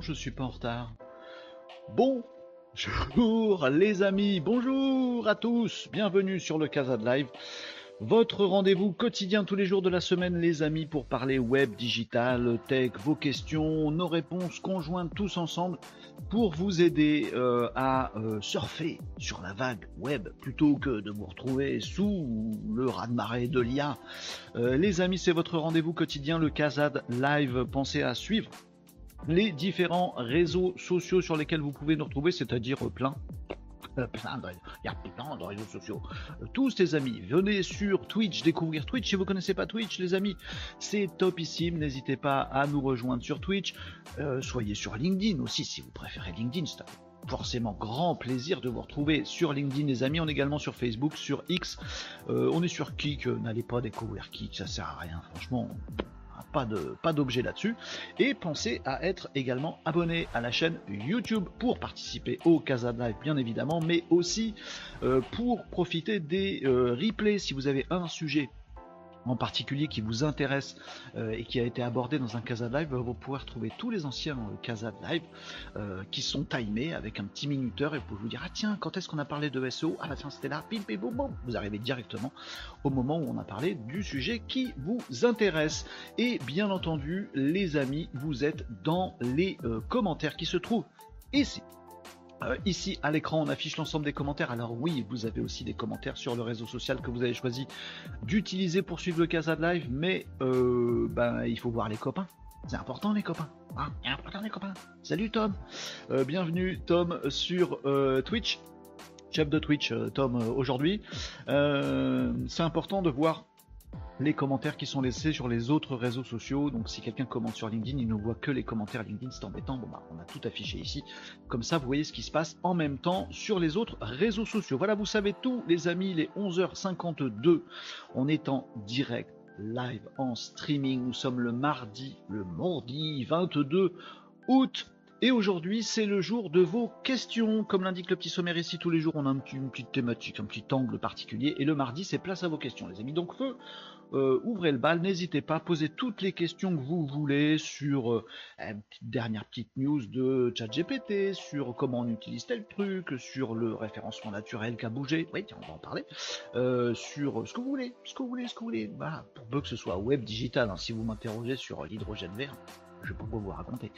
Non, je suis pas en retard. Bonjour les amis, bonjour à tous, bienvenue sur le Casa de Live. Votre rendez-vous quotidien tous les jours de la semaine, les amis, pour parler web, digital, tech, vos questions, nos réponses conjointes tous ensemble pour vous aider euh, à euh, surfer sur la vague web plutôt que de vous retrouver sous le raz-de-marée de l'IA. Euh, les amis, c'est votre rendez-vous quotidien, le Kazad Live. Pensez à suivre les différents réseaux sociaux sur lesquels vous pouvez nous retrouver, c'est-à-dire plein euh, plein de, il y a plein de réseaux sociaux. Euh, tous les amis, venez sur Twitch découvrir Twitch. Si vous connaissez pas Twitch, les amis, c'est topissime. N'hésitez pas à nous rejoindre sur Twitch. Euh, soyez sur LinkedIn aussi si vous préférez LinkedIn. C'est forcément grand plaisir de vous retrouver sur LinkedIn, les amis. On est également sur Facebook, sur X. on est sur Kik. N'allez pas découvrir Kik, ça sert à rien. Franchement, pas de d'objet là-dessus. Et pensez à être également abonné à la chaîne YouTube pour participer au Casa Live bien évidemment, mais aussi euh, pour profiter des euh, replays si vous avez un sujet en particulier qui vous intéresse euh, et qui a été abordé dans un Casa Live, vous pouvez retrouver tous les anciens euh, Casa Live euh, qui sont timés avec un petit minuteur et vous pouvez vous dire ah tiens quand est-ce qu'on a parlé de SEO ah bah tiens c'était là. Pim pim boum boum. Vous arrivez directement au moment où on a parlé du sujet qui vous intéresse. Et bien entendu les amis vous êtes dans les commentaires qui se trouvent ici euh, ici à l'écran, on affiche l'ensemble des commentaires. Alors oui, vous avez aussi des commentaires sur le réseau social que vous avez choisi d'utiliser pour suivre le Casa de Live, mais euh, ben, il faut voir les copains. C'est important les copains. Ah, important les copains. Salut Tom. Euh, bienvenue Tom sur Twitch. Chef de Twitch, Tom, aujourd'hui. c'est important de voir les commentaires qui sont laissés sur les autres réseaux sociaux. Donc si quelqu'un commente sur LinkedIn, il ne voit que les commentaires LinkedIn, c'est embêtant. Bon bah on a tout affiché ici. Comme ça, vous voyez ce qui se passe en même temps sur les autres réseaux sociaux. Voilà, vous savez tout, les amis, les 11h52. On est en direct live en streaming. Nous sommes le mardi, le mardi 22 août et aujourd'hui, c'est le jour de vos questions. Comme l'indique le petit sommaire ici, tous les jours, on a une petite thématique, un petit angle particulier. Et le mardi, c'est place à vos questions, les amis. Donc, feu, euh, ouvrez le bal, n'hésitez pas, posez toutes les questions que vous voulez sur euh, une dernière petite news de ChatGPT, sur comment on utilise tel truc, sur le référencement naturel qui a bougé, oui, tiens, on va en parler, euh, sur ce que vous voulez, ce que vous voulez, ce que vous voulez, voilà, pour peu que ce soit web digital, hein, si vous m'interrogez sur l'hydrogène vert, je vais pas vous raconter.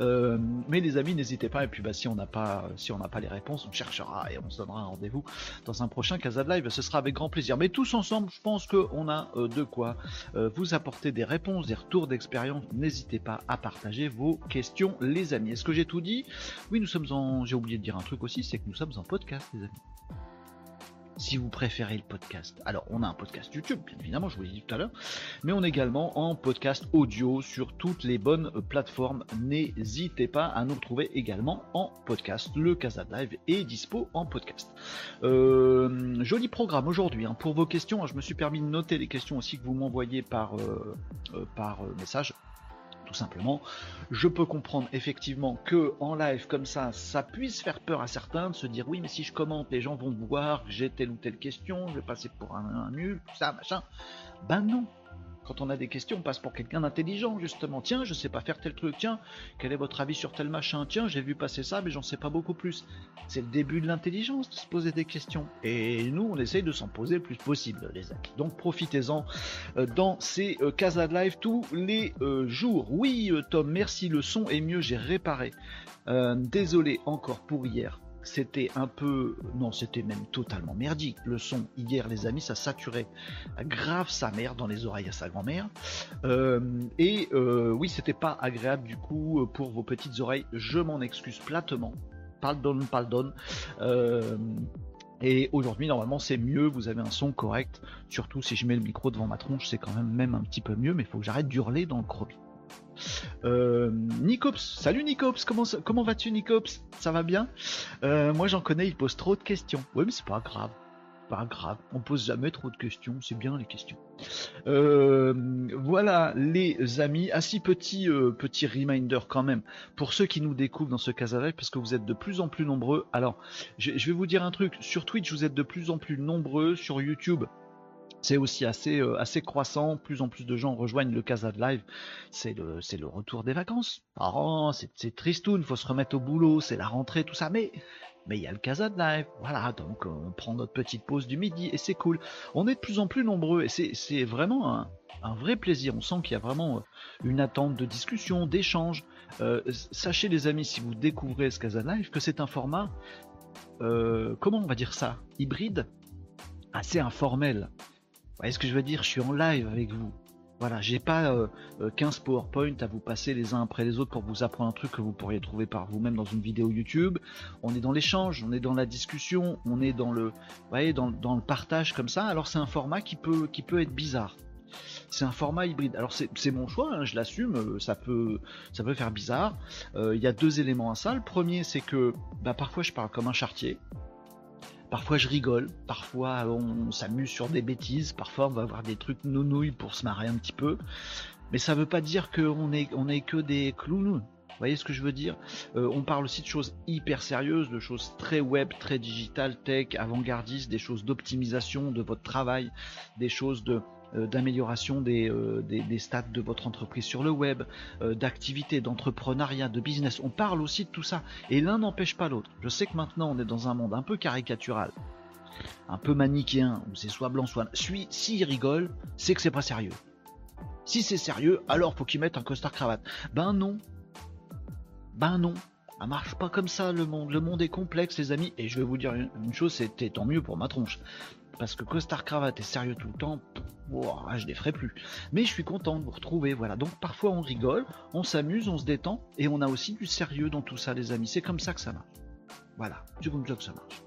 Euh, mais les amis, n'hésitez pas. Et puis, bah, si on n'a pas, si pas les réponses, on cherchera et on se donnera un rendez-vous dans un prochain Casa de Live. Ce sera avec grand plaisir. Mais tous ensemble, je pense qu'on a euh, de quoi euh, vous apporter des réponses, des retours d'expérience. N'hésitez pas à partager vos questions, les amis. Est-ce que j'ai tout dit? Oui, nous sommes en. J'ai oublié de dire un truc aussi, c'est que nous sommes en podcast, les amis si vous préférez le podcast. Alors, on a un podcast YouTube, bien évidemment, je vous l'ai dit tout à l'heure, mais on est également en podcast audio sur toutes les bonnes plateformes. N'hésitez pas à nous retrouver également en podcast. Le Casa Live est dispo en podcast. Euh, joli programme aujourd'hui hein. pour vos questions. Je me suis permis de noter les questions aussi que vous m'envoyez par, euh, euh, par message simplement. Je peux comprendre effectivement que en live comme ça, ça puisse faire peur à certains de se dire oui mais si je commente, les gens vont voir que j'ai telle ou telle question, je vais passer pour un, un nul, tout ça, machin. Ben non, quand on a des questions, on passe pour quelqu'un d'intelligent, justement. Tiens, je sais pas faire tel truc. Tiens, quel est votre avis sur tel machin? Tiens, j'ai vu passer ça, mais j'en sais pas beaucoup plus. C'est le début de l'intelligence de se poser des questions. Et nous, on essaye de s'en poser le plus possible, les amis. Donc profitez-en euh, dans ces euh, Casa de Live tous les euh, jours. Oui, Tom, merci. Le son est mieux, j'ai réparé. désolé encore pour hier c'était un peu, non, c'était même totalement merdique. Le son hier, les amis, ça saturait grave sa mère dans les oreilles à sa grand-mère. Euh, et euh, oui, c'était pas agréable du coup pour vos petites oreilles. Je m'en excuse platement. Pardon, pardon. Euh, et aujourd'hui, normalement, c'est mieux. Vous avez un son correct. Surtout si je mets le micro devant ma tronche, c'est quand même même un petit peu mieux. Mais il faut que j'arrête d'hurler dans le crobi. Euh, Nicops, salut Nicops, comment, comment vas-tu Nicops? Ça va bien? Euh, Moi j'en connais, il pose trop de questions. Oui mais c'est pas grave, pas grave, on pose jamais trop de questions, c'est bien les questions. Euh, voilà les amis, ah si petit, petit reminder quand même, pour ceux qui nous découvrent dans ce cas parce que vous êtes de plus en plus nombreux, alors je vais vous dire un truc, sur Twitch vous êtes de plus en plus nombreux, sur YouTube c'est aussi assez, euh, assez croissant, plus en plus de gens rejoignent le Casa de Live, c'est le, retour des vacances. Oh, c'est, c'est tristoun, faut se remettre au boulot, c'est la rentrée, tout ça, mais mais il y a le Casa de Live, voilà, donc on prend notre petite pause du midi et c'est cool. On est de plus en plus nombreux et c'est, vraiment un, vrai plaisir, on sent qu'il y a vraiment euh, une attente de discussion, d'échange. Euh, sachez les amis, si vous découvrez ce Casa de Live, que c'est un format, euh, comment on va dire ça, hybride, assez informel. Vous voyez ce que je veux dire? Je suis en live avec vous. Voilà, j'ai pas 15 euh, euh, PowerPoint à vous passer les uns après les autres pour vous apprendre un truc que vous pourriez trouver par vous-même dans une vidéo YouTube. On est dans l'échange, on est dans la discussion, on est dans le, voyez, dans, le partage comme ça. Alors c'est un format qui peut, qui peut être bizarre. C'est un format hybride. Alors c'est mon choix, hein, je l'assume. Euh, ça peut, ça peut faire bizarre. Il y a deux éléments à ça. Le premier, c'est que bah, parfois je parle comme un chartier. Parfois je rigole, parfois on s'amuse sur des bêtises, parfois on va avoir des trucs nounouilles pour se marrer un petit peu. Mais ça veut pas dire qu'on est, que des clowns. Vous voyez ce que je veux dire? Euh, On parle aussi de choses hyper sérieuses, de choses très web, très digital, tech, avant-gardistes, des choses d'optimisation de votre travail, des choses de d'amélioration euh, des, des, stats de votre entreprise sur le web, euh, d'activité, d'entrepreneuriat, de business. On parle aussi de tout ça. Et l'un n'empêche pas l'autre. Je sais que maintenant on est dans un monde un peu caricatural, un peu manichéen, où c'est soit blanc, soit... S'il si rigole, c'est que c'est pas sérieux. Si c'est sérieux, alors faut qu'il mette un costard cravate. Ben non. Ben non. Ça marche pas comme ça le monde. Le monde est complexe, les amis. Et je vais vous dire une chose, c'était tant mieux pour ma tronche parce que costard cravate est sérieux tout le temps, je les ferai plus. Mais je suis content de vous retrouver, voilà. Donc parfois on rigole, on s'amuse, on se détend, et on a aussi du sérieux dans tout ça, les amis. C'est comme ça que ça marche. Voilà, c'est comme ça que ça marche.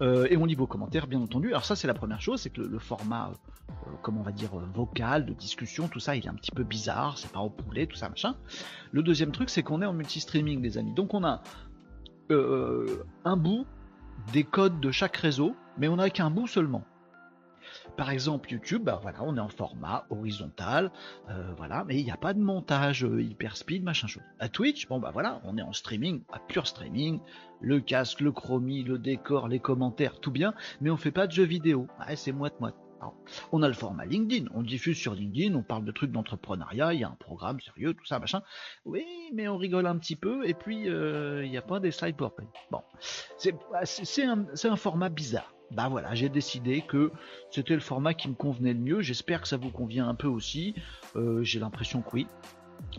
Euh, et on lit vos commentaires, bien entendu. Alors ça, c'est la première chose, c'est que le, format, euh, comment on va dire, euh, vocal, de discussion, tout ça, il est un petit peu bizarre, c'est pas au poulet, tout ça, machin. Le deuxième truc, c'est qu'on est en multi-streaming, les amis. Donc on a un bout des codes de chaque réseau, mais on n'a qu'un bout seulement. Par exemple, YouTube, bah voilà, on est en format horizontal, euh, voilà, mais il n'y a pas de montage euh, hyper speed, machin chose. À Twitch, bon bah voilà, on est en streaming, à pur streaming, le casque, le chromie, le décor, les commentaires, tout bien, mais on fait pas de jeux vidéo. c'est on a le format LinkedIn, on diffuse sur LinkedIn, on parle de trucs d'entrepreneuriat, il y a un programme sérieux, tout ça, machin. Oui, mais on rigole un petit peu, et puis euh, il n'y a pas des slides PowerPoint. Bon, c'est un, un format bizarre. Bah voilà, j'ai décidé que c'était le format qui me convenait le mieux. J'espère que ça vous convient un peu aussi. Euh, j'ai l'impression que oui.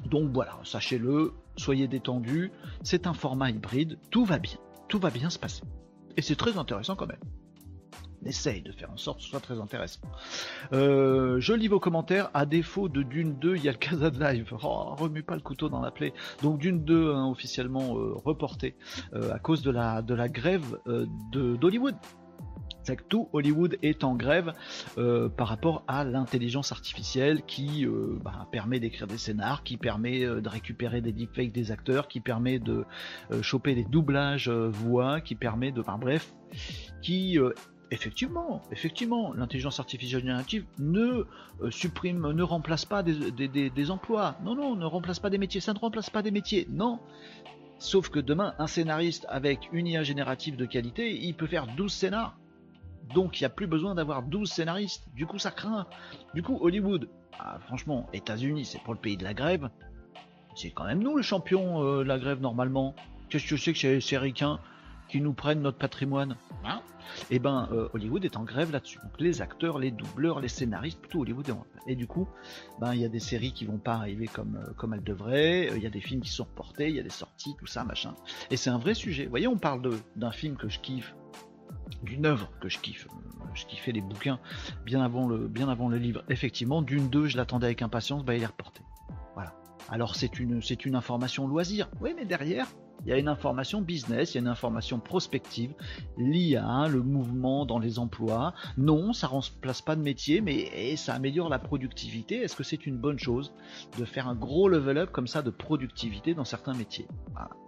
Donc voilà, sachez-le, soyez détendus. C'est un format hybride, tout va bien, tout va bien se passer. Et c'est très intéressant quand même essaye de faire en sorte que ce soit très intéressant. Euh, je lis vos commentaires. À défaut de Dune 2, il y a le Casa de Live. Oh, remue pas le couteau dans la plaie. Donc Dune 2 hein, officiellement euh, reporté euh, à cause de la, de la grève d'Hollywood. C'est que tout Hollywood est en grève par rapport à l'intelligence artificielle qui bah, permet d'écrire des scénars, qui permet de récupérer des deepfakes des acteurs, qui permet de choper des doublages voix, qui permet de, enfin bref, qui Effectivement, effectivement, l'intelligence artificielle générative ne euh, supprime, ne remplace pas des, emplois. Non, non, ne remplace pas des métiers. Ça ne remplace pas des métiers. Non. Sauf que demain, un scénariste avec une IA générative de qualité, il peut faire 12 scénars. Donc il n'y a plus besoin d'avoir 12 scénaristes. Du coup, ça craint. Du coup, Hollywood, ah, franchement, États-Unis, c'est pour le pays de la grève. C'est quand même nous le champion euh, de la grève normalement. Qu'est-ce que sais que c'est ces ricains qui nous prennent notre patrimoine hein et eh ben euh, Hollywood est en grève là-dessus. Donc les acteurs, les doubleurs, les scénaristes, tout Hollywood est en grève. Et du coup, ben il y a des séries qui vont pas arriver comme euh, comme elles devraient. Euh, il y a des films qui sont reportés, il y a des sorties, tout ça, machin. Et c'est un vrai sujet. Vous voyez, on parle d'un film que je kiffe, d'une œuvre que je kiffe. Je kiffais les bouquins bien avant le bien avant le livre. Effectivement, d'une deux, je l'attendais avec impatience. Bah il est reporté. Alors c'est une c'est une information loisir. Oui, mais derrière il y a une information business, il y a une information prospective, l'IA, le mouvement dans les emplois. Non, ça remplace pas de métier, mais ça améliore la productivité. Est-ce que c'est une bonne chose de faire un gros level up comme ça de productivité dans certains métiers?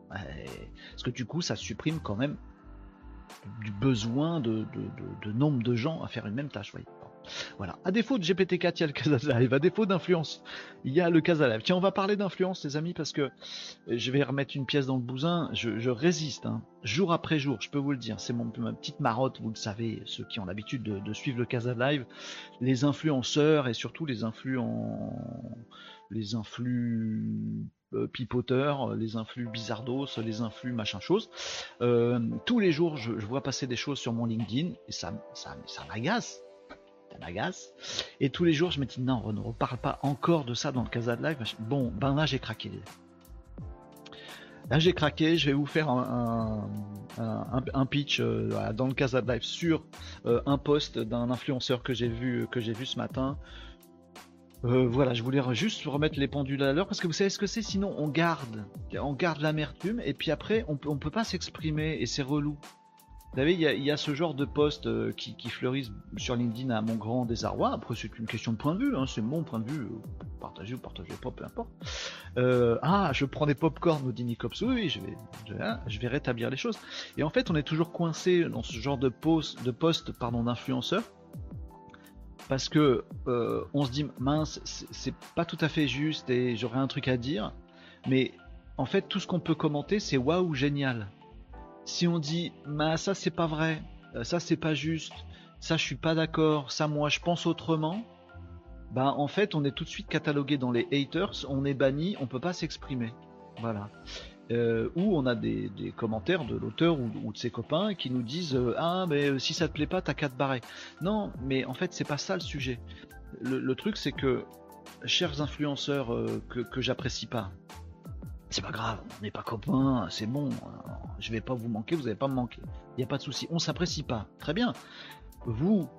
Parce que du coup, ça supprime quand même du besoin de, de, nombre de gens à faire une même tâche. Voyez. Voilà. À défaut de GPT-4, il y a le Casa Live. À défaut d'influence, il y a le Casa Live. Tiens, on va parler d'influence, les amis, parce que je vais remettre une pièce dans le bousin. Je, résiste, hein. jour après jour, je peux vous le dire. C'est mon, ma petite marotte, vous le savez, ceux qui ont l'habitude de, suivre le Casa Live. Les influenceurs et surtout les influx en... les influx euh, pipoteurs, les influx bizardos, les influx machin chose. Euh, tous les jours, je, vois passer des choses sur mon LinkedIn et ça, ça m'agace Et tous les jours, je me dis non, on ne reparle pas encore de ça dans le Casa de Live. Bon, ben là, j'ai craqué. Là, j'ai craqué. Je vais vous faire un, pitch euh, dans le Casa de Live sur euh, un post d'un influenceur que j'ai vu, vu ce matin. Euh, voilà, je voulais juste remettre les pendules à l'heure parce que vous savez ce que c'est. Sinon, on garde, on garde l'amertume et puis après, on peut, on peut pas s'exprimer et c'est relou. Vous savez, il y, a ce genre de posts euh, qui, fleurissent sur LinkedIn à mon grand désarroi. Après, c'est une question de point de vue, hein, c'est mon point de vue. Euh, partagez ou partagez pas, peu importe. Euh, ah, je prends des pop-corn au Dini Cops. Oui, je vais, rétablir les choses. Et en fait, on est toujours coincé dans ce genre de post, de post, pardon, d'influenceurs. Parce que on se dit, mince, c'est pas tout à fait juste et j'aurais un truc à dire. Mais en fait, tout ce qu'on peut commenter, c'est waouh, génial si on dit bah ça c'est pas vrai, euh, ça c'est pas juste, ça je suis pas d'accord, ça moi je pense autrement, bah en fait on est tout de suite catalogué dans les haters, on est banni, on peut pas s'exprimer. Voilà. Euh, ou on a des, commentaires de l'auteur ou, de ses copains qui nous disent euh, ah mais si ça te plaît pas t'as qu'à te barrer. Non mais en fait c'est pas ça le sujet. Le, truc c'est que chers influenceurs que j'apprécie pas, c'est pas grave, on n'est pas copains, c'est bon, je vais pas vous manquer, vous n'allez pas me manquer. Il n'y a pas de souci, on s'apprécie pas. Très bien. Vous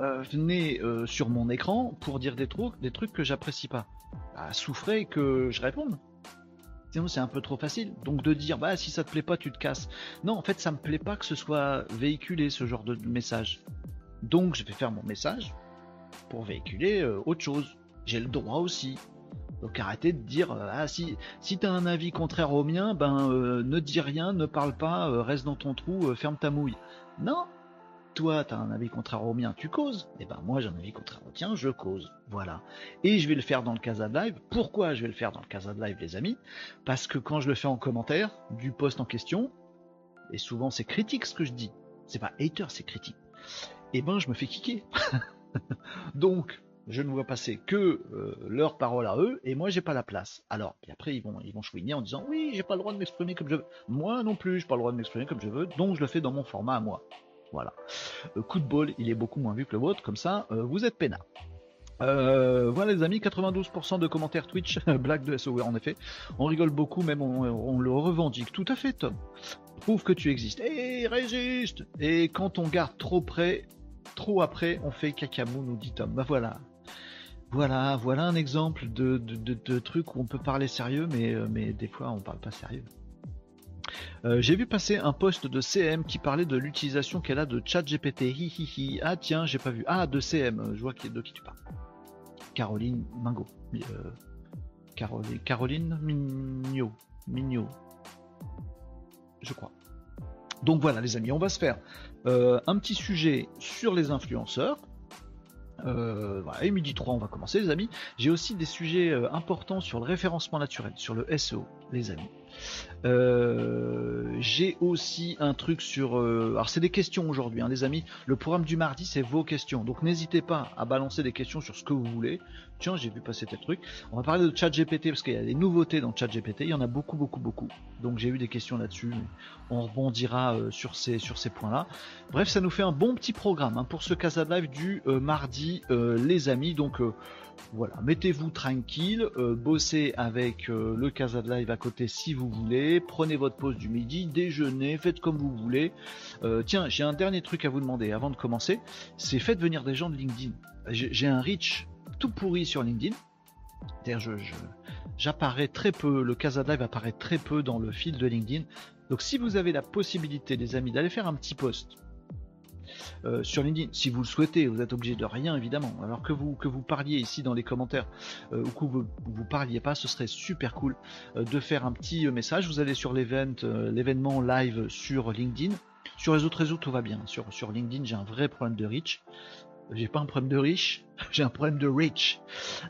euh, venez euh, sur mon écran pour dire des trucs, des trucs que j'apprécie pas. Bah, souffrez que je réponde. Sinon c'est un peu trop facile. Donc de dire bah si ça te plaît pas tu te casses. Non en fait ça me plaît pas que ce soit véhiculé ce genre de message. Donc je vais faire mon message pour véhiculer euh, autre chose. J'ai le droit aussi. Donc arrêtez de dire euh, ah si si t'as un avis contraire au mien, ben euh, ne dis rien, ne parle pas, euh, reste dans ton trou, ferme ta mouille. Non, toi t'as un avis contraire au mien, tu causes. Et eh ben moi j'ai un avis contraire au tien, je cause. Voilà. Et je vais le faire dans le Casa de Live. Pourquoi je vais le faire dans le Casa de Live, les amis? Parce que quand je le fais en commentaire du post en question, et souvent c'est critique ce que je dis, c'est pas hater, c'est critique. Et eh ben je me fais kicker. Donc je ne vois passer que euh, leur parole à eux et moi j'ai pas la place. Alors, puis après ils vont ils vont en disant oui j'ai pas le droit de m'exprimer comme je veux. Moi non plus j'ai pas le droit de m'exprimer comme je veux, donc je le fais dans mon format à moi. Voilà. Euh, coup de bol, il est beaucoup moins vu que le vôtre, comme ça euh, vous êtes peinard. voilà les amis, 92% de commentaires Twitch, blague de SOW en effet. On rigole beaucoup, même on, le revendique. Tout à fait Tom. Prouve que tu existes. Et résiste Et quand on garde trop près, trop après, on fait cacamou, nous dit Tom. Bah voilà, voilà, voilà un exemple de, truc où on peut parler sérieux, mais, euh, des fois on parle pas sérieux. Euh, j'ai vu passer un post de CM qui parlait de l'utilisation qu'elle a de ChatGPT. Hi, hi, hi. Ah tiens, j'ai pas vu. Ah, de CM, euh, je vois de qui tu parles. Caroline Mingo. Caroline, Caroline Mignot. Mignot. Je crois. Donc voilà les amis, on va se faire un petit sujet sur les influenceurs. Euh, et midi 3, on va commencer les amis. J'ai aussi des sujets euh, importants sur le référencement naturel, sur le SEO, les amis. Euh, j'ai aussi un truc sur... Alors c'est des questions aujourd'hui, hein, les amis. Le programme du mardi, c'est vos questions. Donc n'hésitez pas à balancer des questions sur ce que vous voulez. Tiens, j'ai vu passer tel truc. On va parler de ChatGPT parce qu'il y a des nouveautés dans ChatGPT. Il y en a beaucoup, beaucoup, beaucoup. Donc j'ai eu des questions là-dessus. On rebondira euh, sur ces, points-là. Bref, ça nous fait un bon petit programme hein, pour ce Casa Live du mardi, les amis. Donc voilà, mettez-vous tranquille, euh, bossez avec euh, le Casa Live à côté si vous voulez, prenez votre pause du midi, déjeunez, faites comme vous voulez. Euh, tiens, j'ai un dernier truc à vous demander avant de commencer, c'est faites venir des gens de LinkedIn. J'ai un reach tout pourri sur LinkedIn. j'apparais très peu, le Casa de Live apparaît très peu dans le fil de LinkedIn. Donc si vous avez la possibilité, les amis, d'aller faire un petit post euh, sur LinkedIn, si vous le souhaitez, vous êtes obligé de rien évidemment. Alors que vous que vous parliez ici dans les commentaires euh, ou que vous, vous parliez pas, ce serait super cool euh, de faire un petit message. Vous allez sur l'événement live sur LinkedIn Sur les autres réseaux, tout va bien. Sur, sur LinkedIn, j'ai un vrai problème de reach. J'ai pas un problème de riche, j'ai un problème de reach.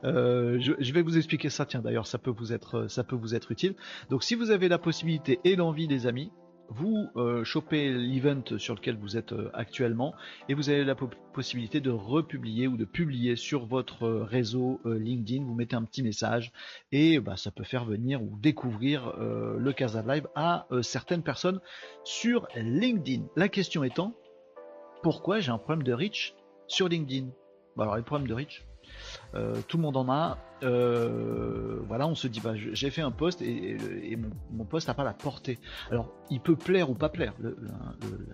Euh, je, vais vous expliquer ça. Tiens, d'ailleurs, ça peut vous être, ça peut vous être utile. Donc, si vous avez la possibilité et l'envie, les amis, vous euh, chopez l'event sur lequel vous êtes euh, actuellement et vous avez la possibilité de republier ou de publier sur votre euh, réseau LinkedIn. Vous mettez un petit message et bah, ça peut faire venir ou découvrir le Casa Live à certaines personnes sur LinkedIn. La question étant, pourquoi j'ai un problème de reach sur LinkedIn bah, Alors, les problèmes de reach, euh, tout le monde en a. Euh, voilà, on se dit, bah, j'ai fait un post et, mon, post n'a pas la portée. Alors, il peut plaire ou pas plaire.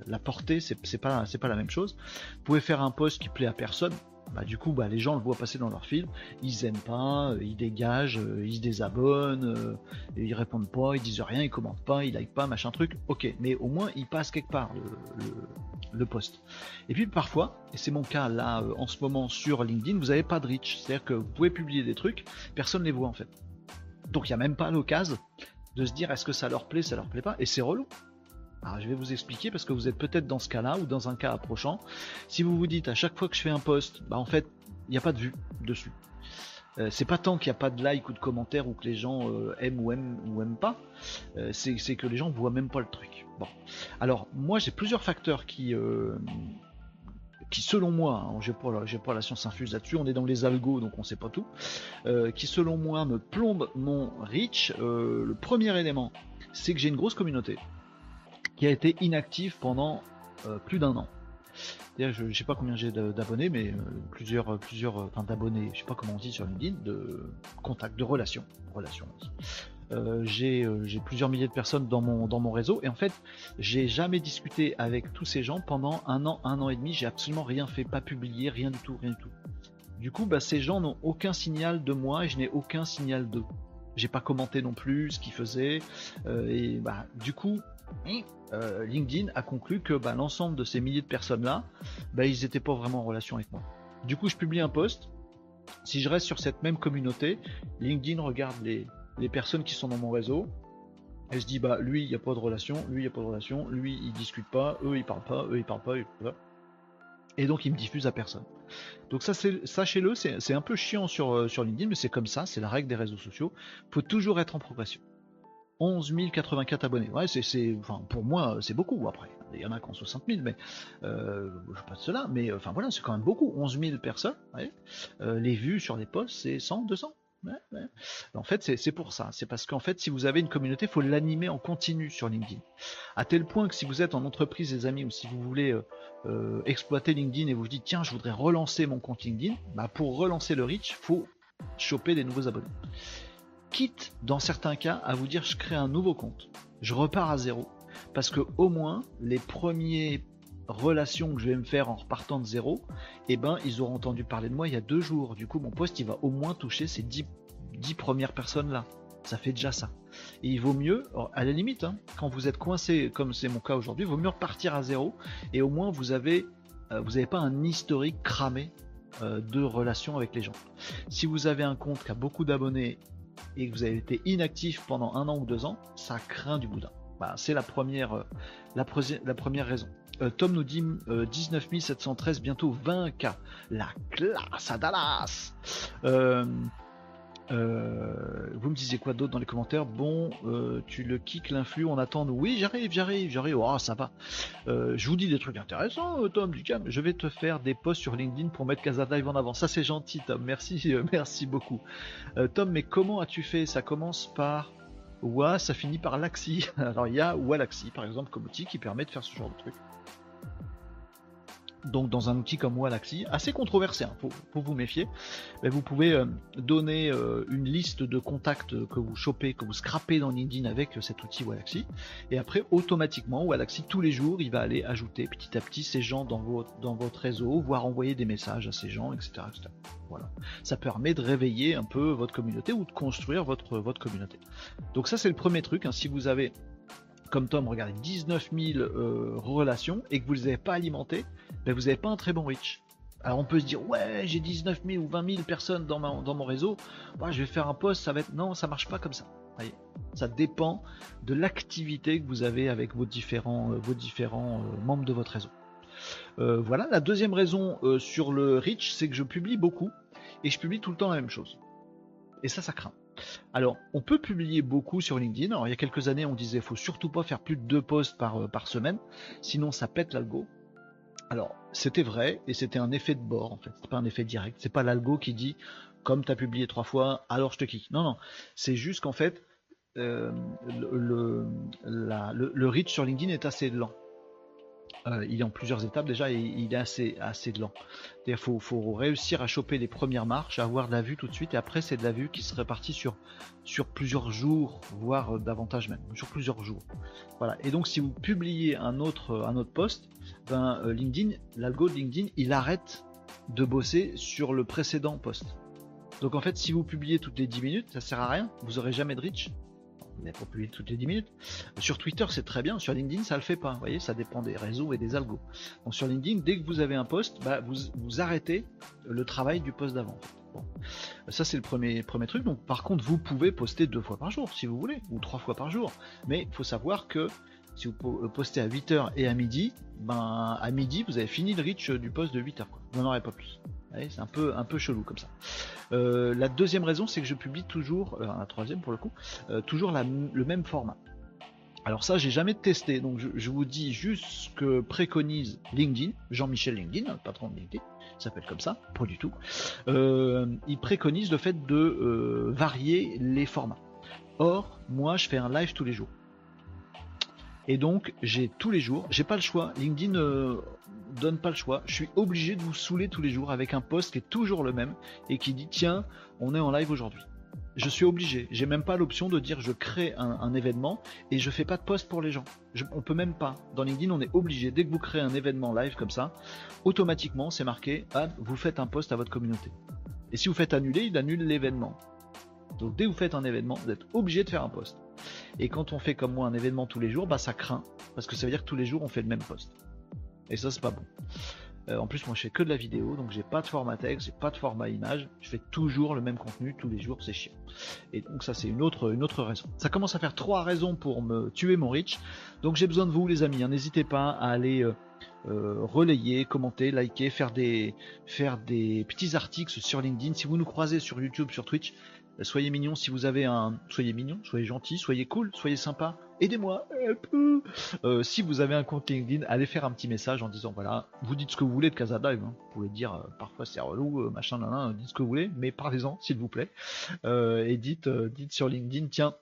la portée, c'est pas, pas la même chose. Vous pouvez faire un post qui plaît à personne. Bah, du coup, bah, les gens le voient passer dans leur fil, ils aiment pas, ils dégagent, ils se désabonnent, ils répondent pas, ils disent rien, ils commentent pas, ils like pas, machin truc. Ok, mais au moins ils passent quelque part le, le poste. Et puis parfois, et c'est mon cas là euh, en ce moment sur LinkedIn, vous n'avez pas de reach. C'est-à-dire que vous pouvez publier des trucs, personne ne les voit en fait. Donc il n'y a même pas l'occasion de se dire est-ce que ça leur plaît, ça leur plaît pas, et c'est relou. Alors je vais vous expliquer parce que vous êtes peut-être dans ce cas-là ou dans un cas approchant. Si vous vous dites à chaque fois que je fais un post, bah en fait, il n'y a pas de vue dessus. Euh, c'est pas tant qu'il n'y a pas de like ou de commentaires ou que les gens euh, aiment ou aiment ou aiment pas, c'est que les gens voient même pas le truc. Bon, alors moi j'ai plusieurs facteurs qui, euh, qui selon moi, hein, j'ai pas, pas, la science infuse là-dessus, on est dans les algos donc on sait pas tout, euh, qui selon moi me plombe mon reach. Euh, le premier élément, c'est que j'ai une grosse communauté qui a été inactive pendant plus d'un an. Je ne sais pas combien j'ai d'abonnés, mais plusieurs, plusieurs, enfin d'abonnés, je sais pas comment on dit sur LinkedIn, de contacts, de relations, relations. Euh, euh, j'ai plusieurs milliers de personnes dans mon, dans mon réseau et en fait j'ai jamais discuté avec tous ces gens pendant un an, un an et demi, j'ai absolument rien fait, pas publié, rien du tout, rien du tout. Du coup, bah, ces gens n'ont aucun signal de moi et je n'ai aucun signal d'eux. J'ai pas commenté non plus ce qu'ils faisaient euh, et bah du coup LinkedIn a conclu que bah, l'ensemble de ces milliers de personnes là, bah, ils n'étaient pas vraiment en relation avec moi. Du coup, je publie un post. Si je reste sur cette même communauté, LinkedIn regarde les, personnes qui sont dans mon réseau. Elle se dit bah lui il n'y a pas de relation, lui il n'y a pas de relation, lui il discute pas, eux ils parlent pas, eux ils parlent pas, et donc il me diffuse à personne. Donc ça sachez-le, c'est un peu chiant sur, euh, sur LinkedIn, mais c'est comme ça, c'est la règle des réseaux sociaux. Faut toujours être en progression. 11 084 abonnés. Pour moi, c'est beaucoup. Après, il y en a qui ont 60 000, mais euh, je sais pas de cela. Mais enfin voilà, c'est quand même beaucoup. 11 000 personnes. Euh, les vues sur les posts, c'est 100, 200. En fait, c'est pour ça. C'est parce qu'en fait, si vous avez une communauté, il faut l'animer en continu sur LinkedIn. À tel point que si vous êtes en entreprise, les amis, ou si vous voulez euh, euh, exploiter LinkedIn et vous dites tiens, je voudrais relancer mon compte LinkedIn, bah pour relancer le reach, faut choper des nouveaux abonnés. Quitte, dans certains cas, à vous dire je crée un nouveau compte, je repars à zéro, parce que au moins les premiers relation que je vais me faire en repartant de zéro, eh ben ils auront entendu parler de moi il y a deux jours. Du coup, mon poste il va au moins toucher ces dix, premières personnes là. Ça fait déjà ça. Et il vaut mieux, à la limite, hein, quand vous êtes coincé comme c'est mon cas aujourd'hui, il vaut mieux repartir à zéro et au moins vous avez, euh, vous n'avez pas un historique cramé euh, de relations avec les gens. Si vous avez un compte qui a beaucoup d'abonnés et que vous avez été inactif pendant un an ou deux ans, ça craint du boudin. Bah, c'est la première, euh, première raison. Euh, Tom nous dit 19 euh, 713, bientôt 20K. La classe à Dallas euh, vous me disiez quoi d'autre dans les commentaires? Bon, tu le kicks l'influx, on attend. Oui, j'arrive, j'arrive, j'arrive. Oh, ça va. je vous dis des trucs intéressants, Tom du Je vais te faire des posts sur LinkedIn pour mettre Casa Live en avant. Ça, c'est gentil, Tom. Merci, merci beaucoup. Tom, mais comment as-tu fait? Ça commence par Wa, ça finit par Laxi. Alors, il y a Walaxi, par exemple, comme outil qui permet de faire ce genre de truc donc dans un outil comme Wallaxy, assez controversé, hein, faut, vous méfier, vous pouvez euh, donner euh, une liste de contacts que vous chopez, que vous scrapez dans LinkedIn avec euh, cet outil Wallaxy, et après automatiquement Wallaxy tous les jours il va aller ajouter petit à petit ces gens dans votre, dans votre réseau, voire envoyer des messages à ces gens, etc., Voilà. Ça permet de réveiller un peu votre communauté ou de construire votre, votre communauté. Donc ça c'est le premier truc, hein. si vous avez comme Tom, regardez, 19 000 relations et que vous ne les avez pas alimentées, ben vous n'avez pas un très bon reach. Alors on peut se dire ouais j'ai 19 000 ou 20 000 personnes dans, mon réseau, je vais faire un post, ça va être non ça marche pas comme ça. Ça dépend de l'activité que vous avez avec vos différents, vos différents membres de votre réseau. voilà, la deuxième raison sur le reach, c'est que je publie beaucoup et je publie tout le temps la même chose. Et ça, ça craint. Alors, on peut publier beaucoup sur LinkedIn. Alors, il y a quelques années, on disait faut surtout pas faire plus de deux posts par, euh, par semaine, sinon ça pète l'algo. Alors, c'était vrai, et c'était un effet de bord, en fait. C'est pas un effet direct. C'est pas l'algo qui dit, comme tu as publié trois fois, alors je te kick. Non, non. C'est juste qu'en fait, euh, le, le reach sur LinkedIn est assez lent. Euh, il est en plusieurs étapes déjà et il est assez, assez lent. Il faut, réussir à choper les premières marches, avoir de la vue tout de suite et après c'est de la vue qui se répartit sur, sur plusieurs jours, voire euh, davantage même, sur plusieurs jours. Voilà. Et donc si vous publiez un autre, un autre post, ben, euh, LinkedIn, l'algo de LinkedIn, il arrête de bosser sur le précédent post. Donc en fait, si vous publiez toutes les 10 minutes, ça sert à rien, vous aurez jamais de reach n'est pas toutes les 10 minutes. Sur Twitter, c'est très bien. Sur LinkedIn, ça le fait pas. Vous voyez, ça dépend des réseaux et des algos. Donc sur LinkedIn, dès que vous avez un post, bah, vous, arrêtez le travail du post d'avant. Ça, c'est le premier, truc. Par contre, vous pouvez poster deux fois par jour, si vous voulez, ou trois fois par jour. Mais il faut savoir que si vous postez à 8h et à midi, ben, à midi, vous avez fini le reach du post de 8h. Vous n'en aurez pas plus. C'est un peu, un peu chelou comme ça. Euh, la deuxième raison, c'est que je publie toujours, euh, la troisième pour le coup, euh, toujours le même format. Alors ça, j'ai jamais testé, donc je, vous dis juste ce que préconise LinkedIn, Jean-Michel LinkedIn, le patron de LinkedIn, s'appelle comme ça, pas du tout. il préconise le fait de varier les formats. Or, moi, je fais un live tous les jours. Et donc, j'ai tous les jours, j'ai pas le choix. LinkedIn euh, donne pas le choix. Je suis obligé de vous saouler tous les jours avec un post qui est toujours le même et qui dit tiens, on est en live aujourd'hui. Je suis obligé. J'ai même pas l'option de dire je crée un, événement et je fais pas de post pour les gens. on peut même pas. Dans LinkedIn, on est obligé. Dès que vous créez un événement live comme ça, automatiquement, c'est marqué ah, vous faites un post à votre communauté. Et si vous faites annuler, il annule l'événement. Donc dès que vous faites un événement, vous êtes obligé de faire un post. Et quand on fait comme moi un événement tous les jours, bah ça craint. Parce que ça veut dire que tous les jours on fait le même post. Et ça c'est pas bon. Euh, en plus moi je fais que de la vidéo, donc j'ai pas de format texte, j'ai pas de format image, je fais toujours le même contenu tous les jours, c'est chiant. Et donc ça c'est une autre, raison. Ça commence à faire trois raisons pour me tuer mon reach. Donc j'ai besoin de vous les amis, hein. n'hésitez pas à aller euh, euh, relayer, commenter, liker, faire des petits articles sur LinkedIn. Si vous nous croisez sur YouTube, sur Twitch, Soyez mignon si vous avez un. Soyez mignon, soyez gentil, soyez cool, soyez sympa. Aidez-moi. Euh, si vous avez un compte LinkedIn, allez faire un petit message en disant voilà, vous dites ce que vous voulez de Casa Hein. Vous pouvez dire euh, parfois c'est relou, euh, machin, nan, dites ce que vous voulez, mais parlez-en s'il vous plaît. et dites, dites sur LinkedIn tiens,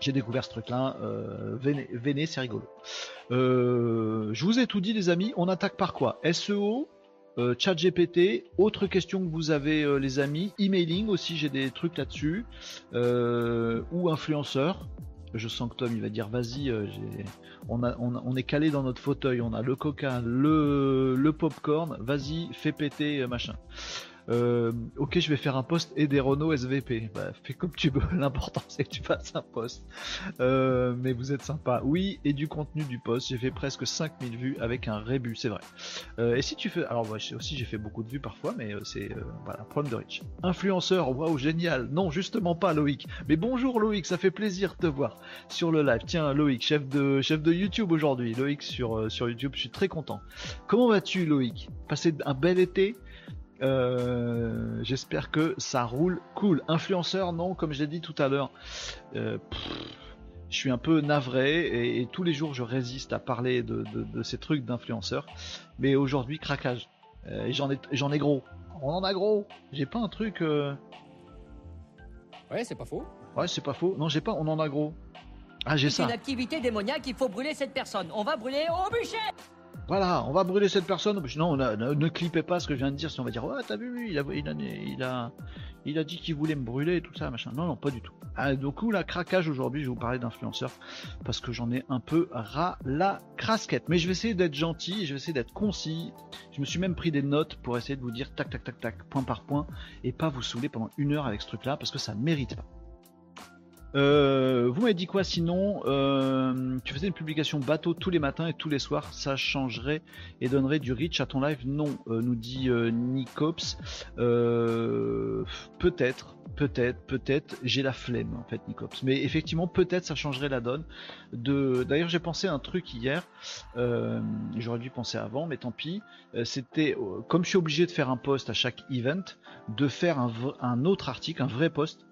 j'ai découvert ce truc-là, venez c'est rigolo. je vous ai tout dit les amis, on attaque par quoi? SEO, euh, chat GPT, autre question que vous avez euh, les amis, emailing aussi, j'ai des trucs là-dessus, euh, ou influenceur. Je sens que Tom il va dire vas-y, on, est calé dans notre fauteuil, on a le coca, le, le popcorn, vas-y, fais péter machin. Euh, ok, je vais faire un post et des Renault SVP. Bah, fais comme tu veux. L'important c'est que tu fasses un post. Euh, mais vous êtes sympa. Oui, et du contenu du post. J'ai fait presque 5000 vues avec un rébut, c'est vrai. Euh, et si tu fais, alors moi aussi j'ai fait beaucoup de vues parfois, mais c'est voilà, problème de reach. Influenceur, waouh, génial. Non, justement pas Loïc. Mais bonjour Loïc, ça fait plaisir de te voir sur le live. Tiens, Loïc, chef de chef de YouTube aujourd'hui. Loïc sur sur YouTube, je suis très content. Comment vas-tu Loïc? Passer un bel été? Euh, j'espère que ça roule cool. Influenceur, non, comme je l'ai dit tout à l'heure. Euh, je suis un peu navré et, tous les jours je résiste à parler de, ces trucs d'influenceurs. Mais aujourd'hui, craquage. Euh, et j'en ai, j'en ai gros. On en a gros. J'ai pas un truc. Ouais, c'est pas faux. Ouais, c'est pas faux. Non, j'ai pas. On en a gros. Ah, j'ai ça. C'est une activité démoniaque. Il faut brûler cette personne. On va brûler au bûcher. Voilà, on va brûler cette personne. Non, ne, clippez pas ce que je viens de dire, si on va dire, ouais, t'as vu, il a, il a, il a, il a dit qu'il voulait me brûler et tout ça, machin. Non, non, pas du tout. Ah, du coup, la craquage aujourd'hui, je vais vous parler d'influenceurs parce que j'en ai un peu ras la crasquette. Mais je vais essayer d'être gentil, je vais essayer d'être concis. Je me suis même pris des notes pour essayer de vous dire tac, tac, tac, tac, point par point et pas vous saouler pendant une heure avec ce truc-là parce que ça ne mérite pas. Euh, vous m'avez dit quoi sinon euh, Tu faisais une publication bateau tous les matins et tous les soirs, ça changerait et donnerait du reach à ton live? Non, euh, nous dit Nicops. peut-être, peut-être, peut-être. J'ai la flemme en fait, Nicops. Mais effectivement, peut-être ça changerait la donne. D'ailleurs, j'ai pensé à un truc hier. J'aurais dû penser avant, mais tant pis. C'était comme je suis obligé de faire un post à chaque event, de faire un autre article, un vrai post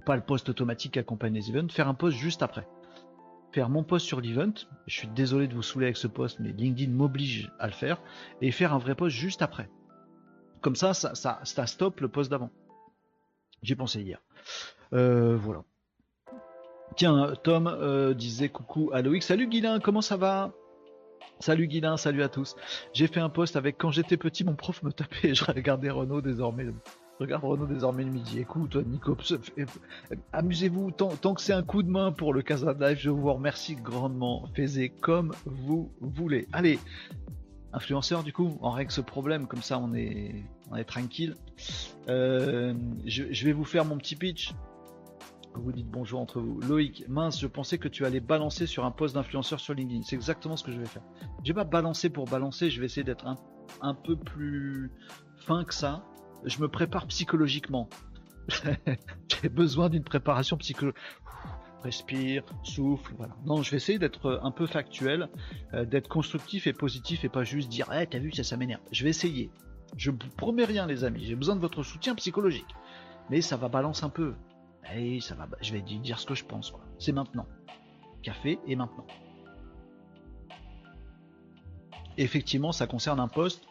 pas le post automatique qui accompagne les events, faire un post juste après. Faire mon post sur l'event, je suis désolé de vous saouler avec ce post, mais LinkedIn m'oblige à le faire, et faire un vrai post juste après. Comme ça, ça, ça, stoppe le post d'avant. J'ai pensé hier. Euh, voilà. Tiens, Tom euh, disait coucou à Loïc. Salut Guilin, comment ça va? Salut Guilin, salut à tous. J'ai fait un post avec quand j'étais petit, mon prof me tapait et je regardais Renault désormais. Regarde Renaud désormais le midi. Écoute, Nico, amusez-vous tant, que c'est un coup de main pour le Casa. Je vous remercie grandement. Faites comme vous voulez. Allez, influenceur du coup, on règle ce problème comme ça, on est, tranquille. Euh, je, vais vous faire mon petit pitch. Vous dites bonjour entre vous. Loïc, mince, je pensais que tu allais balancer sur un poste d'influenceur sur LinkedIn. C'est exactement ce que je vais faire. Je vais pas balancer pour balancer, je vais essayer d'être un peu plus fin que ça je me prépare psychologiquement. J'ai besoin d'une préparation psychologique. Respire, souffle, voilà. Non, je vais essayer d'être euh, un peu factuel, euh, d'être constructif et positif et pas juste dire Eh, t'as vu, ça, ça m'énerve. Je vais essayer. Je vous promets rien, les amis. J'ai besoin de votre soutien psychologique. Mais ça va balancer un peu. Et ça va, je vais dire ce que je pense. C'est maintenant. Café et maintenant. Effectivement, ça concerne un poste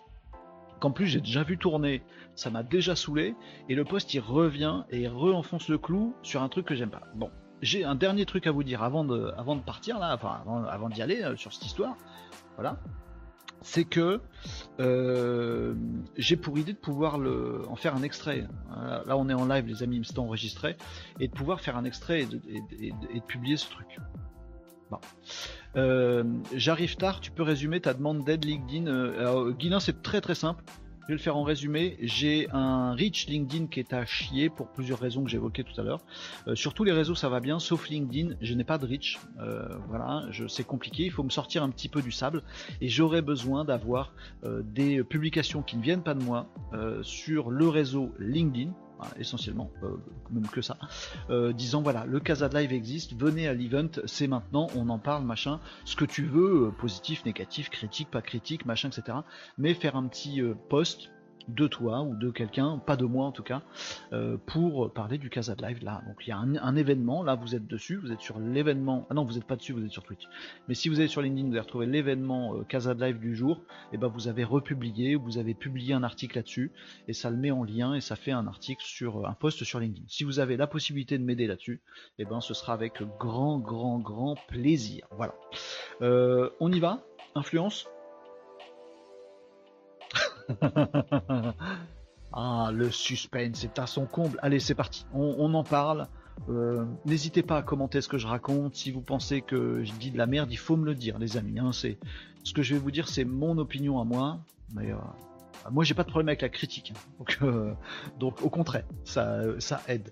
qu'en plus j'ai déjà vu tourner, ça m'a déjà saoulé, et le poste il revient et il re-enfonce le clou sur un truc que j'aime pas. Bon, j'ai un dernier truc à vous dire avant de, partir là, avant, d'y aller euh, sur cette histoire, voilà. C'est que euh, j'ai pour idée de pouvoir en faire un extrait. Là, on est en live, les amis, c'est enregistré, et de pouvoir faire un extrait et de, publier ce truc. Bon. Euh, j'arrive tard, tu peux résumer ta demande d'aide LinkedIn. Guilin, c'est très très simple. Je vais le faire en résumé. J'ai un reach LinkedIn qui est à chier pour plusieurs raisons que j'évoquais tout à l'heure. Euh, sur tous les réseaux, ça va bien, sauf LinkedIn. Je n'ai pas de reach. voilà, c'est compliqué. Il faut me sortir un petit peu du sable. Et j'aurais besoin d'avoir des publications qui ne viennent pas de moi sur le réseau LinkedIn essentiellement, euh, même que ça, euh, disant voilà, le Casa Live existe, venez à l'event, c'est maintenant, on en parle, machin, ce que tu veux, euh, positif, négatif, critique, pas critique, machin, etc. Mais faire un petit post de toi ou de quelqu'un, pas de moi en tout cas, euh, pour parler du Casa Live là. Donc il y a un, événement, là vous êtes dessus, vous êtes sur l'événement. Ah non, vous n'êtes pas dessus, vous êtes sur Twitch. Mais si vous êtes sur LinkedIn, vous allez retrouver l'événement euh, Casa Live du jour, et ben vous avez republié, vous avez publié un article là-dessus, et ça le met en lien et ça fait un article sur un post sur LinkedIn. Si vous avez la possibilité de m'aider là-dessus, et ben ce sera avec grand, grand, grand plaisir. Voilà. Euh, on y va? Influence? ah, le suspense est à son comble. Allez, c'est parti. On, en parle. Euh, n'hésitez pas à commenter ce que je raconte. Si vous pensez que je dis de la merde, il faut me le dire, les amis. Hein. ce que je vais vous dire, c'est mon opinion à moi. Mais euh, moi, j'ai pas de problème avec la critique. Hein. Donc, euh, donc au contraire, ça, ça aide.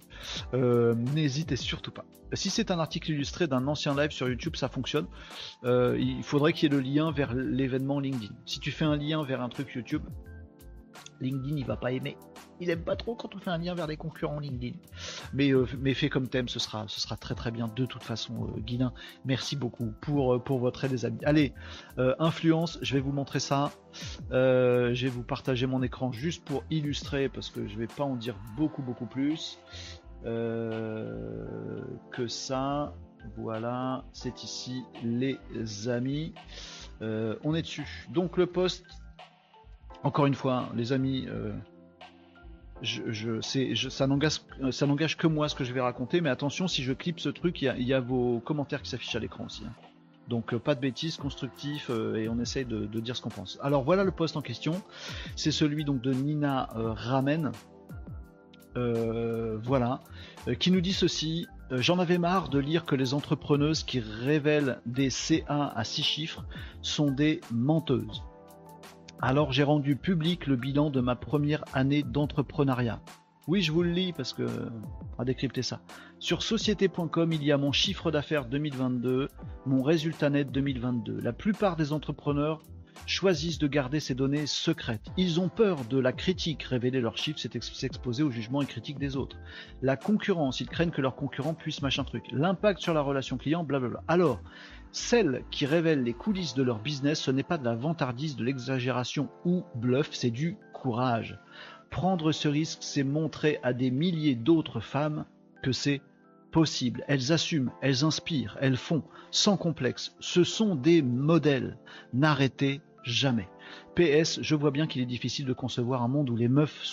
N'hésitez surtout pas. Si c'est un article illustré d'un ancien live sur YouTube, ça fonctionne. il faudrait qu'il y ait le lien vers l'événement LinkedIn. Si tu fais un lien vers un truc YouTube, LinkedIn il va pas aimer. Il aime pas trop quand on fait un lien vers des concurrents LinkedIn. Mais, euh, mais fait comme thème, ce sera, très très bien de toute façon, euh, Merci beaucoup pour, euh, pour votre aide, les amis. Allez, euh, influence, je vais vous montrer ça. je vais vous partager mon écran juste pour illustrer, parce que je vais pas en dire beaucoup beaucoup plus que ça. Voilà, c'est ici les amis. on est dessus. Donc le poste encore une fois, les amis, euh, ça n'engage que moi ce que je vais raconter, mais attention, si je clip ce truc, il y, a, vos commentaires qui s'affichent à l'écran aussi. Hein. Donc euh, pas de bêtises, constructif, euh, et on essaye de, dire ce qu'on pense. Alors voilà le poste en question, c'est celui donc de Nina Ramen, voilà, qui nous dit ceci. J'en avais marre de lire que les entrepreneuses qui révèlent des CA à 6 chiffres sont des menteuses. Alors j'ai rendu public le bilan de ma première année d'entrepreneuriat. Oui, je vous le lis parce que va décrypter ça. Sur société.com, il y a mon chiffre d'affaires 2022, mon résultat net 2022. La plupart des entrepreneurs choisissent de garder ces données secrètes. Ils ont peur de la critique. Révéler leurs chiffres, c'est s'exposer au jugement et critique des autres. La concurrence, ils craignent que leurs concurrents puissent machin truc. L'impact sur la relation client, blablabla. Alors, celles qui révèlent les coulisses de leur business, ce n'est pas de la vantardise, de l'exagération ou bluff, c'est du courage. Prendre ce risque, c'est montrer à des milliers d'autres femmes que c'est possible. Elles assument, elles inspirent, elles font, sans complexe. Ce sont des modèles. N'arrêtez jamais. PS, je vois bien qu'il est difficile de concevoir un monde où les meufs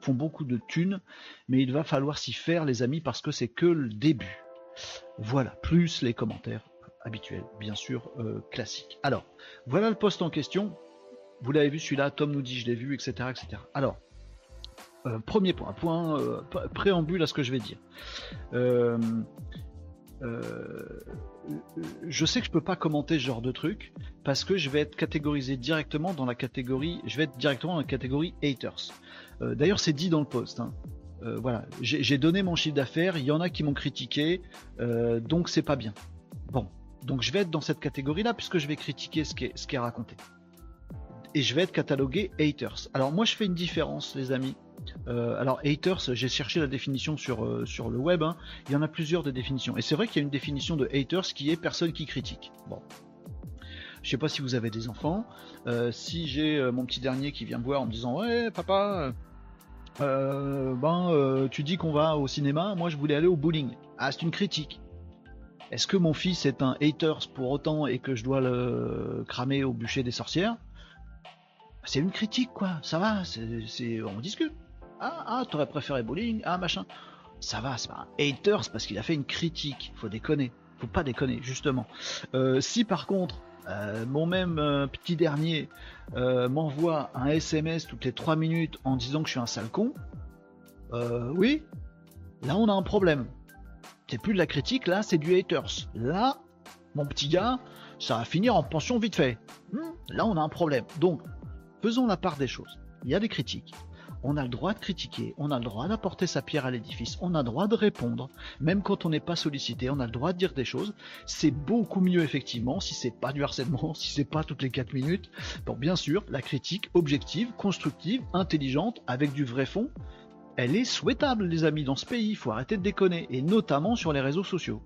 font beaucoup de thunes, mais il va falloir s'y faire, les amis, parce que c'est que le début. Voilà, plus les commentaires habituels, bien sûr, euh, classiques. Alors, voilà le poste en question. Vous l'avez vu celui-là, Tom nous dit je l'ai vu, etc. etc. Alors, euh, premier point, point euh, préambule à ce que je vais dire. Euh, je sais que je peux pas commenter ce genre de truc parce que je vais être catégorisé directement dans la catégorie, je vais être directement dans la catégorie haters. D'ailleurs, c'est dit dans le post. Hein. voilà, j'ai donné mon chiffre d'affaires, il y en a qui m'ont critiqué, donc c'est pas bien. Bon, donc je vais être dans cette catégorie-là puisque je vais critiquer ce qui est, raconté et je vais être catalogué haters. Alors moi je fais une différence les amis. Euh, alors haters, j'ai cherché la définition sur, euh, le web, hein. il y en a plusieurs de définitions. Et c'est vrai qu'il y a une définition de haters qui est personne qui critique. Bon. Je sais pas si vous avez des enfants. Euh, si j'ai mon petit dernier qui vient me voir en me disant ouais papa, ben tu dis qu'on va au cinéma, moi je voulais aller au bowling. Ah c'est une critique. Est-ce que mon fils est un haters pour autant et que je dois le cramer au bûcher des sorcières? C'est une critique, quoi. Ça va, c'est, on discute. Ah, ah, t'aurais préféré bowling, ah, machin. Ça va, c'est pas un haters parce qu'il a fait une critique. Faut déconner. Faut pas déconner, justement. Euh, si par contre, euh, mon même euh, petit dernier m'envoie un SMS toutes les 3 minutes en disant que je suis un sale con, oui, là on a un problème. C'est plus de la critique, là c'est du haters. Là, mon petit gars, ça va finir en pension vite fait. Hmm, là on a un problème. Donc, faisons la part des choses. Il y a des critiques. On a le droit de critiquer, on a le droit d'apporter sa pierre à l'édifice, on a le droit de répondre, même quand on n'est pas sollicité, on a le droit de dire des choses. C'est beaucoup mieux effectivement si c'est pas du harcèlement, si c'est pas toutes les 4 minutes. Bon, bien sûr, la critique objective, constructive, intelligente, avec du vrai fond, elle est souhaitable, les amis, dans ce pays. Il faut arrêter de déconner, et notamment sur les réseaux sociaux.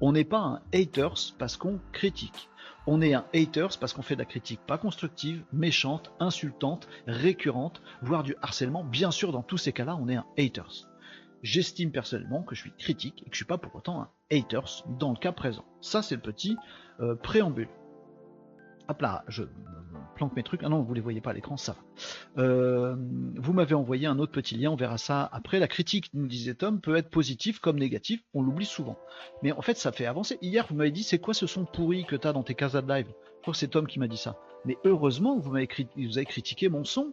On n'est pas un haters parce qu'on critique. On est un haters parce qu'on fait de la critique pas constructive, méchante, insultante, récurrente, voire du harcèlement. Bien sûr, dans tous ces cas-là, on est un haters. J'estime personnellement que je suis critique et que je suis pas pour autant un haters dans le cas présent. Ça, c'est le petit euh, préambule. Hop là, je planque mes trucs. Ah non, vous les voyez pas à l'écran, ça va. Euh, vous m'avez envoyé un autre petit lien, on verra ça après. La critique, nous disait Tom, peut être positive comme négative, on l'oublie souvent. Mais en fait, ça fait avancer. Hier, vous m'avez dit, c'est quoi ce son pourri que tu as dans tes casas de live? Je crois que c'est Tom qui m'a dit ça. Mais heureusement, vous vous avez critiqué mon son.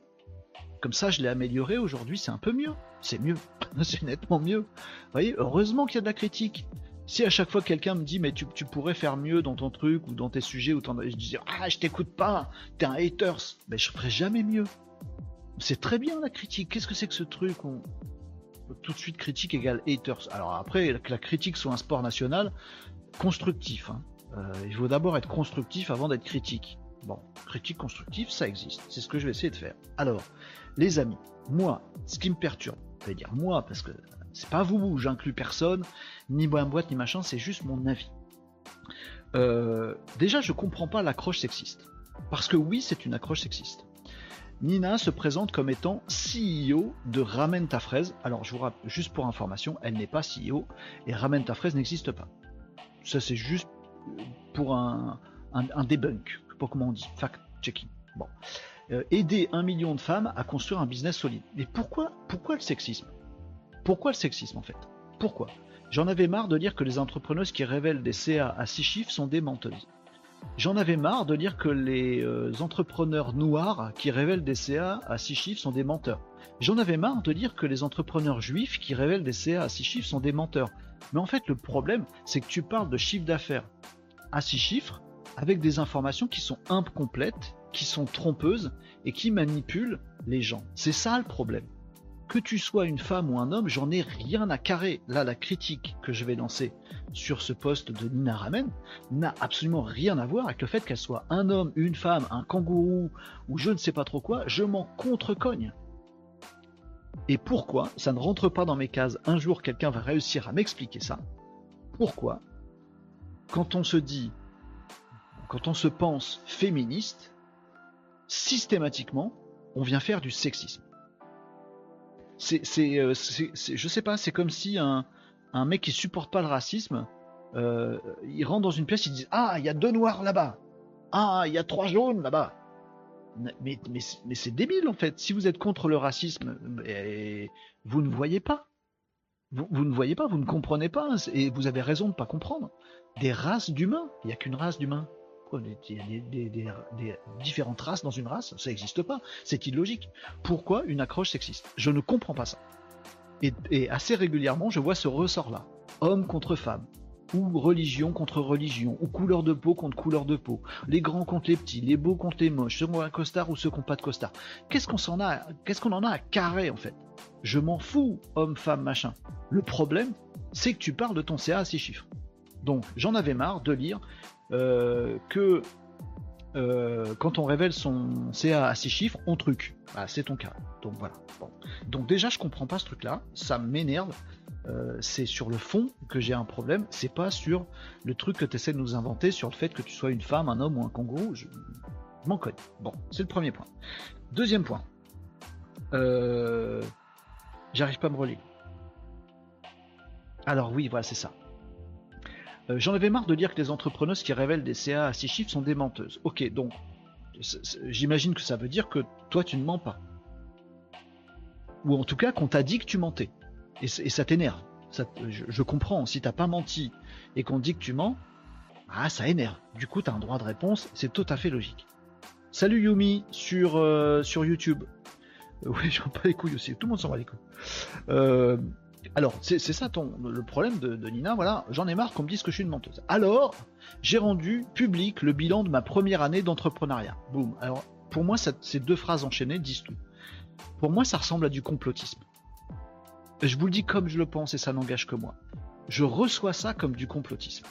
Comme ça, je l'ai amélioré aujourd'hui, c'est un peu mieux. C'est mieux. c'est nettement mieux. Vous voyez, heureusement qu'il y a de la critique. Si à chaque fois quelqu'un me dit mais tu, pourrais faire mieux dans ton truc ou dans tes sujets ou je disais ah je t'écoute pas, t'es un haters, mais je ferai jamais mieux. C'est très bien la critique. Qu'est-ce que c'est que ce truc on... Tout de suite critique égale haters. Alors après que la critique soit un sport national, constructif. Hein. Euh, il faut d'abord être constructif avant d'être critique. Bon, critique constructive, ça existe. C'est ce que je vais essayer de faire. Alors, les amis, moi, ce qui me perturbe, je vais dire moi parce que c'est pas vous, j'inclus personne, ni boîte boîte, ni machin, c'est juste mon avis. Euh, déjà, je comprends pas l'accroche sexiste. Parce que oui, c'est une accroche sexiste. Nina se présente comme étant CEO de Ramène ta fraise. Alors, je vous rappelle, juste pour information, elle n'est pas CEO et Ramène ta fraise n'existe pas. Ça, c'est juste pour un, un, debunk. Je sais pas comment on dit. Fact-checking. Bon. Euh, aider un million de femmes à construire un business solide. Mais pourquoi, pourquoi le sexisme? Pourquoi le sexisme en fait? Pourquoi? J'en avais marre de lire que les entrepreneuses qui révèlent des CA à 6 chiffres sont des menteuses. J'en avais marre de lire que les euh, entrepreneurs noirs qui révèlent des CA à 6 chiffres sont des menteurs. J'en avais marre de dire que les entrepreneurs juifs qui révèlent des CA à 6 chiffres sont des menteurs. Mais en fait, le problème, c'est que tu parles de chiffre d'affaires à 6 chiffres avec des informations qui sont incomplètes, qui sont trompeuses et qui manipulent les gens. C'est ça le problème Que tu sois une femme ou un homme, j'en ai rien à carrer. Là, la critique que je vais lancer sur ce poste de Nina Ramen n'a absolument rien à voir avec le fait qu'elle soit un homme, une femme, un kangourou ou je ne sais pas trop quoi. Je m'en contre-cogne. Et pourquoi Ça ne rentre pas dans mes cases. Un jour, quelqu'un va réussir à m'expliquer ça? Pourquoi Quand on se dit, quand on se pense féministe, systématiquement, on vient faire du sexisme? C'est, euh, je sais pas, c'est comme si un, mec qui supporte pas le racisme, euh, il rentre dans une pièce, il dit Ah, il y a deux noirs là-bas. Ah, il y a trois jaunes là-bas. Mais, c'est débile en fait. Si vous êtes contre le racisme, vous ne voyez pas. Vous, vous, ne voyez pas, vous ne comprenez pas. Et vous avez raison de ne pas comprendre. Des races d'humains. Il n'y a qu'une race d'humains il y a des, différentes races dans une race, ça n'existe pas, c'est illogique. Pourquoi une accroche sexiste? Je ne comprends pas ça. Et, assez régulièrement, je vois ce ressort-là. Homme contre femme, ou religion contre religion, ou couleur de peau contre couleur de peau, les grands contre les petits, les beaux contre les moches, ceux qui ont un costard ou ceux qui n'ont pas de costard. Qu'est-ce qu'on en a à carrer en fait? Je m'en fous, homme, femme, machin. Le problème, c'est que tu parles de ton CA à six chiffres. Donc j'en avais marre de lire que euh, quand on révèle son CA à 6 chiffres, on truc. C'est ton cas. Donc voilà. Donc déjà, je comprends pas ce truc-là. Ça m'énerve. Euh, c'est sur le fond que j'ai un problème. C'est pas sur le truc que tu essaies de nous inventer, sur le fait que tu sois une femme, un homme ou un kangourou. Je, m'en connais. Bon, c'est le premier point. Deuxième point. J'arrive pas à me relier. Alors oui, voilà, c'est ça. Euh, j'en avais marre de dire que les entrepreneuses qui révèlent des CA à 6 chiffres sont des menteuses. Ok, donc j'imagine que ça veut dire que toi tu ne mens pas. Ou en tout cas qu'on t'a dit que tu mentais. Et, ça t'énerve. Je, comprends, si t'as pas menti et qu'on dit que tu mens, ah ça énerve. Du coup t'as un droit de réponse, c'est tout à fait logique. Salut Yumi sur, euh, sur YouTube. Euh, oui, j'en pas les couilles aussi, tout le monde s'en va les couilles. Euh, alors, c'est ça le problème de, Nina, voilà, j'en ai marre qu'on me dise que je suis une menteuse. Alors, j'ai rendu public le bilan de ma première année d'entrepreneuriat. Boum. Alors, pour moi, ces deux phrases enchaînées disent tout. Pour moi, ça ressemble à du complotisme. Je vous le dis comme je le pense et ça n'engage que moi. Je reçois ça comme du complotisme.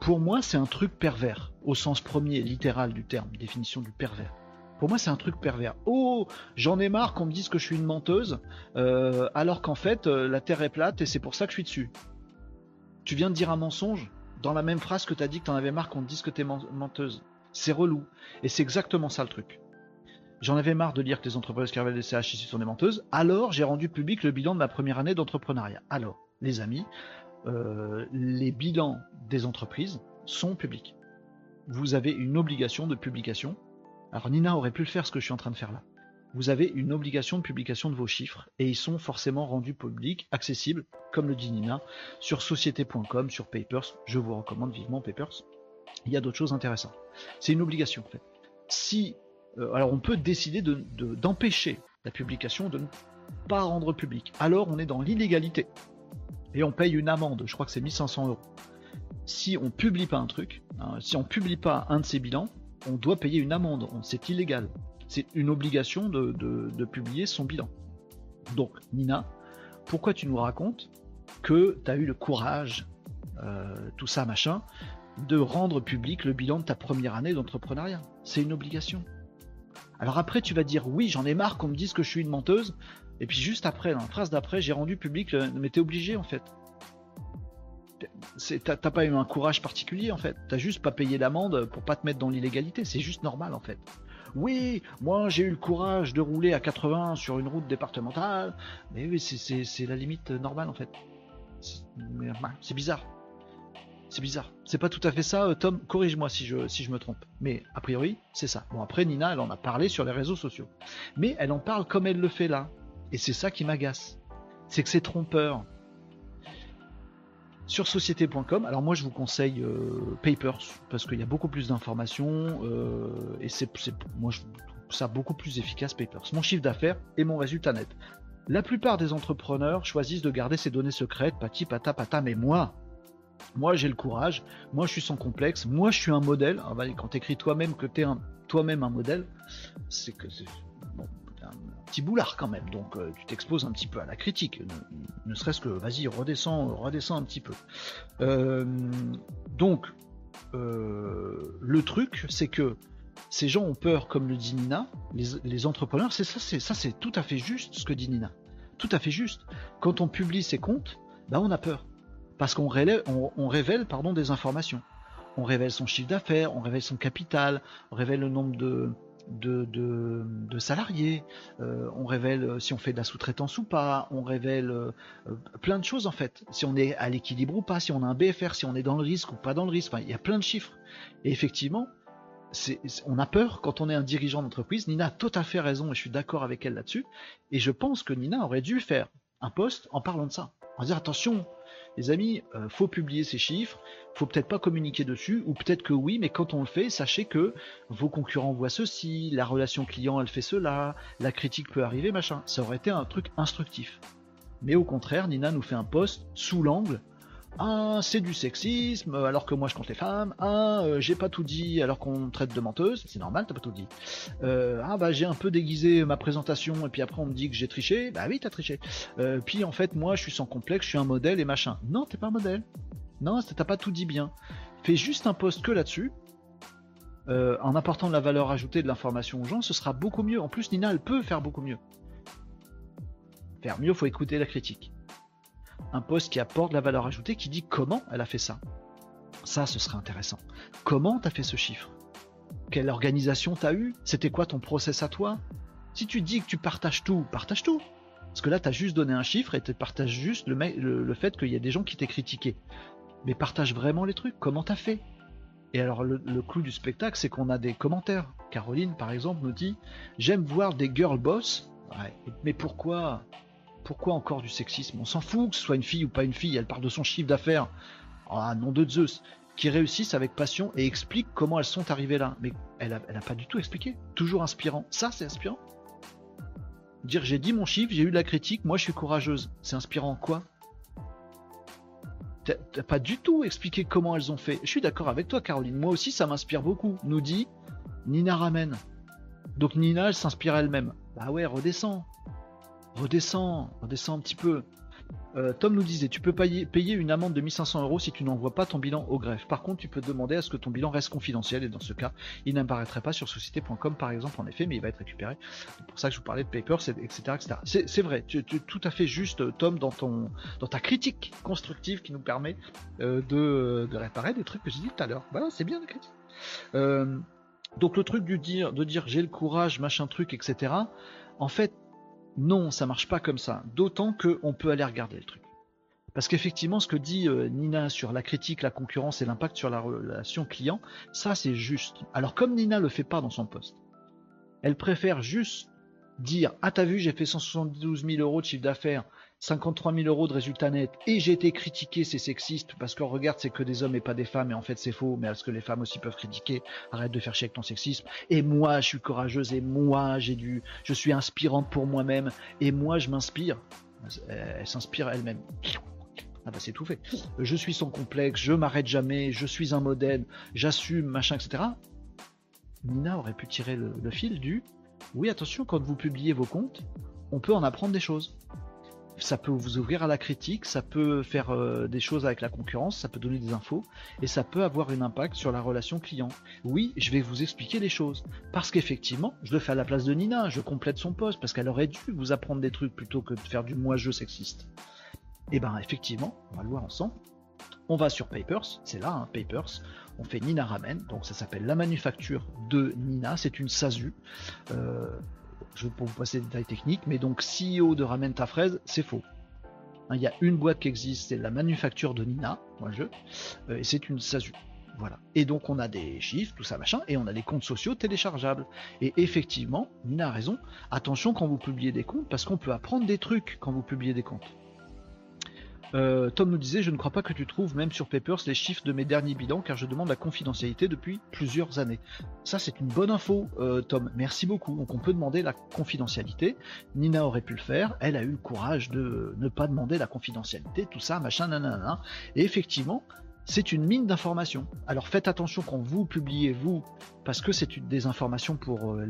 Pour moi, c'est un truc pervers, au sens premier, littéral du terme, définition du pervers. Pour moi, c'est un truc pervers. Oh, j'en ai marre qu'on me dise que je suis une menteuse, euh, alors qu'en fait, euh, la Terre est plate et c'est pour ça que je suis dessus. Tu viens de dire un mensonge dans la même phrase que tu as dit que t'en avais marre qu'on te dise que t'es menteuse. C'est relou. Et c'est exactement ça le truc. J'en avais marre de dire que les entreprises qui révèlent des CHI sont des menteuses. Alors, j'ai rendu public le bilan de ma première année d'entrepreneuriat. Alors, les amis, euh, les bilans des entreprises sont publics. Vous avez une obligation de publication alors Nina aurait pu le faire ce que je suis en train de faire là. Vous avez une obligation de publication de vos chiffres et ils sont forcément rendus publics, accessibles, comme le dit Nina, sur société.com, sur Papers. Je vous recommande vivement Papers. Il y a d'autres choses intéressantes. C'est une obligation en fait. Si, euh, alors on peut décider d'empêcher la publication, de ne pas rendre public. Alors on est dans l'illégalité et on paye une amende. Je crois que c'est 1500 euros. Si on publie pas un truc, hein, si on publie pas un de ces bilans, on doit payer une amende. C'est illégal. C'est une obligation de, publier son bilan. Donc, Nina, pourquoi tu nous racontes que tu as eu le courage, euh, tout ça, machin, de rendre public le bilan de ta première année d'entrepreneuriat? C'est une obligation. Alors après, tu vas dire oui, j'en ai marre qu'on me dise que je suis une menteuse. Et puis juste après, dans la phrase d'après, j'ai rendu public, le... mais t'es obligé en fait t'as pas eu un courage particulier en fait. T'as juste pas payé l'amende pour pas te mettre dans l'illégalité. C'est juste normal en fait. Oui, moi j'ai eu le courage de rouler à 80 sur une route départementale, mais oui, c'est la limite normale en fait. C'est bizarre. C'est bizarre. C'est pas tout à fait ça, euh, Tom. Corrige-moi si je, si je me trompe. Mais a priori, c'est ça. Bon, après, Nina, elle en a parlé sur les réseaux sociaux. Mais elle en parle comme elle le fait là. Et c'est ça qui m'agace. C'est que c'est trompeur sur société.com. Alors moi je vous conseille euh, Papers parce qu'il y a beaucoup plus d'informations euh, et c'est moi je trouve ça beaucoup plus efficace Papers. Mon chiffre d'affaires et mon résultat net. La plupart des entrepreneurs choisissent de garder ces données secrètes, pati pata pata, mais moi, moi j'ai le courage, moi je suis sans complexe, moi je suis un modèle. Ah bah, quand toi-même que tu es toi-même un modèle, c'est que boulard quand même, donc euh, tu t'exposes un petit peu à la critique, ne, serait-ce que, vas-y, redescends, redescends un petit peu. Euh, donc, le truc, c'est que ces gens ont peur, comme le dit Nina, les, entrepreneurs, c'est ça, c'est ça, c'est tout à fait juste ce que dit Nina. Tout à fait juste. Quand on publie ses comptes, bah on a peur. Parce qu'on révèle, on révèle pardon, des informations on révèle son chiffre d'affaires, on révèle son capital, on révèle le nombre de, de, salariés, euh, on révèle euh, si on fait de la sous-traitance ou pas, on révèle euh, plein de choses en fait, si on est à l'équilibre ou pas, si on a un BFR, si on est dans le risque ou pas dans le risque, il y a plein de chiffres. Et effectivement, on a peur quand on est un dirigeant d'entreprise. Nina a tout à fait raison et je suis d'accord avec elle là-dessus. Et je pense que Nina aurait dû faire un post en parlant de ça. En dire attention, les amis, euh, faut publier ces chiffres, faut peut-être pas communiquer dessus, ou peut-être que oui, mais quand on le fait, sachez que vos concurrents voient ceci, la relation client elle fait cela, la critique peut arriver, machin. Ça aurait été un truc instructif. Mais au contraire, Nina nous fait un post sous l'angle ah, c'est du sexisme, alors que moi je compte les femmes. Ah, euh, j'ai pas tout dit alors qu'on traite de menteuse. C'est normal, t'as pas tout dit. Euh, ah, bah j'ai un peu déguisé ma présentation et puis après on me dit que j'ai triché. Bah oui, t'as triché. Euh, puis en fait, moi je suis sans complexe, je suis un modèle et machin. Non, t'es pas un modèle. Non, t'as pas tout dit bien. Fais juste un post que là-dessus. en apportant de la valeur ajoutée de l'information aux gens, ce sera beaucoup mieux. En plus, Nina, elle peut faire beaucoup mieux. Faire mieux, faut écouter la critique un poste qui apporte la valeur ajoutée, qui dit comment elle a fait ça. Ça, ce serait intéressant. Comment t'as fait ce chiffre? Quelle organisation t'as eu? C'était quoi ton process à toi? Si tu dis que tu partages tout, partage tout. Parce que là, t'as juste donné un chiffre et tu partages juste le, fait qu'il y a des gens qui t'aient critiqué. Mais partage vraiment les trucs. Comment t'as fait? Et alors, le, le clou du spectacle, c'est qu'on a des commentaires. Caroline, par exemple, nous dit J'aime voir des girl boss. mais pourquoi? Pourquoi encore du sexisme? On s'en fout que ce soit une fille ou pas une fille, elle parle de son chiffre d'affaires. Ah, nom de Zeus qui réussissent avec passion et expliquent comment elles sont arrivées là. Mais elle n'a a pas du tout expliqué. Toujours inspirant. Ça, c'est inspirant. Dire j'ai dit mon chiffre, j'ai eu de la critique, moi je suis courageuse. C'est inspirant quoi? T'as pas du tout expliqué comment elles ont fait. Je suis d'accord avec toi, Caroline. Moi aussi, ça m'inspire beaucoup. Nous dit Nina Ramen. Donc Nina, elle s'inspire elle-même. Bah ouais, redescends redescends, redescends un petit peu. Euh, Tom nous disait, tu peux payer, une amende de 1500 euros si tu n'envoies pas ton bilan au greffe. Par contre, tu peux demander à ce que ton bilan reste confidentiel et dans ce cas, il n'apparaîtrait pas sur société.com par exemple en effet, mais il va être récupéré. C'est pour ça que je vous parlais de papers, etc. C'est vrai, tu es tout à fait juste Tom dans ta critique constructive qui nous permet euh, de, réparer des trucs que j'ai dit tout à l'heure. Voilà, c'est bien la critique. Euh, donc le truc du dire, de dire j'ai le courage, machin truc, etc. En fait, non, ça marche pas comme ça. D'autant qu'on peut aller regarder le truc. Parce qu'effectivement, ce que dit euh, Nina sur la critique, la concurrence et l'impact sur la relation client, ça c'est juste. Alors comme Nina le fait pas dans son poste, elle préfère juste dire Ah, t'as vu, j'ai fait 172 000 euros de chiffre d'affaires, 53 000 euros de résultats nets, et j'ai été critiqué, c'est sexiste, parce qu'on regarde, c'est que des hommes et pas des femmes, et en fait c'est faux, mais est-ce que les femmes aussi peuvent critiquer Arrête de faire chier avec ton sexisme. Et moi, je suis courageuse, et moi, j'ai dû, je suis inspirante pour moi-même, et moi, je m'inspire. Elle, s'inspire elle-même. Ah bah c'est tout fait. Je suis sans complexe, je m'arrête jamais, je suis un modèle, j'assume, machin, etc. Nina aurait pu tirer le fil du oui, attention, quand vous publiez vos comptes, on peut en apprendre des choses. Ça peut vous ouvrir à la critique, ça peut faire euh, des choses avec la concurrence, ça peut donner des infos, et ça peut avoir un impact sur la relation client. Oui, je vais vous expliquer les choses. Parce qu'effectivement, je le fais à la place de Nina, je complète son poste, parce qu'elle aurait dû vous apprendre des trucs plutôt que de faire du moi-je sexiste. Et eh ben effectivement, on va le voir ensemble. On va sur Papers, c'est là, hein, Papers on fait Nina Ramen, donc ça s'appelle la manufacture de Nina, c'est une SASU. Euh, je vais vous passer les détails techniques, mais donc CEO de Ramen ta fraise, c'est faux. Hein, il y a une boîte qui existe, c'est la manufacture de Nina, moi je, euh, et c'est une SASU. Voilà. Et donc on a des chiffres, tout ça machin, et on a des comptes sociaux téléchargeables. Et effectivement, Nina a raison. Attention quand vous publiez des comptes, parce qu'on peut apprendre des trucs quand vous publiez des comptes. Euh, Tom nous disait, je ne crois pas que tu trouves même sur Papers les chiffres de mes derniers bilans car je demande la confidentialité depuis plusieurs années. Ça c'est une bonne info euh, Tom, merci beaucoup. Donc on peut demander la confidentialité. Nina aurait pu le faire, elle a eu le courage de ne pas demander la confidentialité, tout ça, machin, nanana. Et effectivement, c'est une mine d'informations. Alors faites attention quand vous publiez vous, parce que c'est des informations pour euh,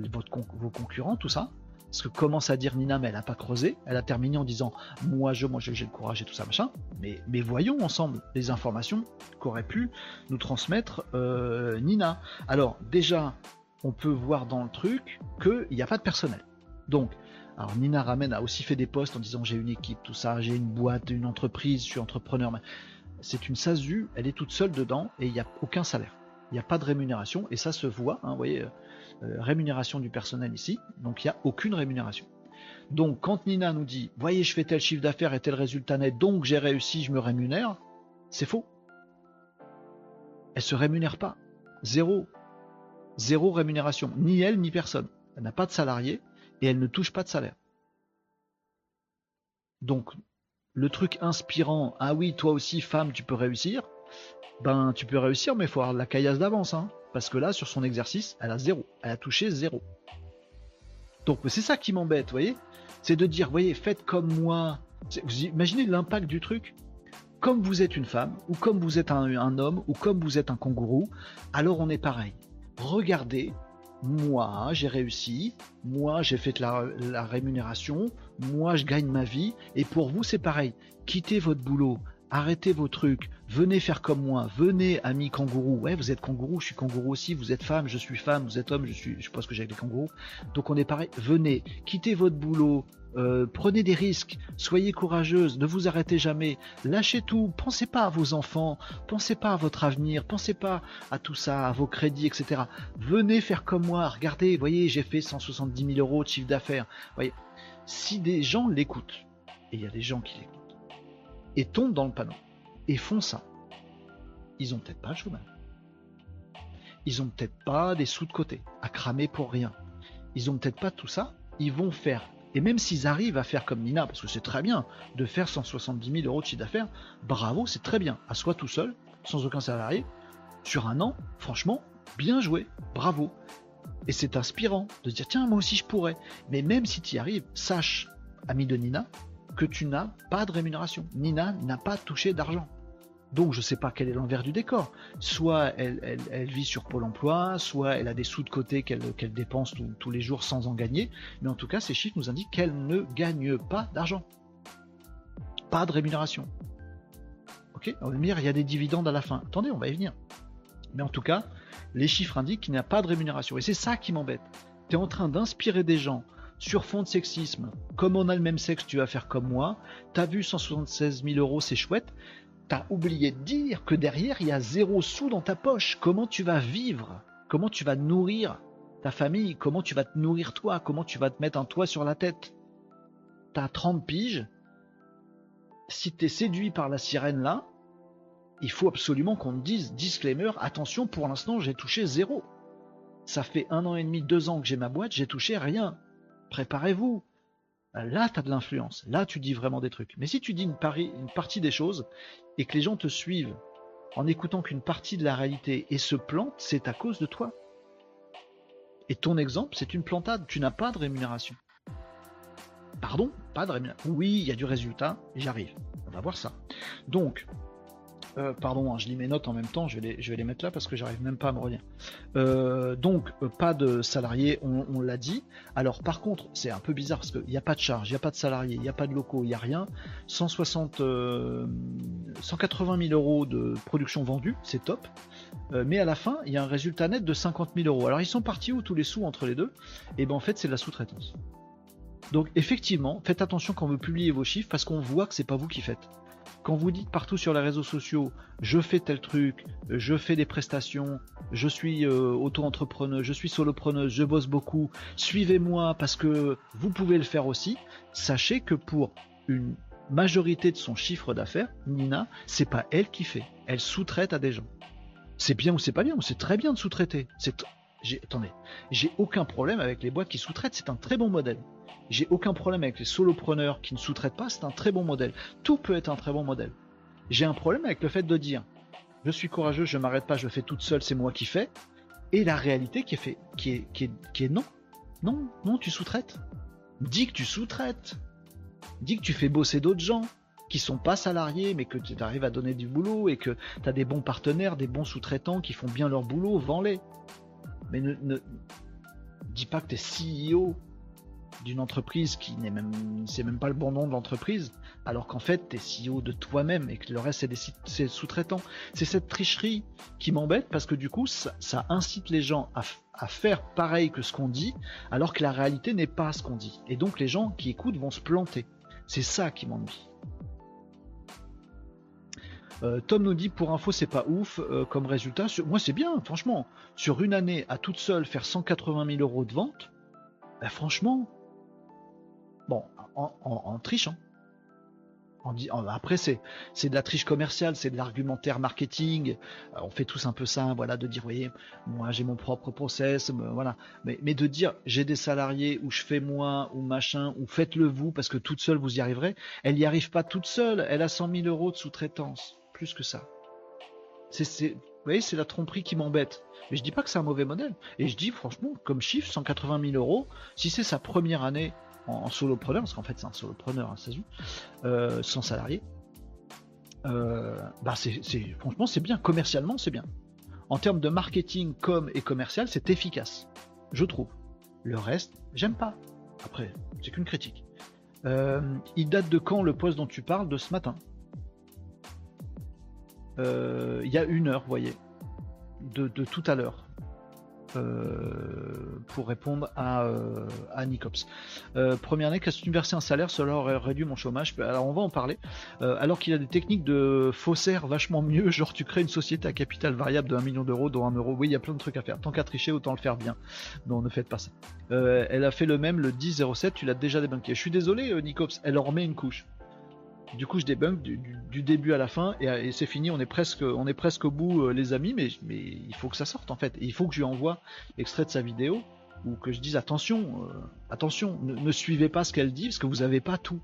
vos concurrents, tout ça. Ce que commence à dire Nina, mais elle n'a pas creusé. Elle a terminé en disant Moi, je, moi, j'ai le courage et tout ça, machin. Mais, mais voyons ensemble les informations qu'aurait pu nous transmettre euh, Nina. Alors, déjà, on peut voir dans le truc qu'il n'y a pas de personnel. Donc, alors Nina Ramen a aussi fait des posts en disant J'ai une équipe, tout ça, j'ai une boîte, une entreprise, je suis entrepreneur. C'est une SASU, elle est toute seule dedans et il n'y a aucun salaire. Il n'y a pas de rémunération et ça se voit. Hein, vous voyez, euh, rémunération du personnel ici, donc il n'y a aucune rémunération. Donc quand Nina nous dit, voyez, je fais tel chiffre d'affaires et tel résultat net, donc j'ai réussi, je me rémunère, c'est faux. Elle se rémunère pas. Zéro. Zéro rémunération. Ni elle, ni personne. Elle n'a pas de salarié et elle ne touche pas de salaire. Donc, le truc inspirant, ah oui, toi aussi, femme, tu peux réussir, ben tu peux réussir, mais il faut avoir la caillasse d'avance. Hein. Parce que là, sur son exercice, elle a zéro. Elle a touché zéro. Donc c'est ça qui m'embête, vous voyez? C'est de dire, voyez, faites comme moi. Vous imaginez l'impact du truc? Comme vous êtes une femme, ou comme vous êtes un, homme, ou comme vous êtes un kangourou, alors on est pareil. Regardez, moi j'ai réussi, moi j'ai fait la, la rémunération, moi je gagne ma vie, et pour vous c'est pareil. Quittez votre boulot, arrêtez vos trucs, venez faire comme moi, venez amis kangourou. Ouais, vous êtes kangourou, je suis kangourou aussi, vous êtes femme, je suis femme, vous êtes homme, je suis, je pense que j'ai avec les kangourous. Donc on est pareil. Venez, quittez votre boulot, euh, prenez des risques, soyez courageuse, ne vous arrêtez jamais, lâchez tout, pensez pas à vos enfants, pensez pas à votre avenir, pensez pas à tout ça, à vos crédits, etc. Venez faire comme moi, regardez, voyez, j'ai fait 170 000 euros de chiffre d'affaires. Voyez, si des gens l'écoutent, et il y a des gens qui l'écoutent, et tombent dans le panneau et font ça, ils ont peut-être pas le chômage. Ils ont peut-être pas des sous de côté à cramer pour rien. Ils ont peut-être pas tout ça. Ils vont faire. Et même s'ils arrivent à faire comme Nina, parce que c'est très bien de faire 170 000 euros de chiffre d'affaires, bravo, c'est très bien. À soi tout seul, sans aucun salarié, sur un an, franchement, bien joué, bravo. Et c'est inspirant de dire, tiens, moi aussi je pourrais. Mais même si tu y arrives, sache, ami de Nina, que tu n'as pas de rémunération. Nina n'a pas touché d'argent. Donc je ne sais pas quel est l'envers du décor. Soit elle, vit sur Pôle Emploi, soit elle a des sous de côté qu'elle dépense tous les jours sans en gagner. Mais en tout cas, ces chiffres nous indiquent qu'elle ne gagne pas d'argent. Pas de rémunération. Ok? On va il y a des dividendes à la fin. Attendez, on va y venir. Mais en tout cas, les chiffres indiquent qu'il n'y a pas de rémunération. Et c'est ça qui m'embête. Tu es en train d'inspirer des gens sur fond de sexisme, comme on a le même sexe, tu vas faire comme moi, t'as vu 176 000 euros, c'est chouette, t'as oublié de dire que derrière, il y a zéro sous dans ta poche. Comment tu vas vivre? Comment tu vas nourrir ta famille? Comment tu vas te nourrir toi? Comment tu vas te mettre un toit sur la tête? T'as 30 piges. Si t'es séduit par la sirène là, il faut absolument qu'on te dise, disclaimer, attention, pour l'instant, j'ai touché zéro. Ça fait un an et demi, deux ans que j'ai ma boîte, j'ai touché rien préparez-vous. Là, tu as de l'influence. Là, tu dis vraiment des trucs. Mais si tu dis une, partie des choses et que les gens te suivent en écoutant qu'une partie de la réalité et se plantent, c'est à cause de toi. Et ton exemple, c'est une plantade. Tu n'as pas de rémunération. Pardon? Pas de rémunération. Oui, il y a du résultat, j'arrive. On va voir ça. Donc, euh, pardon, hein, je lis mes notes en même temps, je vais les, mettre là parce que j'arrive même pas à me relire. Euh, donc, euh, pas de salariés, on, l'a dit. Alors, par contre, c'est un peu bizarre parce qu'il n'y a pas de charge, il n'y a pas de salariés, il n'y a pas de locaux, il n'y a rien. 160, 180 000 euros de production vendue, c'est top. mais à la fin, il y a un résultat net de 50 000 euros. Alors, ils sont partis où tous les sous entre les deux? Et eh ben en fait, c'est de la sous-traitance. Donc, effectivement, faites attention quand vous publiez vos chiffres parce qu'on voit que c'est pas vous qui faites. Quand vous dites partout sur les réseaux sociaux, je fais tel truc, je fais des prestations, je suis euh, auto-entrepreneuse, je suis solopreneuse, je bosse beaucoup, suivez-moi parce que vous pouvez le faire aussi, sachez que pour une majorité de son chiffre d'affaires, Nina, c'est pas elle qui fait, elle sous-traite à des gens. C'est bien ou c'est pas bien, c'est très bien de sous-traiter. Attendez, j'ai aucun problème avec les boîtes qui sous-traitent, c'est un très bon modèle. J'ai aucun problème avec les solopreneurs qui ne sous-traitent pas, c'est un très bon modèle. Tout peut être un très bon modèle. J'ai un problème avec le fait de dire je suis courageux, je m'arrête pas, je le fais toute seule, c'est moi qui fais. Et la réalité qui est, fait, qui est, qui est, qui non. Non, non, tu sous-traites. Dis que tu sous-traites. Dis que tu fais bosser d'autres gens qui sont pas salariés, mais que tu arrives à donner du boulot et que tu as des bons partenaires, des bons sous-traitants qui font bien leur boulot, vends-les. Mais ne, dis pas que tu es CEO d'une entreprise qui n'est même, c'est même pas le bon nom de l'entreprise, alors qu'en fait, tu es CEO de toi-même et que le reste, c'est des sous-traitants. C'est cette tricherie qui m'embête parce que du coup, ça, incite les gens à, à, faire pareil que ce qu'on dit, alors que la réalité n'est pas ce qu'on dit. Et donc, les gens qui écoutent vont se planter. C'est ça qui m'ennuie. Euh, Tom nous dit pour info c'est pas ouf euh, comme résultat. moi c'est bien, franchement. Sur une année à toute seule faire 180 000 euros de vente, bah, franchement, bon, en, en, triche. Hein. après c'est de la triche commerciale, c'est de l'argumentaire marketing. Euh, on fait tous un peu ça, voilà, de dire, voyez, moi j'ai mon propre process, voilà. Mais, mais de dire j'ai des salariés ou je fais moi ou machin ou faites-le vous parce que toute seule vous y arriverez. Elle n'y arrive pas toute seule. Elle a 100 000 euros de sous-traitance que ça. C'est, vous voyez, c'est la tromperie qui m'embête. Mais je dis pas que c'est un mauvais modèle. Et je dis franchement, comme chiffre, 180 000 euros, si c'est sa première année en, solopreneur, parce qu'en fait c'est un solopreneur, hein, euh, sans salarié, euh, bah c'est, franchement c'est bien. Commercialement, c'est bien. En termes de marketing, com et commercial, c'est efficace, je trouve. Le reste, j'aime pas. Après, c'est qu'une critique. Euh, il date de quand le poste dont tu parles De ce matin? Euh, il y a une heure, vous voyez, de, tout à l'heure. Euh, pour répondre à, euh, Nicops. première année, qu'est-ce que tu versé un salaire Cela aurait réduit mon chômage. Alors on va en parler. alors qu'il a des techniques de faussaire vachement mieux, genre tu crées une société à capital variable de 1 million d'euros, dont 1 euro. Oui, il y a plein de trucs à faire. Tant qu'à tricher, autant le faire bien. Non, ne faites pas ça. elle a fait le même le 10-07, tu l'as déjà débunké. Je suis désolé, Nicops, elle en remet une couche. Du coup, je débunk du, début à la fin et, c'est fini. On est presque, au bout, euh, les amis. Mais, il faut que ça sorte en fait. il faut que je lui envoie extrait de sa vidéo ou que je dise attention, euh, attention, ne, suivez pas ce qu'elle dit parce que vous n'avez pas tout.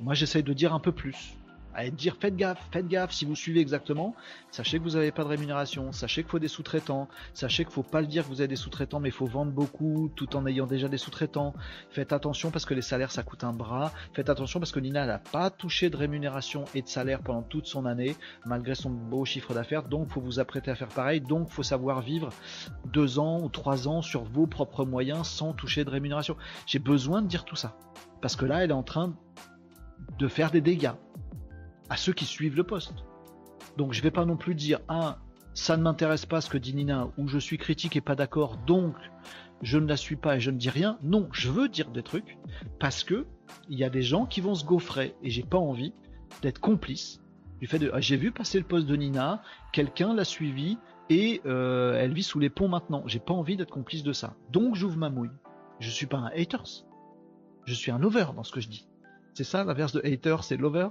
Moi, j'essaye de dire un peu plus à dire faites gaffe, faites gaffe si vous suivez exactement. Sachez que vous n'avez pas de rémunération, sachez qu'il faut des sous-traitants, sachez qu'il faut pas le dire que vous avez des sous-traitants, mais il faut vendre beaucoup tout en ayant déjà des sous-traitants. Faites attention parce que les salaires ça coûte un bras. Faites attention parce que Nina n'a pas touché de rémunération et de salaire pendant toute son année, malgré son beau chiffre d'affaires. Donc faut vous apprêter à faire pareil. Donc faut savoir vivre deux ans ou trois ans sur vos propres moyens sans toucher de rémunération. J'ai besoin de dire tout ça parce que là elle est en train de faire des dégâts à ceux qui suivent le poste. Donc je vais pas non plus dire ah ça ne m'intéresse pas ce que dit Nina ou je suis critique et pas d'accord donc je ne la suis pas et je ne dis rien. Non, je veux dire des trucs parce que il y a des gens qui vont se gaufrer et j'ai pas envie d'être complice du fait de ah, j'ai vu passer le poste de Nina, quelqu'un l'a suivi et euh, elle vit sous les ponts maintenant. J'ai pas envie d'être complice de ça. Donc j'ouvre ma mouille. Je suis pas un haters. Je suis un lover dans ce que je dis. C'est ça l'inverse de hater, c'est lover.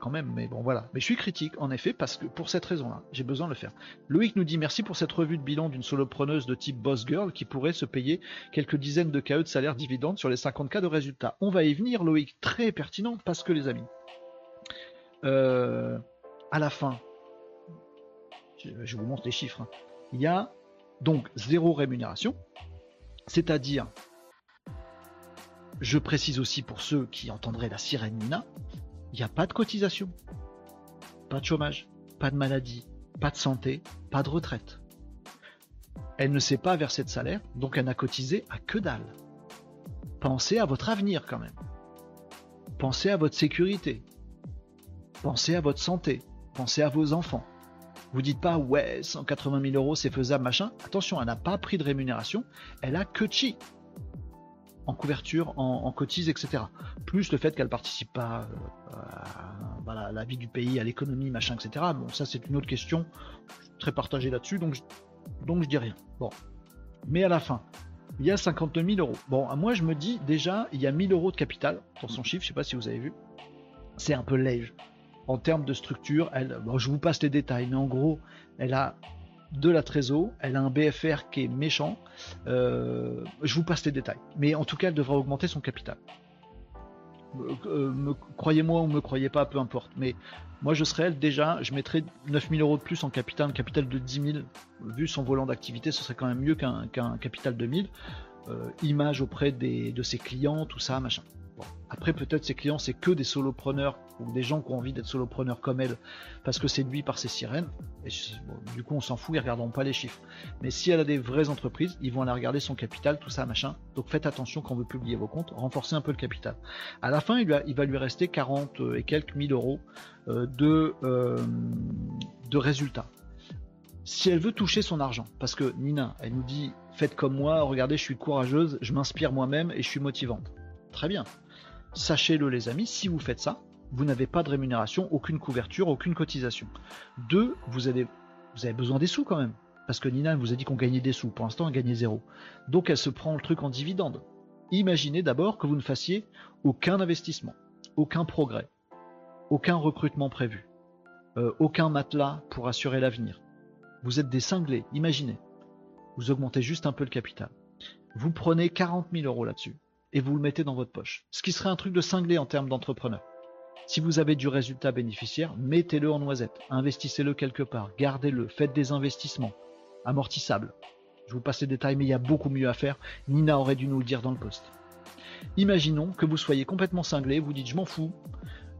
Quand même, mais bon voilà. Mais je suis critique, en effet, parce que pour cette raison-là, j'ai besoin de le faire. Loïc nous dit merci pour cette revue de bilan d'une solopreneuse de type Boss Girl qui pourrait se payer quelques dizaines de KE de salaire dividende sur les 50 cas de résultats. On va y venir, Loïc, très pertinent, parce que les amis, euh, à la fin, je, vous montre les chiffres, hein. il y a donc zéro rémunération, c'est-à-dire, je précise aussi pour ceux qui entendraient la sirène Nina, il n'y a pas de cotisation, pas de chômage, pas de maladie, pas de santé, pas de retraite. Elle ne s'est pas versée de salaire, donc elle n'a cotisé à que dalle. Pensez à votre avenir quand même. Pensez à votre sécurité. Pensez à votre santé. Pensez à vos enfants. Vous dites pas ouais 180 000 euros c'est faisable machin. Attention, elle n'a pas pris de rémunération, elle a que chi en couverture, en, cotise, etc. Plus le fait qu'elle participe pas euh, à, la vie du pays, à l'économie, machin, etc. Bon, ça c'est une autre question, très partagée là-dessus, donc je, donc je dis rien. Bon, mais à la fin, il y a 52 000 euros. Bon, moi je me dis déjà, il y a 1000 euros de capital dans son chiffre, je sais pas si vous avez vu. C'est un peu léger. En termes de structure, elle, bon, je vous passe les détails, mais en gros, elle a de la Trésor. Elle a un BFR qui est méchant. Euh, je vous passe les détails. Mais en tout cas, elle devra augmenter son capital. Euh, croyez-moi ou me croyez pas, peu importe. Mais moi, je serais elle déjà, je mettrais 9000 euros de plus en capital, un capital de 10 000. Vu son volant d'activité, ce serait quand même mieux qu'un capital de 1000. Euh, image auprès de ses clients, tout ça, machin. Après, peut-être ses clients, c'est que des solopreneurs ou des gens qui ont envie d'être solopreneurs comme elle parce que c'est séduits par ces sirènes. Et du coup, on s'en fout, ils regarderont pas les chiffres. Mais si elle a des vraies entreprises, ils vont aller regarder son capital, tout ça, machin. Donc faites attention quand vous publiez vos comptes, renforcez un peu le capital. À la fin, il, va lui rester 40 et quelques mille euros euh, de, euh, de résultats si elle veut toucher son argent, parce que Nina, elle nous dit faites comme moi, regardez, je suis courageuse, je m'inspire moi-même et je suis motivante. Très bien. Sachez-le les amis, si vous faites ça, vous n'avez pas de rémunération, aucune couverture, aucune cotisation. Deux, vous avez, vous avez besoin des sous quand même. Parce que Nina vous a dit qu'on gagnait des sous. Pour l'instant, elle gagnait zéro. Donc elle se prend le truc en dividende. Imaginez d'abord que vous ne fassiez aucun investissement, aucun progrès, aucun recrutement prévu, euh, aucun matelas pour assurer l'avenir. Vous êtes des cinglés, imaginez. Vous augmentez juste un peu le capital. Vous prenez 40 000 euros là-dessus et vous le mettez dans votre poche. Ce qui serait un truc de cinglé en termes d'entrepreneur. Si vous avez du résultat bénéficiaire, mettez-le en noisette, investissez-le quelque part, gardez-le, faites des investissements amortissables. Je vous passe les détails, mais il y a beaucoup mieux à faire. Nina aurait dû nous le dire dans le poste. Imaginons que vous soyez complètement cinglé, vous dites je m'en fous,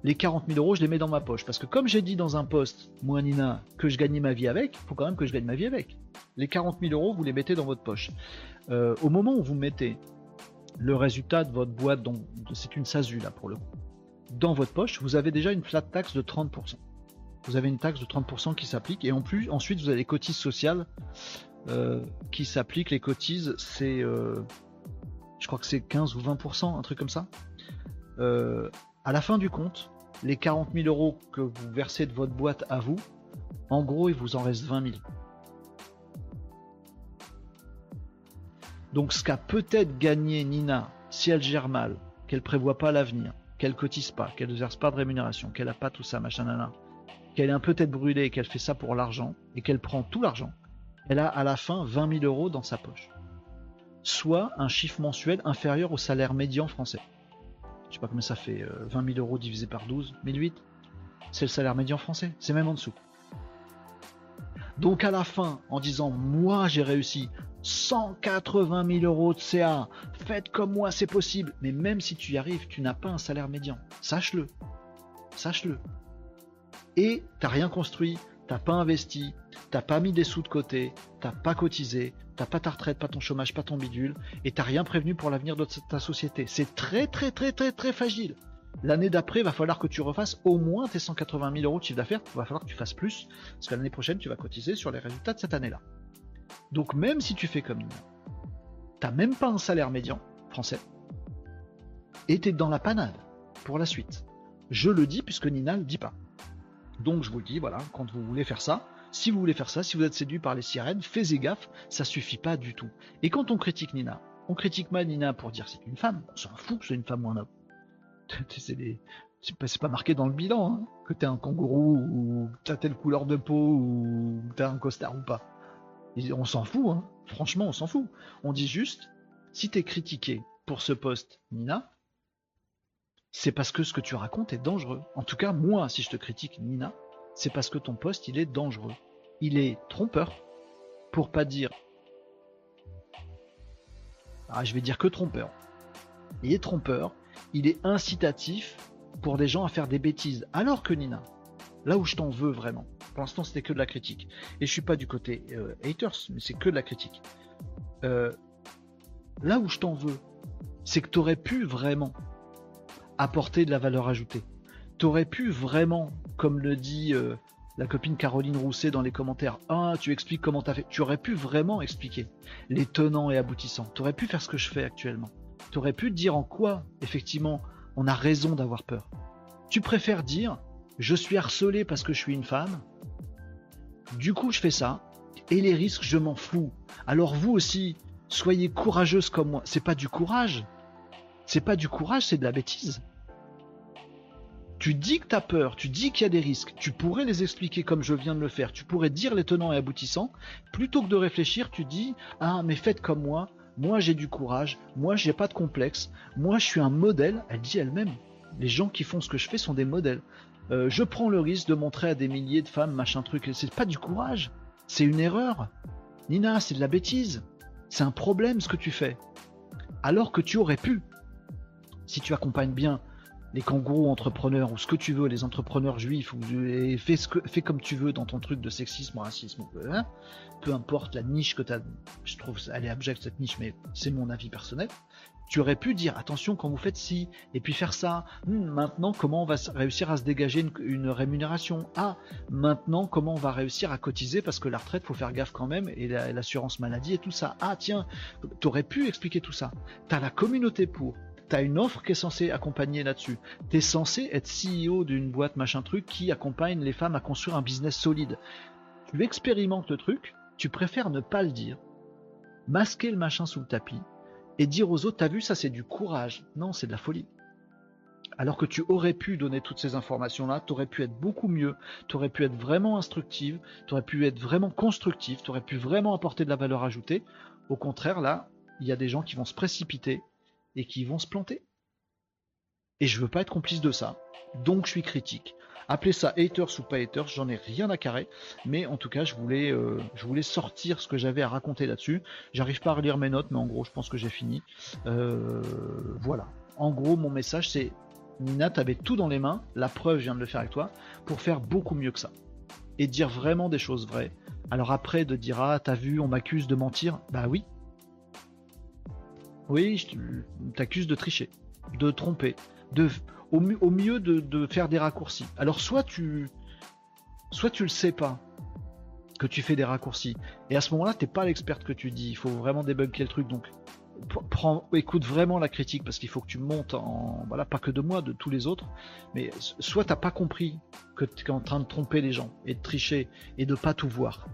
les 40 000 euros je les mets dans ma poche. Parce que comme j'ai dit dans un poste, moi Nina, que je gagnais ma vie avec, il faut quand même que je gagne ma vie avec. Les 40 000 euros, vous les mettez dans votre poche. Euh, au moment où vous mettez le résultat de votre boîte, c'est une SASU là pour le coup, dans votre poche, vous avez déjà une flat tax de 30%. Vous avez une taxe de 30% qui s'applique et en plus, ensuite vous avez les cotises sociales euh, qui s'appliquent. Les cotises, c'est, euh, je crois que c'est 15 ou 20%, un truc comme ça. Euh, à la fin du compte, les 40 000 euros que vous versez de votre boîte à vous, en gros, il vous en reste 20 000. Donc ce qu'a peut-être gagné Nina si elle gère mal, qu'elle prévoit pas l'avenir, qu'elle cotise pas, qu'elle ne verse pas de rémunération, qu'elle a pas tout ça, machin, nana, qu'elle est un peu tête brûlée qu'elle fait ça pour l'argent, et qu'elle prend tout l'argent, elle a à la fin 20 000 euros dans sa poche. Soit un chiffre mensuel inférieur au salaire médian français. Je sais pas combien ça fait, 20 euh, 000 euros divisé par 12, 1008 C'est le salaire médian français, c'est même en dessous. Donc à la fin, en disant moi j'ai réussi, 180 000 euros de CA. Faites comme moi, c'est possible. Mais même si tu y arrives, tu n'as pas un salaire médian. Sache-le. Sache-le. Et t'as rien construit, t'as pas investi, t'as pas mis des sous de côté, t'as pas cotisé, t'as pas ta retraite, pas ton chômage, pas ton bidule, et t'as rien prévenu pour l'avenir de ta société. C'est très très très très très fragile. L'année d'après, il va falloir que tu refasses au moins tes 180 000 euros de chiffre d'affaires. Il va falloir que tu fasses plus, parce que l'année prochaine, tu vas cotiser sur les résultats de cette année-là. Donc même si tu fais comme Nina, t'as même pas un salaire médian français, et t'es dans la panade pour la suite. Je le dis puisque Nina le dit pas. Donc je vous le dis, voilà, quand vous voulez faire ça, si vous voulez faire ça, si vous êtes séduit par les sirènes, faites gaffe, ça suffit pas du tout. Et quand on critique Nina, on critique mal Nina pour dire c'est une femme, on s'en fout que c'est une femme ou un homme. C'est pas, marqué dans le bilan, hein, que t'es un kangourou, ou t'as telle couleur de peau, ou t'as un costard ou pas. On s'en fout, hein. franchement, on s'en fout. On dit juste, si t'es critiqué pour ce poste, Nina, c'est parce que ce que tu racontes est dangereux. En tout cas, moi, si je te critique, Nina, c'est parce que ton poste, il est dangereux. Il est trompeur, pour pas dire. Ah, je vais dire que trompeur. Il est trompeur, il est incitatif pour des gens à faire des bêtises. Alors que Nina, là où je t'en veux vraiment, pour l'instant, c'était que de la critique. Et je suis pas du côté euh, haters, mais c'est que de la critique. Euh, là où je t'en veux, c'est que tu aurais pu vraiment apporter de la valeur ajoutée. Tu aurais pu vraiment, comme le dit euh, la copine Caroline Rousset dans les commentaires, ah, tu expliques comment tu as fait. Tu aurais pu vraiment expliquer les tenants et aboutissants. Tu aurais pu faire ce que je fais actuellement. Tu aurais pu dire en quoi, effectivement, on a raison d'avoir peur. Tu préfères dire, je suis harcelé parce que je suis une femme, du coup, je fais ça. Et les risques, je m'en fous. Alors vous aussi, soyez courageuse comme moi. C'est pas du courage. C'est pas du courage, c'est de la bêtise. Tu dis que tu as peur, tu dis qu'il y a des risques, tu pourrais les expliquer comme je viens de le faire, tu pourrais dire les tenants et aboutissants, plutôt que de réfléchir, tu dis Ah, mais faites comme moi, moi j'ai du courage, moi j'ai pas de complexe, moi je suis un modèle, elle dit elle-même. Les gens qui font ce que je fais sont des modèles. Euh, je prends le risque de montrer à des milliers de femmes machin truc. C'est pas du courage, c'est une erreur. Nina, c'est de la bêtise. C'est un problème ce que tu fais. Alors que tu aurais pu. Si tu accompagnes bien les kangourous entrepreneurs ou ce que tu veux, les entrepreneurs juifs, ou et fais, fais comme tu veux dans ton truc de sexisme, racisme, hein, peu importe la niche que tu as, je trouve elle est abjecte cette niche, mais c'est mon avis personnel. Tu aurais pu dire attention quand vous faites ci, et puis faire ça. Hmm, maintenant, comment on va réussir à se dégager une, rémunération? Ah, maintenant, comment on va réussir à cotiser parce que la retraite, faut faire gaffe quand même, et l'assurance maladie et tout ça. Ah, tiens, tu aurais pu expliquer tout ça. Tu as la communauté pour. Tu as une offre qui est censée accompagner là-dessus. Tu es censé être CEO d'une boîte machin truc qui accompagne les femmes à construire un business solide. Tu expérimentes le truc, tu préfères ne pas le dire, masquer le machin sous le tapis, et dire aux autres, t'as vu, ça c'est du courage. Non, c'est de la folie. Alors que tu aurais pu donner toutes ces informations-là, tu aurais pu être beaucoup mieux, tu aurais pu être vraiment instructive, tu aurais pu être vraiment constructive, tu aurais pu vraiment apporter de la valeur ajoutée. Au contraire, là, il y a des gens qui vont se précipiter et qui vont se planter. Et je veux pas être complice de ça. Donc je suis critique. Appelez ça haters ou pas haters, j'en ai rien à carrer, mais en tout cas, je voulais, euh, je voulais sortir ce que j'avais à raconter là-dessus. J'arrive pas à relire mes notes, mais en gros, je pense que j'ai fini. Euh, voilà. En gros, mon message, c'est Nina, t'avais tout dans les mains, la preuve, je viens de le faire avec toi, pour faire beaucoup mieux que ça. Et dire vraiment des choses vraies. Alors après, de dire, ah, t'as vu, on m'accuse de mentir, bah oui. Oui, je t'accuse de tricher, de tromper, de, au, mieux de, faire des raccourcis. Alors soit tu, soit tu le sais pas que tu fais des raccourcis, et à ce moment-là, t'es pas l'expert que tu dis. Il faut vraiment débunker le truc. Donc, prends, écoute vraiment la critique parce qu'il faut que tu montes en, voilà, pas que de moi, de tous les autres. Mais soit t'as pas compris que tu es en train de tromper les gens et de tricher et de pas tout voir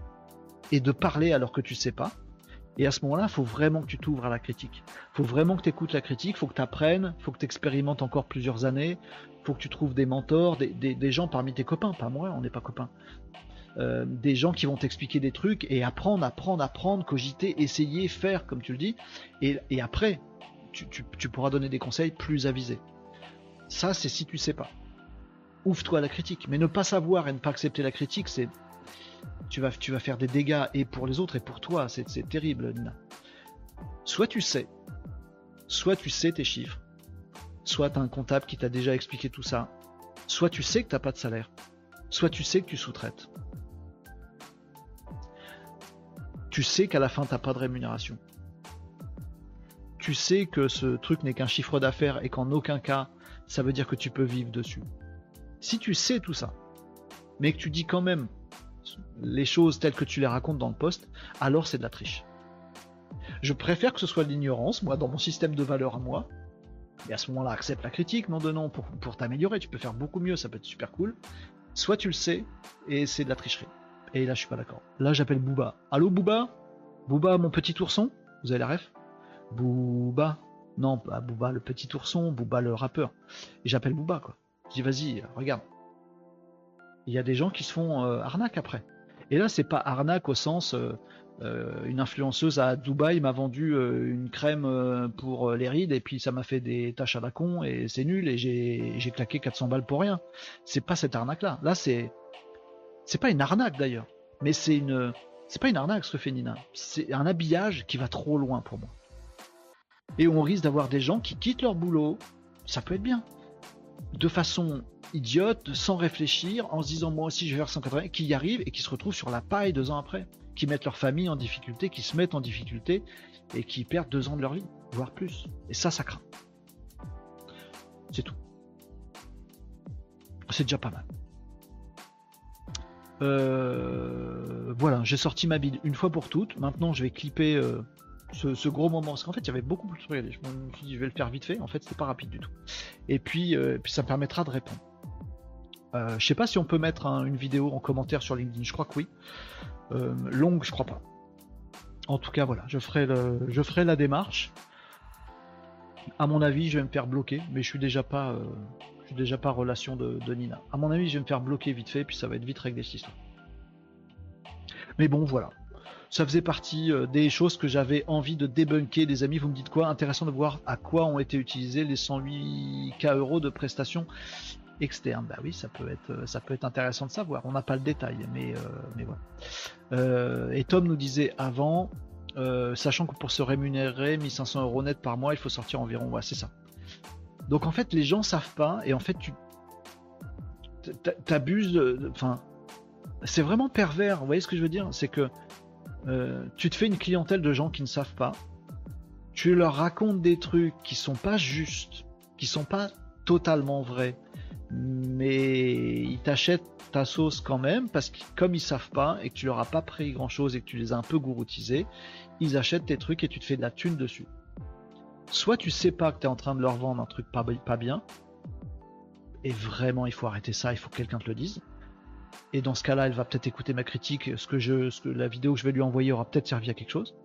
et de parler alors que tu sais pas et à ce moment-là, il faut vraiment que tu t'ouvres à la critique. Il faut vraiment que tu écoutes la critique, il faut que tu apprennes, il faut que tu expérimentes encore plusieurs années, il faut que tu trouves des mentors, des, gens parmi tes copains, pas moi, on n'est pas copains. Euh, des gens qui vont t'expliquer des trucs et apprendre, apprendre, apprendre, cogiter, essayer, faire, comme tu le dis. Et, après, tu, tu, pourras donner des conseils plus avisés. Ça, c'est si tu sais pas. Ouvre-toi à la critique. Mais ne pas savoir et ne pas accepter la critique, c'est tu vas, tu vas faire des dégâts et pour les autres et pour toi. C'est terrible, Nina. Soit tu sais, soit tu sais tes chiffres, soit tu as un comptable qui t'a déjà expliqué tout ça, soit tu sais que tu n'as pas de salaire, soit tu sais que tu sous-traites. Tu sais qu'à la fin, tu n'as pas de rémunération. Tu sais que ce truc n'est qu'un chiffre d'affaires et qu'en aucun cas, ça veut dire que tu peux vivre dessus. Si tu sais tout ça, mais que tu dis quand même les choses telles que tu les racontes dans le poste, alors c'est de la triche. Je préfère que ce soit de l'ignorance, moi, dans mon système de valeurs à moi. Et à ce moment-là, accepte la critique, non de non, pour, t'améliorer. Tu peux faire beaucoup mieux, ça peut être super cool. Soit tu le sais, et c'est de la tricherie. Et là, je suis pas d'accord. Là, j'appelle Booba. Allô, Booba? Booba, mon petit ourson? Vous avez la ref? Booba? Non, pas Booba, le petit ourson, Booba, le rappeur. Et j'appelle Booba, quoi. Je dis, vas-y, regarde. Il y a des gens qui se font euh, arnaque après. Et là, c'est pas arnaque au sens euh, euh, une influenceuse à Dubaï m'a vendu une crème pour les rides et puis ça m'a fait des taches à la con et c'est nul et j'ai claqué 400 balles pour rien. C'est pas cette arnaque là. Là, c'est c'est pas une arnaque d'ailleurs, mais c'est une c'est pas une arnaque ce que fait Nina. C'est un habillage qui va trop loin pour moi. Et on risque d'avoir des gens qui quittent leur boulot. Ça peut être bien. De façon idiotes, sans réfléchir, en se disant moi aussi je vais faire 180, qui y arrivent et qui se retrouvent sur la paille deux ans après, qui mettent leur famille en difficulté, qui se mettent en difficulté et qui perdent deux ans de leur vie, voire plus. Et ça, ça craint. C'est tout. C'est déjà pas mal. Euh, voilà, j'ai sorti ma bide une fois pour toutes. Maintenant, je vais clipper euh, ce, gros moment. Parce qu'en fait, il y avait beaucoup plus de trucs. Je me suis dit, je vais le faire vite fait. En fait, c'était pas rapide du tout. Et puis, euh, ça me permettra de répondre. Euh, je sais pas si on peut mettre une vidéo en commentaire sur LinkedIn, je crois que oui. Euh, longue, je crois pas. En tout cas, voilà, je ferai, la démarche. À mon avis, je vais me faire bloquer, mais je suis déjà pas, euh, je suis déjà pas relation de, Nina. À mon avis, je vais me faire bloquer vite fait, puis ça va être vite réglé cette histoire. Mais bon, voilà. Ça faisait partie des choses que j'avais envie de débunker, les amis. Vous me dites quoi? Intéressant de voir à quoi ont été utilisés les 108K euros de prestations externe. Bah oui, ça peut être, euh, ça peut être intéressant de savoir. On n'a pas le détail, mais, euh, mais voilà. Euh, et Tom nous disait avant, sachant que pour se rémunérer 1500 euros net par mois, il faut sortir environ, ouais, c'est ça. Donc en fait, les gens savent pas et en fait, tu t'abuses. Enfin, c'est vraiment pervers. Vous voyez ce que je veux dire? C'est que euh, tu te fais une clientèle de gens qui ne savent pas. Tu leur racontes des trucs qui sont pas justes, qui sont pas totalement vrais, mais ils t'achètent ta sauce quand même parce que comme ils savent pas et que tu leur as pas pris grand chose et que tu les as un peu gouroutisés, ils achètent tes trucs et tu te fais de la thune dessus. Soit tu sais pas que tu es en train de leur vendre un truc pas, pas bien, et vraiment il faut arrêter ça, il faut que quelqu'un te le dise. Et dans ce cas-là, elle va peut-être écouter ma critique, ce que je, ce que la vidéo que je vais lui envoyer aura peut-être servi à quelque chose.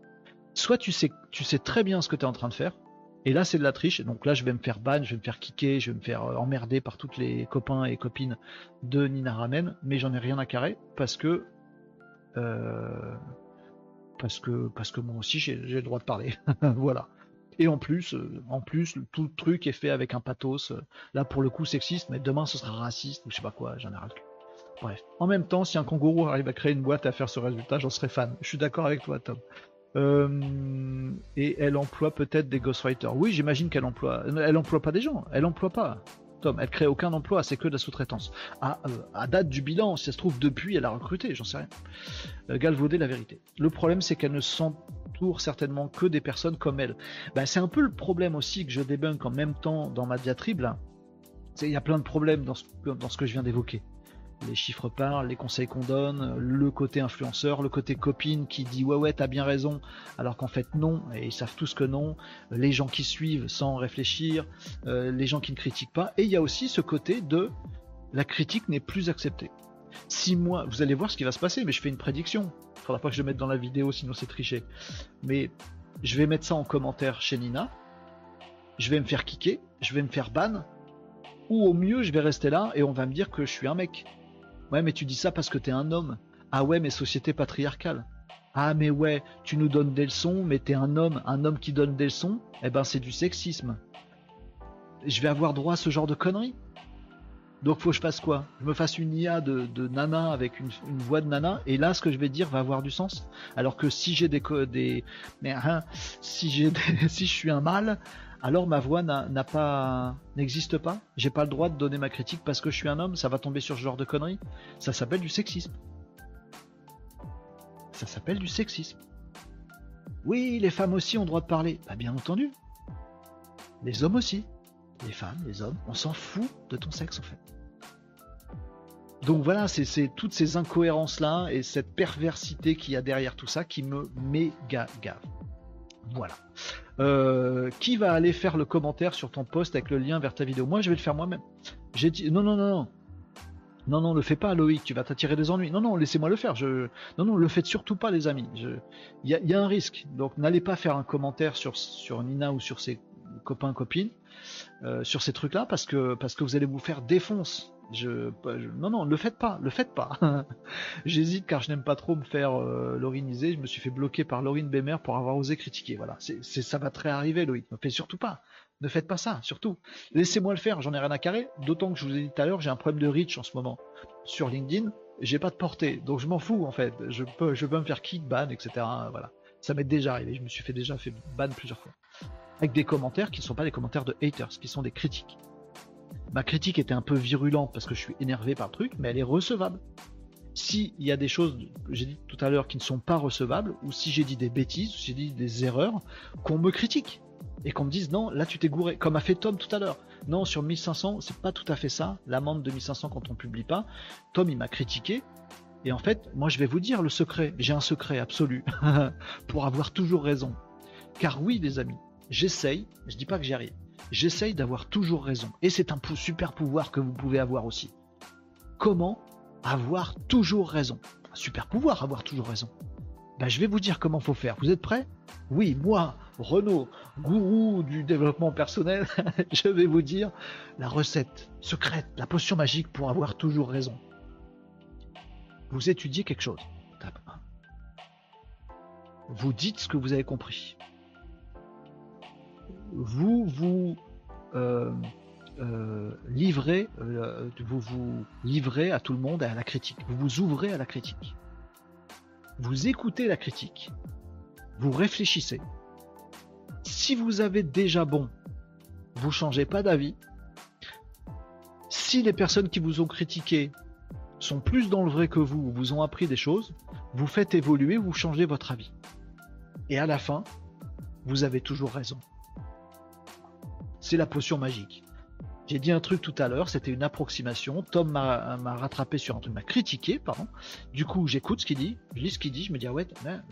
Soit tu sais, tu sais très bien ce que tu es en train de faire, et là c'est de la triche, donc là je vais me faire ban, je vais me faire kicker, je vais me faire euh, emmerder par toutes les copains et copines de Nina Ramen, mais j'en ai rien à carrer parce que euh, parce que parce que moi aussi j'ai le droit de parler. voilà. Et en plus, euh, en plus, tout le truc est fait avec un pathos. Là, pour le coup, sexiste, mais demain, ce sera raciste ou je sais pas quoi. J'en ai ras Bref. En même temps, si un kangourou arrive à créer une boîte à faire ce résultat, j'en serais fan. Je suis d'accord avec toi, Tom. Euh, et elle emploie peut-être des ghostwriters. Oui, j'imagine qu'elle emploie. Elle emploie pas des gens. Elle emploie pas. Tom, elle crée aucun emploi, c'est que de la sous-traitance. À, euh, date du bilan, si ça se trouve depuis, elle a recruté, j'en sais rien. Euh, galvauder la vérité. Le problème, c'est qu'elle ne s'entoure certainement que des personnes comme elle. Ben, c'est un peu le problème aussi que je débunk en même temps dans ma diatribe. Il y a plein de problèmes dans ce que je viens d'évoquer les chiffres parlent, les conseils qu'on donne, le côté influenceur, le côté copine qui dit ouais ouais t'as bien raison, alors qu'en fait non, et ils savent tous que non, les gens qui suivent sans réfléchir, euh, les gens qui ne critiquent pas, et il y a aussi ce côté de la critique n'est plus acceptée. Si moi, vous allez voir ce qui va se passer, mais je fais une prédiction, faudra pas que je le mette dans la vidéo sinon c'est triché, mais je vais mettre ça en commentaire chez Nina, je vais me faire kicker, je vais me faire ban, ou au mieux je vais rester là et on va me dire que je suis un mec. Ouais, mais tu dis ça parce que t'es un homme. Ah ouais, mais société patriarcale. Ah mais ouais, tu nous donnes des leçons, mais t'es un homme. Un homme qui donne des leçons, eh ben c'est du sexisme. Je vais avoir droit à ce genre de conneries. Donc faut que je fasse quoi? Je me fasse une IA de, nana avec une, voix de nana et là ce que je vais dire va avoir du sens. Alors que si j'ai des, des mais hein, si j'ai si je suis un mâle, alors ma voix n'a pas n'existe pas. J'ai pas le droit de donner ma critique parce que je suis un homme. Ça va tomber sur ce genre de conneries. Ça s'appelle du sexisme. Ça s'appelle du sexisme. Oui, les femmes aussi ont droit de parler. Bah, bien entendu. Les hommes aussi. Les femmes, les hommes, on s'en fout de ton sexe en fait. Donc voilà, c'est toutes ces incohérences-là et cette perversité qu'il y a derrière tout ça qui me méga gave. Voilà. Euh, qui va aller faire le commentaire sur ton post avec le lien vers ta vidéo? Moi, je vais le faire moi-même. J'ai dit non, non, non, non. Non, non, le fais pas, Loïc, tu vas t'attirer des ennuis. Non, non, laissez-moi le faire. Je... Non, non, le faites surtout pas, les amis. Il y, a, un risque. Donc, n'allez pas faire un commentaire sur, sur Nina ou sur ses copains, copines, euh, sur ces trucs-là, parce que, parce que vous allez vous faire défoncer. Je, non, non, le faites pas, le faites pas. J'hésite car je n'aime pas trop me faire euh. Je me suis fait bloquer par Laurine Bemer pour avoir osé critiquer. Voilà, ça va très arriver, Loïc. Ne faites surtout pas. Ne faites pas ça, surtout. Laissez-moi le faire, j'en ai rien à carrer. D'autant que je vous ai dit tout à l'heure, j'ai un problème de reach en ce moment sur LinkedIn. J'ai pas de portée, donc je m'en fous en fait. Je peux, je peux me faire kick, ban, etc. Voilà, ça m'est déjà arrivé. Je me suis fait déjà fait ban plusieurs fois avec des commentaires qui ne sont pas des commentaires de haters, qui sont des critiques. Ma critique était un peu virulente parce que je suis énervé par le truc, mais elle est recevable. S'il y a des choses, j'ai dit tout à l'heure, qui ne sont pas recevables, ou si j'ai dit des bêtises, ou si j'ai dit des erreurs, qu'on me critique. Et qu'on me dise non, là tu t'es gouré, comme a fait Tom tout à l'heure. Non, sur 1500, c'est pas tout à fait ça. L'amende de 1500 quand on publie pas. Tom, il m'a critiqué. Et en fait, moi je vais vous dire le secret. J'ai un secret absolu pour avoir toujours raison. Car oui, les amis, j'essaye, je dis pas que j'y arrive, j'essaye d'avoir toujours raison. Et c'est un super pouvoir que vous pouvez avoir aussi. Comment avoir toujours raison? Super pouvoir, avoir toujours raison. Ben, je vais vous dire comment faut faire. Vous êtes prêts? Oui, moi, Renaud, gourou du développement personnel, je vais vous dire la recette secrète, la potion magique pour avoir toujours raison. Vous étudiez quelque chose. Vous dites ce que vous avez compris vous vous euh, euh, livrez, euh, vous vous livrez à tout le monde et à la critique. Vous vous ouvrez à la critique. Vous écoutez la critique. Vous réfléchissez. Si vous avez déjà bon, vous changez pas d'avis. Si les personnes qui vous ont critiqué sont plus dans le vrai que vous, ou vous ont appris des choses, vous faites évoluer, vous changez votre avis. Et à la fin, vous avez toujours raison. C'est la potion magique. J'ai dit un truc tout à l'heure, c'était une approximation. Tom m'a rattrapé sur un truc, m'a critiqué, pardon. Du coup, j'écoute ce qu'il dit, je lis ce qu'il dit, je me dis, ah ouais,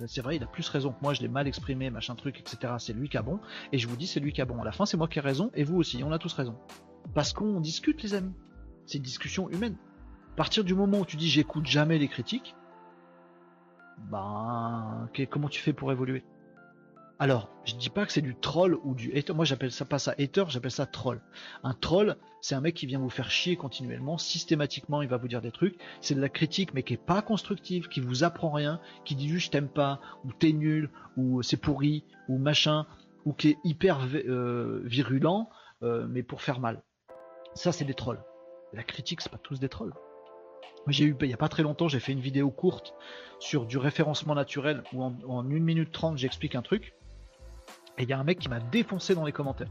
c'est vrai, il a plus raison que moi, je l'ai mal exprimé, machin truc, etc. C'est lui qui a bon. Et je vous dis, c'est lui qui a bon. À la fin, c'est moi qui ai raison, et vous aussi, on a tous raison. Parce qu'on discute, les amis. C'est une discussion humaine. À partir du moment où tu dis, j'écoute jamais les critiques, ben, comment tu fais pour évoluer? Alors, je dis pas que c'est du troll ou du hater. Moi, j'appelle ça pas ça hater, j'appelle ça troll. Un troll, c'est un mec qui vient vous faire chier continuellement, systématiquement, il va vous dire des trucs. C'est de la critique, mais qui est pas constructive, qui vous apprend rien, qui dit juste t'aime pas, ou t'es nul, ou c'est pourri, ou machin, ou qui est hyper euh, virulent, euh, mais pour faire mal. Ça, c'est des trolls. La critique, c'est pas tous des trolls. J'ai eu, il n'y a pas très longtemps, j'ai fait une vidéo courte sur du référencement naturel où en, en 1 minute 30 j'explique un truc. Et il y a un mec qui m'a défoncé dans les commentaires.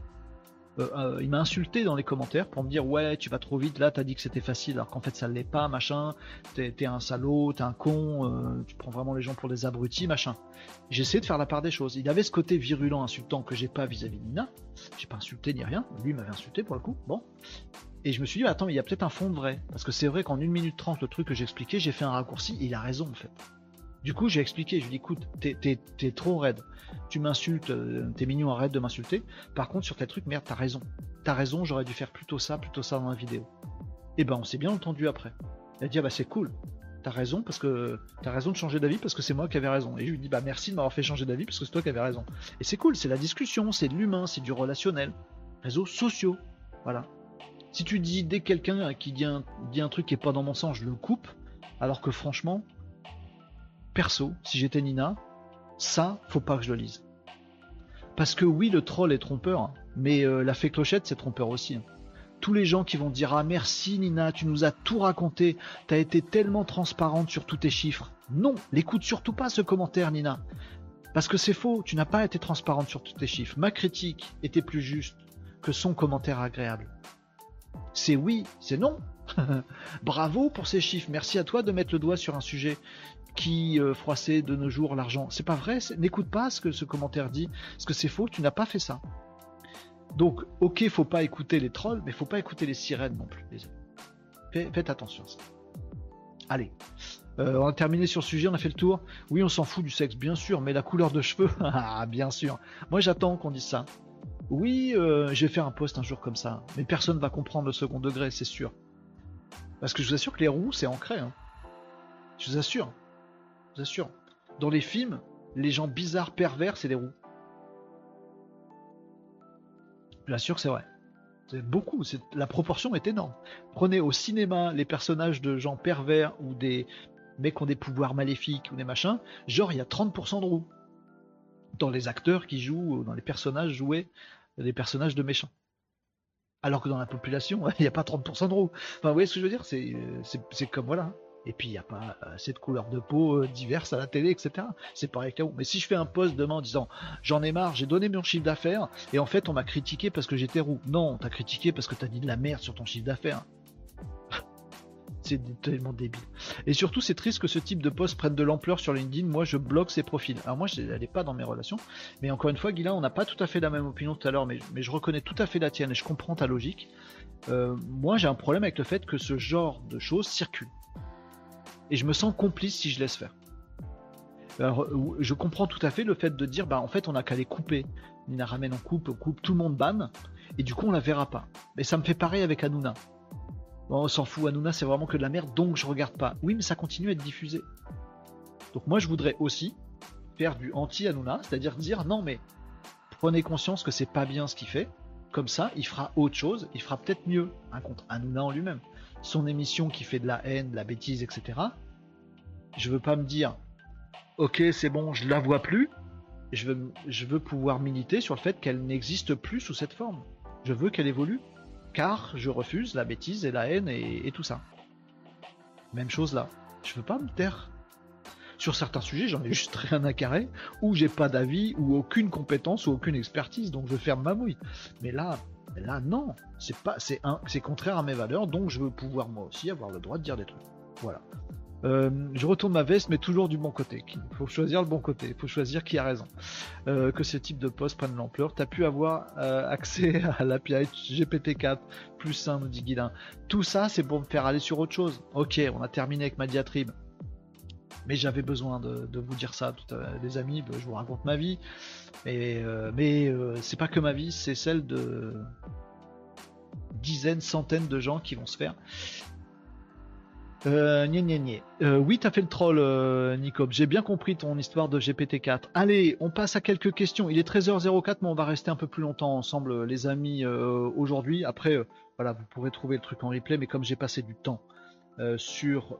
Euh, euh, il m'a insulté dans les commentaires pour me dire ouais tu vas trop vite là t'as dit que c'était facile alors qu'en fait ça l'est pas machin. T'es un salaud t'es un con euh, tu prends vraiment les gens pour des abrutis machin. J'essaie de faire la part des choses. Il avait ce côté virulent insultant que j'ai pas vis-à-vis de Nina. J'ai pas insulté ni rien. Lui m'avait insulté pour le coup. Bon. Et je me suis dit attends il y a peut-être un fond de vrai. Parce que c'est vrai qu'en 1 minute 30 le truc que j'ai expliqué j'ai fait un raccourci. Il a raison en fait du coup, j'ai expliqué, je lui ai dit, écoute, t'es, trop raide. Tu m'insultes, euh, t'es mignon, arrête de m'insulter. Par contre, sur tel truc, merde, t'as raison. T'as raison, j'aurais dû faire plutôt ça, plutôt ça dans la vidéo. Et ben, on s'est bien entendu après. Elle a dit, ah bah c'est cool. T'as raison parce que t'as raison de changer d'avis parce que c'est moi qui avais raison. Et je lui dis, bah merci de m'avoir fait changer d'avis parce que c'est toi qui avais raison. Et c'est cool, c'est la discussion, c'est de l'humain, c'est du relationnel. Réseaux sociaux. Voilà. Si tu dis dès quelqu'un qui dit un, dit un truc qui est pas dans mon sens, je le coupe. Alors que franchement, perso, si j'étais Nina, ça, faut pas que je le lise. Parce que oui, le troll est trompeur, mais euh, la fée clochette, c'est trompeur aussi. Tous les gens qui vont dire Ah merci Nina, tu nous as tout raconté, t'as été tellement transparente sur tous tes chiffres. Non, l'écoute surtout pas ce commentaire, Nina. Parce que c'est faux, tu n'as pas été transparente sur tous tes chiffres. Ma critique était plus juste que son commentaire agréable. C'est oui, c'est non. Bravo pour ces chiffres. Merci à toi de mettre le doigt sur un sujet qui euh, froissait de nos jours l'argent. C'est pas vrai, n'écoute pas ce que ce commentaire dit, parce que c'est faux, tu n'as pas fait ça. Donc, ok, faut pas écouter les trolls, mais faut pas écouter les sirènes non plus, Faites, attention à ça. Allez, euh, on a terminé sur le sujet, on a fait le tour. Oui, on s'en fout du sexe, bien sûr, mais la couleur de cheveux, ah, bien sûr. Moi, j'attends qu'on dise ça. Oui, euh, je vais faire un post un jour comme ça, mais personne va comprendre le second degré, c'est sûr. Parce que je vous assure que les roues, c'est ancré. Hein. Je vous assure vous assure. Dans les films, les gens bizarres, pervers, c'est des roues. Je vous c'est vrai. C'est beaucoup, la proportion est énorme. Prenez au cinéma les personnages de gens pervers ou des mecs qui ont des pouvoirs maléfiques ou des machins, genre il y a 30% de roues. Dans les acteurs qui jouent, dans les personnages joués, des personnages de méchants. Alors que dans la population, il n'y a pas 30% de roues. Enfin, vous voyez ce que je veux dire? C'est comme voilà. Et puis il n'y a pas assez de couleurs de peau euh, diverses à la télé, etc. C'est pareil que Mais si je fais un post demain en disant j'en ai marre, j'ai donné mon chiffre d'affaires, et en fait on m'a critiqué parce que j'étais roux. Non, t'as critiqué parce que t'as dit de la merde sur ton chiffre d'affaires. c'est tellement débile. Et surtout, c'est triste que ce type de post prenne de l'ampleur sur LinkedIn. Moi, je bloque ces profils. Alors moi, je n'allais pas dans mes relations. Mais encore une fois, Guilain, on n'a pas tout à fait la même opinion tout à l'heure, mais, je reconnais tout à fait la tienne et je comprends ta logique. Euh, moi, j'ai un problème avec le fait que ce genre de choses circule et je me sens complice si je laisse faire. Euh, je comprends tout à fait le fait de dire, bah en fait, on a qu'à les couper. Nina ramène en coupe, coupe, tout le monde banne, et du coup, on la verra pas. Mais ça me fait pareil avec Hanouna. On s'en fout, Hanouna, c'est vraiment que de la merde, donc je regarde pas. Oui, mais ça continue à être diffusé. Donc moi, je voudrais aussi faire du anti-Hanouna, c'est-à-dire dire, non, mais prenez conscience que c'est pas bien ce qu'il fait. Comme ça, il fera autre chose, il fera peut-être mieux, contre Hanouna en lui-même son émission qui fait de la haine, de la bêtise, etc. Je veux pas me dire, ok, c'est bon, je la vois plus. Je veux, pouvoir militer sur le fait qu'elle n'existe plus sous cette forme. Je veux qu'elle évolue, car je refuse la bêtise et la haine et, tout ça. Même chose là. Je veux pas me taire. Sur certains sujets, j'en ai juste rien à carrer, ou j'ai pas d'avis, ou aucune compétence, ou aucune expertise, donc je ferme ma mouille. Mais là, Là, non, c'est pas, un, c'est contraire à mes valeurs, donc je veux pouvoir moi aussi avoir le droit de dire des trucs. Voilà. Euh, je retourne ma veste, mais toujours du bon côté. Il faut choisir le bon côté. Il faut choisir qui a raison. Euh, que ce type de poste prenne l'ampleur. Tu as pu avoir euh, accès à l'API GPT-4 plus 1, nous dit Guilin. Tout ça, c'est pour me faire aller sur autre chose. Ok, on a terminé avec ma diatribe. Mais j'avais besoin de, vous dire ça, tout les amis. Je vous raconte ma vie. Mais, mais c'est pas que ma vie, c'est celle de dizaines, centaines de gens qui vont se faire. Euh, euh, oui, t'as fait le troll, euh, Nico. J'ai bien compris ton histoire de GPT-4. Allez, on passe à quelques questions. Il est 13h04, mais on va rester un peu plus longtemps ensemble, les amis, euh, aujourd'hui. Après, voilà, vous pourrez trouver le truc en replay, mais comme j'ai passé du temps sur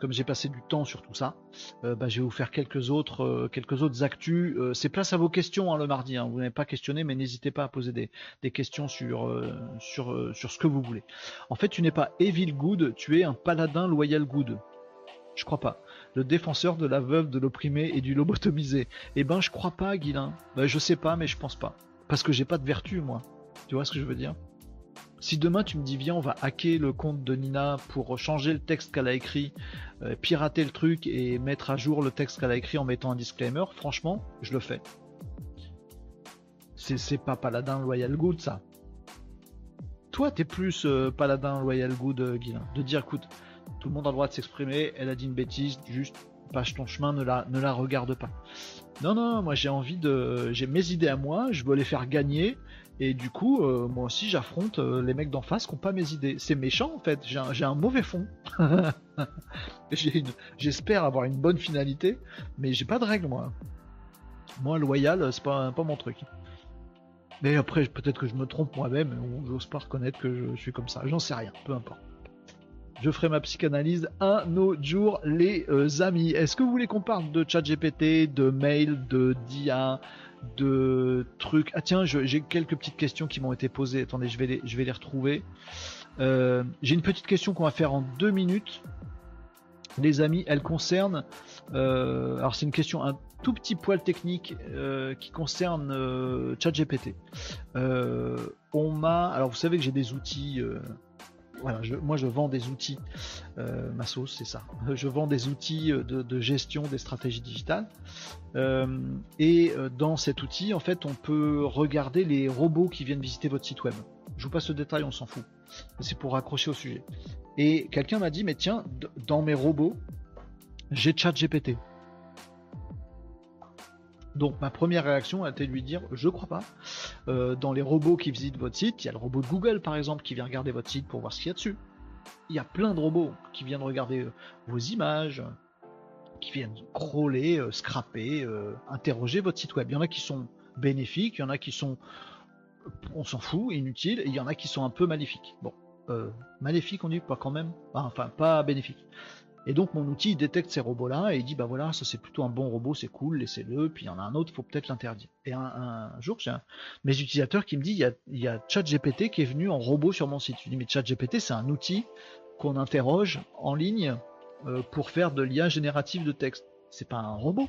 comme j'ai passé du temps sur tout ça, euh, bah, je vais vous faire quelques autres, euh, quelques autres actus. Euh, c'est place à vos questions hein, le mardi. Hein. Vous n'avez pas questionné, mais n'hésitez pas à poser des, questions sur, sur, sur ce que vous voulez. En fait, tu n'es pas Evil Good, tu es un paladin loyal good. Je crois pas. Le défenseur de la veuve, de l'opprimé et du lobotomisé. Eh ben, je crois pas, Guilin. Bah, je sais pas, mais je pense pas. Parce que j'ai pas de vertu, moi. Tu vois ce que je veux dire? Si demain tu me dis viens on va hacker le compte de Nina pour changer le texte qu'elle a écrit, euh, pirater le truc et mettre à jour le texte qu'elle a écrit en mettant un disclaimer, franchement, je le fais. C'est pas Paladin Loyal Good ça. Toi t'es plus euh, Paladin Loyal Good euh, de dire écoute, tout le monde a le droit de s'exprimer, elle a dit une bêtise, juste passe ton chemin, ne la, ne la regarde pas. Non, non, moi j'ai envie de. J'ai mes idées à moi, je veux les faire gagner, et du coup, euh, moi aussi, j'affronte euh, les mecs d'en face qui n'ont pas mes idées. C'est méchant en fait, j'ai un, mauvais fond. J'espère avoir une bonne finalité, mais j'ai pas de règles moi. Moi, loyal, c'est pas, pas mon truc. Mais après, peut-être que je me trompe moi-même, ou j'ose pas reconnaître que je suis comme ça. J'en sais rien, peu importe. Je ferai ma psychanalyse un autre jour, les euh, amis. Est-ce que vous voulez qu'on parle de chat GPT, de mail, de DIA, de trucs. Ah tiens, j'ai quelques petites questions qui m'ont été posées. Attendez, je vais les, retrouver. Euh, j'ai une petite question qu'on va faire en deux minutes. Les amis, elle concerne. Euh, alors c'est une question un tout petit poil technique euh, qui concerne ChatGPT. on m'a. Alors vous savez que j'ai des outils voilà, moi je vends des outils, euh, ma sauce c'est ça. Je vends des outils euh, de, gestion des stratégies digitales. Euh, et dans cet outil, en fait, on peut regarder les robots qui viennent visiter votre site web. Je vous passe le détail, on s'en fout. C'est pour raccrocher au sujet. Et quelqu'un m'a dit, mais tiens, dans mes robots, j'ai ChatGPT. Donc ma première réaction a été de lui dire je crois pas. Euh, dans les robots qui visitent votre site, il y a le robot de Google par exemple qui vient regarder votre site pour voir ce qu'il y a dessus. Il y a plein de robots qui viennent regarder euh, vos images, qui viennent crawler, euh, scraper, interroger votre site web. Il y en a qui sont bénéfiques, il y en a qui sont on s'en fout, inutiles, et il y en a qui sont un peu maléfiques. Bon, maléfiques on dit pas quand même, enfin pas bénéfiques. Et donc mon outil détecte ces robots-là et il dit bah voilà, ça c'est plutôt un bon robot, c'est cool, laissez-le. Puis il y en a un autre, faut peut-être l'interdire. Et un, jour, j'ai mes utilisateurs qui me dit il y a, ChatGPT qui est venu en robot sur mon site. Je dis mais ChatGPT c'est un outil qu'on interroge en ligne euh, pour faire de l'IA générative de texte. C'est pas un robot.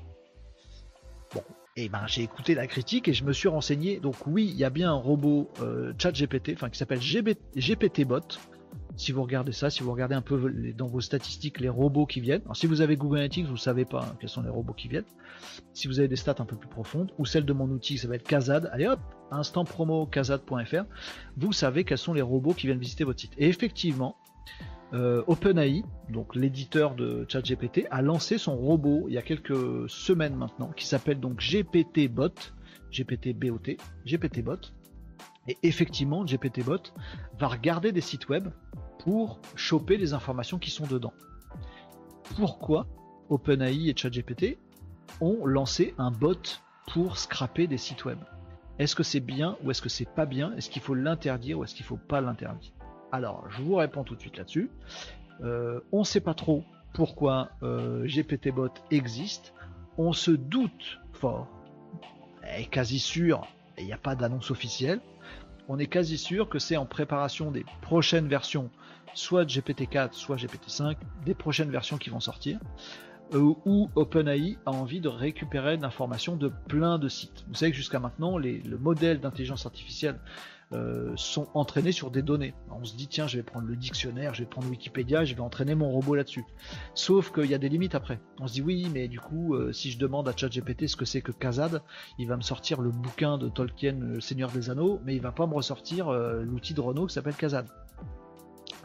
Bon, et ben j'ai écouté la critique et je me suis renseigné. Donc oui, il y a bien un robot euh, ChatGPT, enfin qui s'appelle GPTBot si vous regardez ça, si vous regardez un peu dans vos statistiques les robots qui viennent, si vous avez Google Analytics, vous ne savez pas hein, quels sont les robots qui viennent. Si vous avez des stats un peu plus profondes, ou celle de mon outil, ça va être Kazad, allez hop, instant promo kazad.fr, vous savez quels sont les robots qui viennent visiter votre site. Et effectivement, euh, OpenAI, donc l'éditeur de ChatGPT, a lancé son robot il y a quelques semaines maintenant, qui s'appelle donc GPTBot, GPTBOT, GPTBot. Et effectivement, GPTBot va regarder des sites web pour choper les informations qui sont dedans. Pourquoi OpenAI et ChatGPT ont lancé un bot pour scraper des sites web? Est-ce que c'est bien ou est-ce que c'est pas bien? Est-ce qu'il faut l'interdire ou est-ce qu'il faut pas l'interdire? Alors, je vous réponds tout de suite là-dessus. Euh, on ne sait pas trop pourquoi euh, GPTBot existe. On se doute fort, est quasi sûr, il n'y a pas d'annonce officielle, on est quasi sûr que c'est en préparation des prochaines versions, soit GPT-4, soit GPT-5, des prochaines versions qui vont sortir. euh, où OpenAI a envie de récupérer l'information de plein de sites. Vous savez que jusqu'à maintenant, le modèle d'intelligence artificielle euh, sont entraînés sur des données. On se dit tiens, je vais prendre le dictionnaire, je vais prendre Wikipédia, je vais entraîner mon robot là-dessus. Sauf qu'il y a des limites après. On se dit oui, mais du coup, euh, si je demande à ChatGPT ce que c'est que Kazad, il va me sortir le bouquin de Tolkien, le Seigneur des Anneaux, mais il va pas me ressortir l'outil de Renault qui s'appelle Kazad.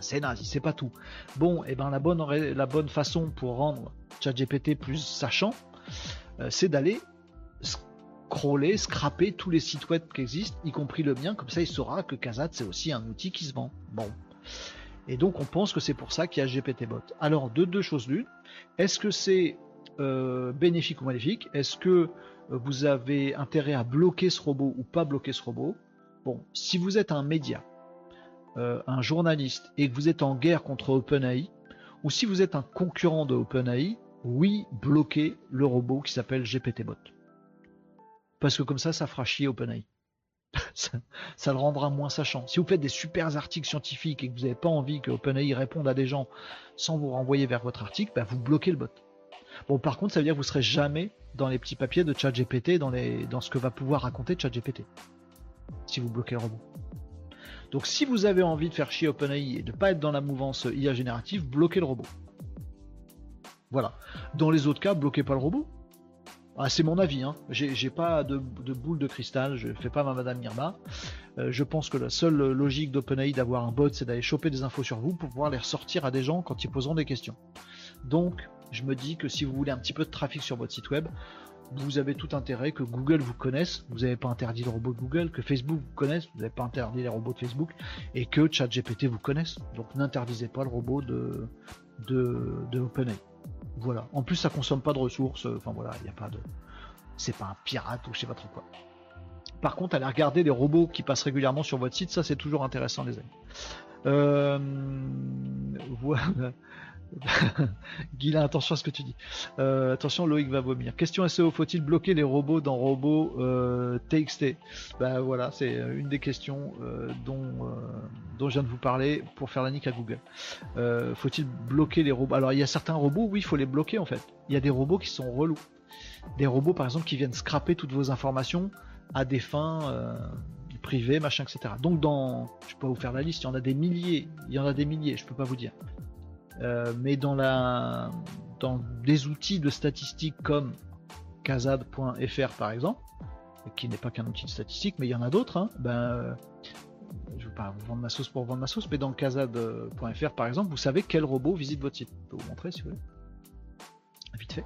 C'est nazi, c'est pas tout. Bon, et eh ben la bonne, la bonne façon pour rendre ChatGPT plus sachant, euh, c'est d'aller scroller, scraper tous les sites web qui existent, y compris le mien, comme ça il saura que Kazat c'est aussi un outil qui se vend. Bon. Et donc on pense que c'est pour ça qu'il y a GPTBot. Alors de deux choses l'une, est-ce que c'est euh, bénéfique ou maléfique? Est-ce que euh, vous avez intérêt à bloquer ce robot ou pas bloquer ce robot? Bon, si vous êtes un média, un journaliste et que vous êtes en guerre contre OpenAI, ou si vous êtes un concurrent de OpenAI, oui, bloquez le robot qui s'appelle GPTBot. Parce que comme ça, ça fera chier OpenAI. ça, le rendra moins sachant. Si vous faites des super articles scientifiques et que vous n'avez pas envie que OpenAI réponde à des gens sans vous renvoyer vers votre article, bah, vous bloquez le bot. Bon, par contre, ça veut dire que vous serez jamais dans les petits papiers de ChatGPT, dans, dans ce que va pouvoir raconter ChatGPT. Si vous bloquez le robot. Donc si vous avez envie de faire chier OpenAI et de ne pas être dans la mouvance IA générative, bloquez le robot. Voilà. Dans les autres cas, bloquez pas le robot. Ah, c'est mon avis, hein. j'ai pas de, boule de cristal, je fais pas ma Madame Irma. Euh, je pense que la seule logique d'OpenAI d'avoir un bot, c'est d'aller choper des infos sur vous pour pouvoir les ressortir à des gens quand ils poseront des questions. Donc, je me dis que si vous voulez un petit peu de trafic sur votre site web, vous avez tout intérêt que Google vous connaisse, vous n'avez pas interdit le robot de Google, que Facebook vous connaisse, vous n'avez pas interdit les robots de Facebook, et que ChatGPT vous connaisse. Donc n'interdisez pas le robot de, de, OpenAI. Voilà. En plus, ça consomme pas de ressources. Enfin voilà, il n'y a pas de. C'est pas un pirate ou je sais pas trop quoi. Par contre, allez regarder les robots qui passent régulièrement sur votre site, ça c'est toujours intéressant, les amis. Euh, voilà. Guilain, attention à ce que tu dis. Euh, attention, Loïc va vomir. Question SEO, faut-il bloquer les robots dans Robot euh, TXT Bah voilà, c'est euh, une des questions dont, dont je viens de vous parler pour faire la nique à Google. faut-il bloquer les robots? Alors il y a certains robots, oui, il faut les bloquer en fait. Il y a des robots qui sont relous. Des robots par exemple qui viennent scraper toutes vos informations à des fins privées, machin, etc. Donc dans, je peux vous faire la liste, il y en a des milliers, il y en a des milliers, je peux pas vous dire. Euh, mais dans, la, dans des outils de statistiques comme kazad.fr par exemple, qui n'est pas qu'un outil de statistique, mais il y en a d'autres, hein, ben, euh, je ne veux pas vous vendre ma sauce pour vendre ma sauce, mais dans kazad.fr par exemple, vous savez quel robot visite votre site. Je peux vous montrer si vous voulez. Vite fait.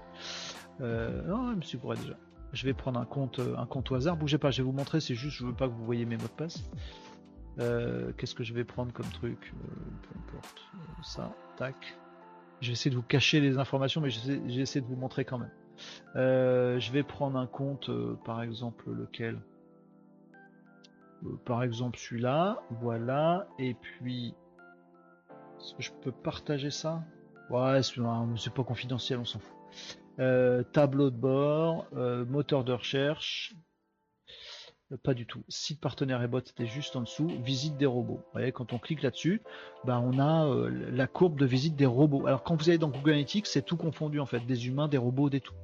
Euh, non, je me suis déjà. Je vais prendre un compte, un compte au hasard. Bougez pas, je vais vous montrer. C'est juste, je veux pas que vous voyez mes mots de passe. Euh, qu'est-ce que je vais prendre comme truc Peu importe. Ça. Je vais essayer de vous cacher les informations, mais j'essaie de vous montrer quand même. Euh, je vais prendre un compte, euh, par exemple, lequel euh, Par exemple, celui-là. Voilà. Et puis, est-ce que je peux partager ça? Ouais, c'est pas confidentiel, on s'en fout. tableau de bord, moteur de recherche, pas du tout. Site partenaire et bot, c'était juste en dessous. Visite des robots. Vous voyez, quand on clique là-dessus, bah, on a euh, la courbe de visite des robots. Alors quand vous allez dans Google Analytics, c'est tout confondu en fait, des humains, des robots, des tout.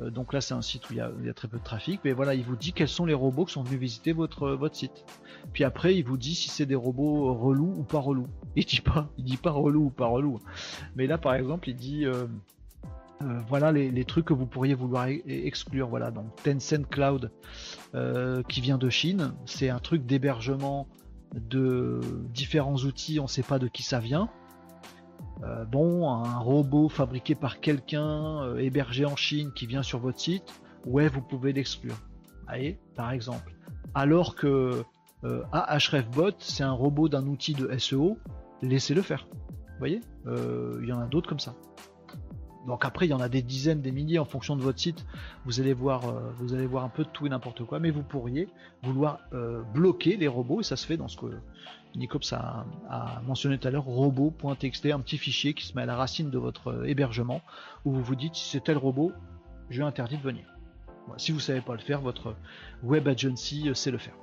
Euh, donc là, c'est un site où il y, a, très peu de trafic, mais voilà, il vous dit quels sont les robots qui sont venus visiter votre site. Puis après, il vous dit si c'est des robots relous ou pas relous. Il dit pas, il dit pas relou ou pas relou. Mais là, par exemple, il dit euh, euh, voilà les, trucs que vous pourriez vouloir e-, exclure. Voilà, donc Tencent Cloud euh, qui vient de Chine, c'est un truc d'hébergement de différents outils, on ne sait pas de qui ça vient. Euh, bon, un robot fabriqué par quelqu'un, hébergé en Chine, qui vient sur votre site, ouais, vous pouvez l'exclure. Voyez, par exemple. Alors que Ahrefbot, c'est un robot d'un outil de SEO, laissez-le faire. Vous voyez, il y en a d'autres comme ça. Donc après, il y en a des dizaines, des milliers en fonction de votre site. Vous allez voir, euh, vous allez voir un peu de tout et n'importe quoi, mais vous pourriez vouloir euh, bloquer les robots et ça se fait dans ce que Nicops a, mentionné tout à l'heure, robot.txt, un petit fichier qui se met à la racine de votre euh, hébergement où vous vous dites si c'est tel robot, je lui interdit de venir. si vous savez pas le faire, votre web agency sait le faire.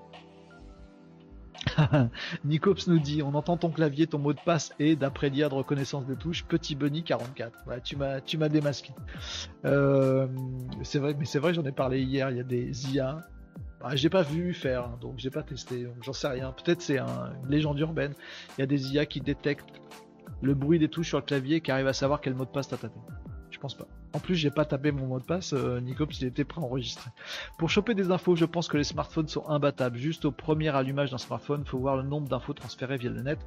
Nicops nous dit on entend ton clavier, ton mot de passe et d'après l'IA de reconnaissance des touches, petit bunny 44. tu m'as tu m'as démasqué. Euh, c'est vrai, mais c'est vrai, j'en ai parlé hier. Il y a des IA. Bah, j'ai pas vu faire, hein, donc j'ai pas testé, j'en sais rien. Peut-être c'est une légende urbaine. Il y a des IA qui détectent le bruit des touches sur le clavier, qui arrivent à savoir quel mot de passe t'as tapé. Pas. En plus, j'ai pas tapé mon mot de passe, euh, Nicops, il était préenregistré. Pour choper des infos, je pense que les smartphones sont imbattables. Juste au premier allumage d'un smartphone, faut voir le nombre d'infos transférées via le net.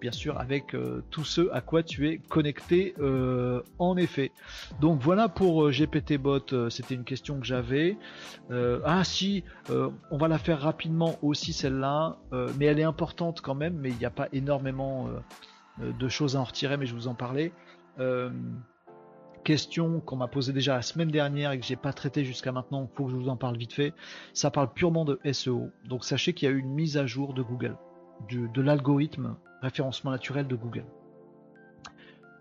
Bien sûr, avec euh, tout ce à quoi tu es connecté, euh, en effet. Donc voilà pour GPT Bot, c'était une question que j'avais. ah si, on va la faire rapidement aussi celle-là, mais elle est importante quand même, mais il n'y a pas énormément de choses à en retirer, mais je vous en parlais question qu'on m'a posée déjà la semaine dernière et que j'ai pas traité jusqu'à maintenant, il faut que je vous en parle vite fait. Ça parle purement de SEO. Donc sachez qu'il y a eu une mise à jour de Google, de l'algorithme référencement naturel de Google.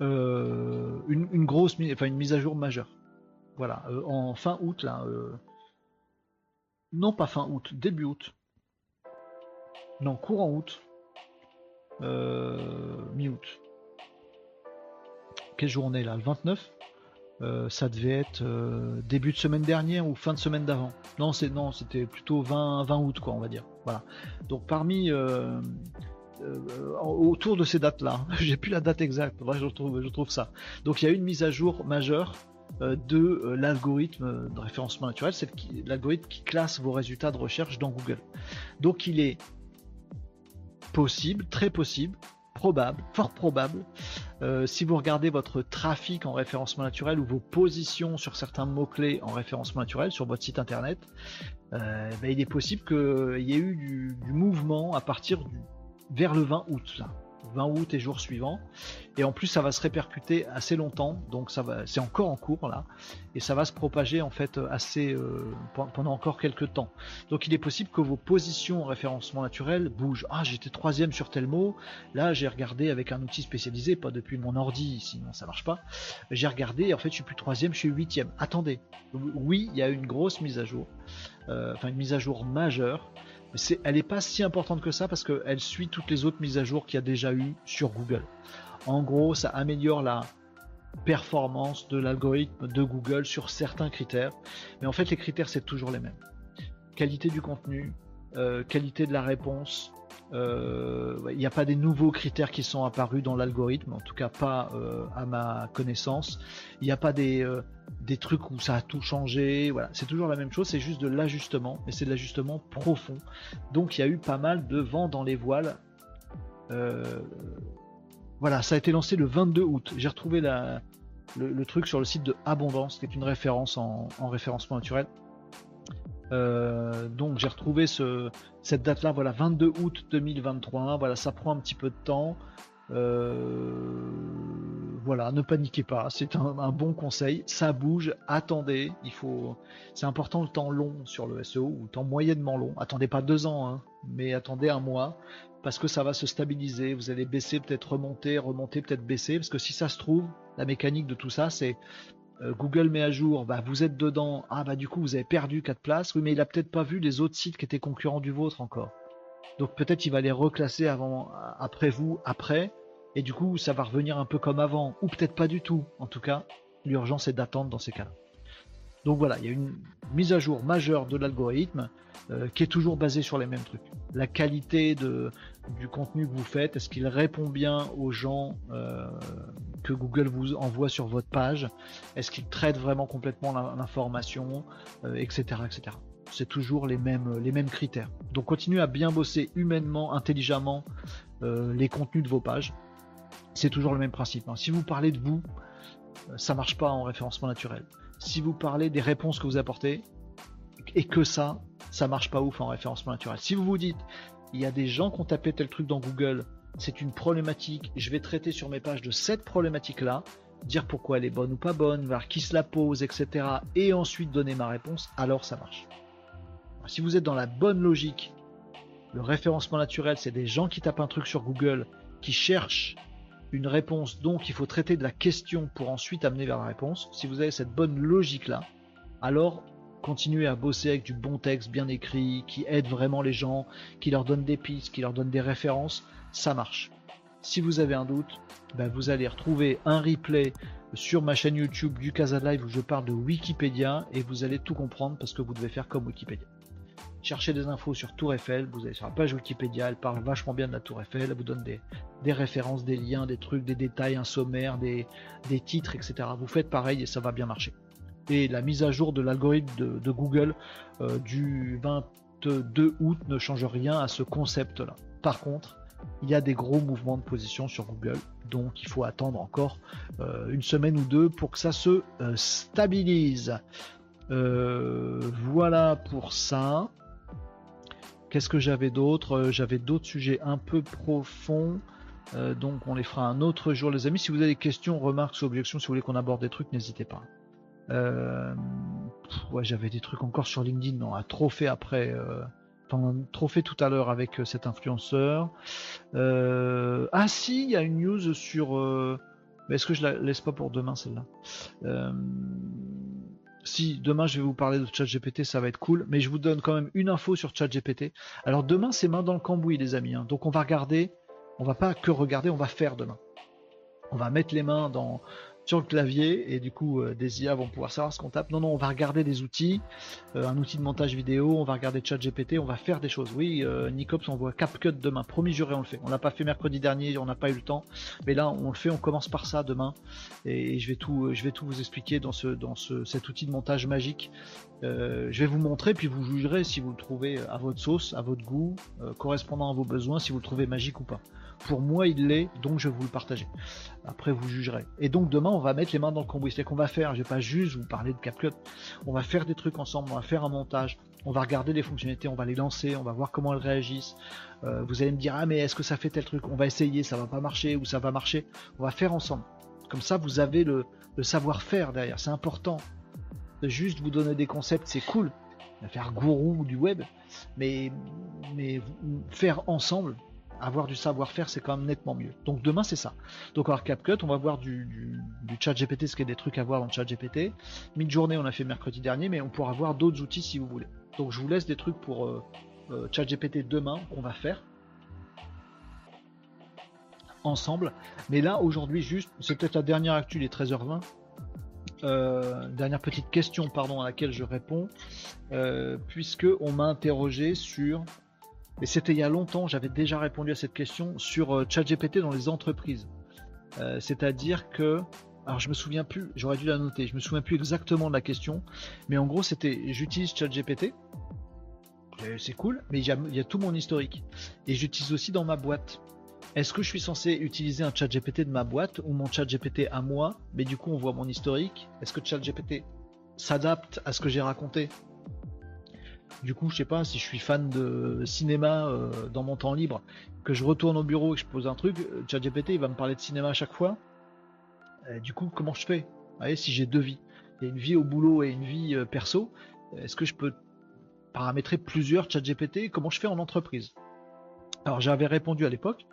Euh, une, grosse, enfin une mise à jour majeure. Voilà, euh, en fin août là. Euh, non pas fin août, début août. Non, courant août. mi-août. Quelle journée là? Le 29 euh, ça devait être euh, début de semaine dernière ou fin de semaine d'avant. Non, c'est non, c'était plutôt 20, 20 août quoi, on va dire. Voilà. Donc parmi euh, autour de ces dates-là, j'ai plus la date exacte. je trouve, je trouve ça. Donc il y a une mise à jour majeure de l'algorithme de référencement naturel, c'est l'algorithme qui classe vos résultats de recherche dans Google. Donc il est possible, très possible, probable, fort probable, euh, si vous regardez votre trafic en référencement naturel ou vos positions sur certains mots-clés en référencement naturel sur votre site internet, euh, ben, il est possible qu'il y ait eu du, mouvement à partir du, vers le 20 août. 20 août et jours suivants. Et en plus, ça va se répercuter assez longtemps, donc ça va, c'est encore en cours là, et ça va se propager en fait assez euh, pendant encore quelques temps. Donc il est possible que vos positions en référencement naturel bougent. Ah, j'étais troisième sur tel mot, là j'ai regardé avec un outil spécialisé, pas depuis mon ordi, sinon ça marche pas. J'ai regardé, en fait je suis plus troisième, je suis huitième. Attendez, oui, il y a une grosse mise à jour, euh, enfin une mise à jour majeure elle n'est pas si importante que ça parce qu'elle suit toutes les autres mises à jour qu'il y a déjà eu sur Google. En gros, ça améliore la performance de l'algorithme de Google sur certains critères. Mais en fait, les critères, c'est toujours les mêmes. Qualité du contenu, euh, qualité de la réponse, il n'y a pas des nouveaux critères qui sont apparus dans l'algorithme, en tout cas pas euh, à ma connaissance. Il n'y a pas des, euh, des trucs où ça a tout changé. Voilà, c'est toujours la même chose, c'est juste de l'ajustement, mais c'est de l'ajustement profond. Donc il y a eu pas mal de vent dans les voiles. voilà, ça a été lancé le 22 août. J'ai retrouvé le, truc sur le site de Abondance, qui est une référence en référencement naturel. Euh, donc j'ai retrouvé ce, cette date-là, voilà, 22 août 2023. Voilà, ça prend un petit peu de temps. Euh, voilà, ne paniquez pas, c'est un, bon conseil. Ça bouge, attendez. Il faut, c'est important le temps long sur le SEO ou le temps moyennement long. Attendez pas deux ans, hein, mais attendez un mois parce que ça va se stabiliser. Vous allez baisser, peut-être remonter, remonter, peut-être baisser. Parce que si ça se trouve, la mécanique de tout ça, c'est Google met à jour, bah, vous êtes dedans, ah bah du coup vous avez perdu 4 places, oui mais il a peut-être pas vu les autres sites qui étaient concurrents du vôtre encore. Donc peut-être il va les reclasser avant, après vous, après, et du coup ça va revenir un peu comme avant, ou peut-être pas du tout. En tout cas, l'urgence est d'attendre dans ces cas-là. Donc voilà, il y a une mise à jour majeure de l'algorithme euh, qui est toujours basée sur les mêmes trucs. La qualité du contenu que vous faites, est-ce qu'il répond bien aux gens euh, que Google vous envoie sur votre page? Est-ce qu'il traite vraiment complètement l'information, etc., euh, etc. C'est toujours les mêmes, critères. Donc continuez à bien bosser humainement, intelligemment les contenus de vos pages. C'est toujours le même principe. Hein. Si vous parlez de vous, ça marche pas en référencement naturel si vous parlez des réponses que vous apportez, et que ça, ça marche pas ouf en référencement naturel. Si vous vous dites, il y a des gens qui ont tapé tel truc dans Google, c'est une problématique, je vais traiter sur mes pages de cette problématique-là, dire pourquoi elle est bonne ou pas bonne, voir qui se la pose, etc. Et ensuite donner ma réponse, alors ça marche. Si vous êtes dans la bonne logique, le référencement naturel, c'est des gens qui tapent un truc sur Google, qui cherchent une réponse, donc il faut traiter de la question pour ensuite amener vers la réponse. Si vous avez cette bonne logique-là, alors continuez à bosser avec du bon texte bien écrit, qui aide vraiment les gens, qui leur donne des pistes, qui leur donne des références, ça marche. Si vous avez un doute, ben, vous allez retrouver un replay sur ma chaîne YouTube du Casa Live où je parle de Wikipédia et vous allez tout comprendre parce que vous devez faire comme Wikipédia. Cherchez des infos sur Tour Eiffel, vous allez sur la page Wikipédia, elle parle vachement bien de la Tour Eiffel, elle vous donne des, références, des liens, des trucs, des détails, un sommaire, des, titres, etc. Vous faites pareil et ça va bien marcher. Et la mise à jour de l'algorithme de, Google euh, du 22 août ne change rien à ce concept-là. Par contre, il y a des gros mouvements de position sur Google, donc il faut attendre encore euh, une semaine ou deux pour que ça se euh, stabilise. voilà pour ça. Qu'est-ce que j'avais d'autre euh, J'avais d'autres sujets un peu profonds. Euh, donc on les fera un autre jour les amis. Si vous avez des questions, remarques ou objections, si vous voulez qu'on aborde des trucs, n'hésitez pas. Euh, ouais, j'avais des trucs encore sur LinkedIn, on a trop fait après. Enfin, trop fait tout à l'heure avec cet influenceur. ah si, il y a une news sur... Mais est-ce que je la laisse pas pour demain celle-là? Si demain je vais vous parler de ChatGPT, ça va être cool, mais je vous donne quand même une info sur ChatGPT. Alors demain c'est main dans le cambouis les amis, hein. donc on va regarder, on va pas que regarder, on va faire demain. On va mettre les mains dans, sur le clavier et du coup euh, des IA vont pouvoir savoir ce qu'on tape. Non, non, on va regarder des outils, euh, un outil de montage vidéo, on va regarder ChatGPT, on va faire des choses. Oui, euh, Nicops, on voit CapCut demain. Promis juré, on le fait. On l'a pas fait mercredi dernier, on n'a pas eu le temps, mais là on le fait. On commence par ça demain et je vais tout, vous expliquer dans ce, dans ce, cet outil de montage magique. je vais vous montrer, puis vous jugerez si vous le trouvez à votre sauce, à votre goût, correspondant à vos besoins, si vous le trouvez magique ou pas. Pour moi, il l'est, donc je vais vous le partager. Après, vous jugerez. Et donc demain, on va mettre les mains dans le cambouis. C'est qu'on va faire, je vais pas juste vous parler de CapCut, on va faire des trucs ensemble, on va faire un montage, on va regarder les fonctionnalités, on va les lancer, on va voir comment elles réagissent. Euh, vous allez me dire, ah mais est-ce que ça fait tel truc? On va essayer, ça va pas marcher ou ça va marcher. On va faire ensemble. Comme ça, vous avez le, savoir-faire derrière. C'est important. De juste vous donner des concepts, c'est cool. Faire gourou du web, mais faire ensemble, avoir du savoir-faire, c'est quand même nettement mieux. Donc demain, c'est ça. Donc alors CapCut, on va voir du, chat GPT, ce qui est des trucs à voir dans le chat GPT. Mid-journée, on a fait mercredi dernier, mais on pourra voir d'autres outils si vous voulez. Donc je vous laisse des trucs pour euh, euh, chat GPT demain qu'on va faire ensemble. Mais là, aujourd'hui, juste, c'est peut-être la dernière actu, les 13h20. Euh, dernière petite question pardon à laquelle je réponds puisque on m'a interrogé sur et c'était il y a longtemps, j'avais déjà répondu à cette question sur euh, ChatGPT dans les entreprises. Euh, c'est-à-dire que, alors je me souviens plus, j'aurais dû la noter, je me souviens plus exactement de la question, mais en gros c'était j'utilise ChatGPT, euh, c'est cool, mais il y, a, tout mon historique. Et j'utilise aussi dans ma boîte. Est-ce que je suis censé utiliser un ChatGPT de ma boîte ou mon ChatGPT à moi, mais du coup on voit mon historique Est-ce que ChatGPT s'adapte à ce que j'ai raconté? Du coup, je sais pas si je suis fan de cinéma euh, dans mon temps libre, que je retourne au bureau et que je pose un truc, euh, ChatGPT il va me parler de cinéma à chaque fois. du coup, comment je fais? Vous si j'ai deux vies, il une vie au boulot et une vie euh, perso, est-ce que je peux paramétrer plusieurs ChatGPT? Comment je fais en entreprise? Alors j'avais répondu à l'époque,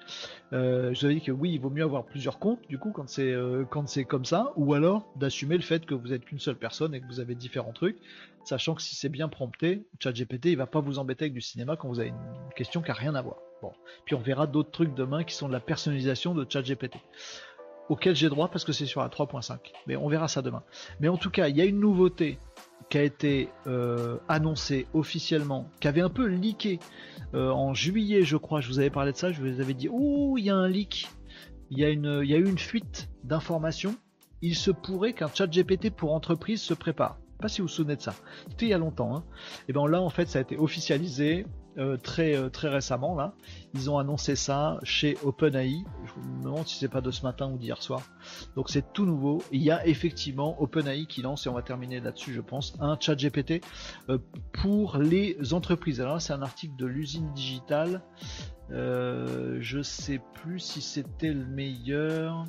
euh, je vous avais dit que oui, il vaut mieux avoir plusieurs comptes du coup quand c'est euh, quand c'est comme ça, ou alors d'assumer le fait que vous êtes qu'une seule personne et que vous avez différents trucs, sachant que si c'est bien prompté, ChatGPT il va pas vous embêter avec du cinéma quand vous avez une question qui a rien à voir. Bon, puis on verra d'autres trucs demain qui sont de la personnalisation de ChatGPT auquel j'ai droit parce que c'est sur la 3.5. Mais on verra ça demain. Mais en tout cas, il y a une nouveauté qui a été euh, annoncée officiellement, qui avait un peu leaké euh, en juillet, je crois. Je vous avais parlé de ça. Je vous avais dit, oh, il y a un leak. Il y a, y a eu une fuite d'informations. Il se pourrait qu'un chat GPT pour entreprise se prépare. Pas si vous vous souvenez de ça. C'était il y a longtemps. Hein. Et bien là, en fait, ça a été officialisé. Euh, très, euh, très récemment là. Ils ont annoncé ça chez OpenAI. Je me demande si c'est pas de ce matin ou d'hier soir. Donc c'est tout nouveau. Il y a effectivement OpenAI qui lance, et on va terminer là-dessus je pense, un chat GPT euh, pour les entreprises. Alors là c'est un article de l'usine digitale. je sais plus si c'était le meilleur.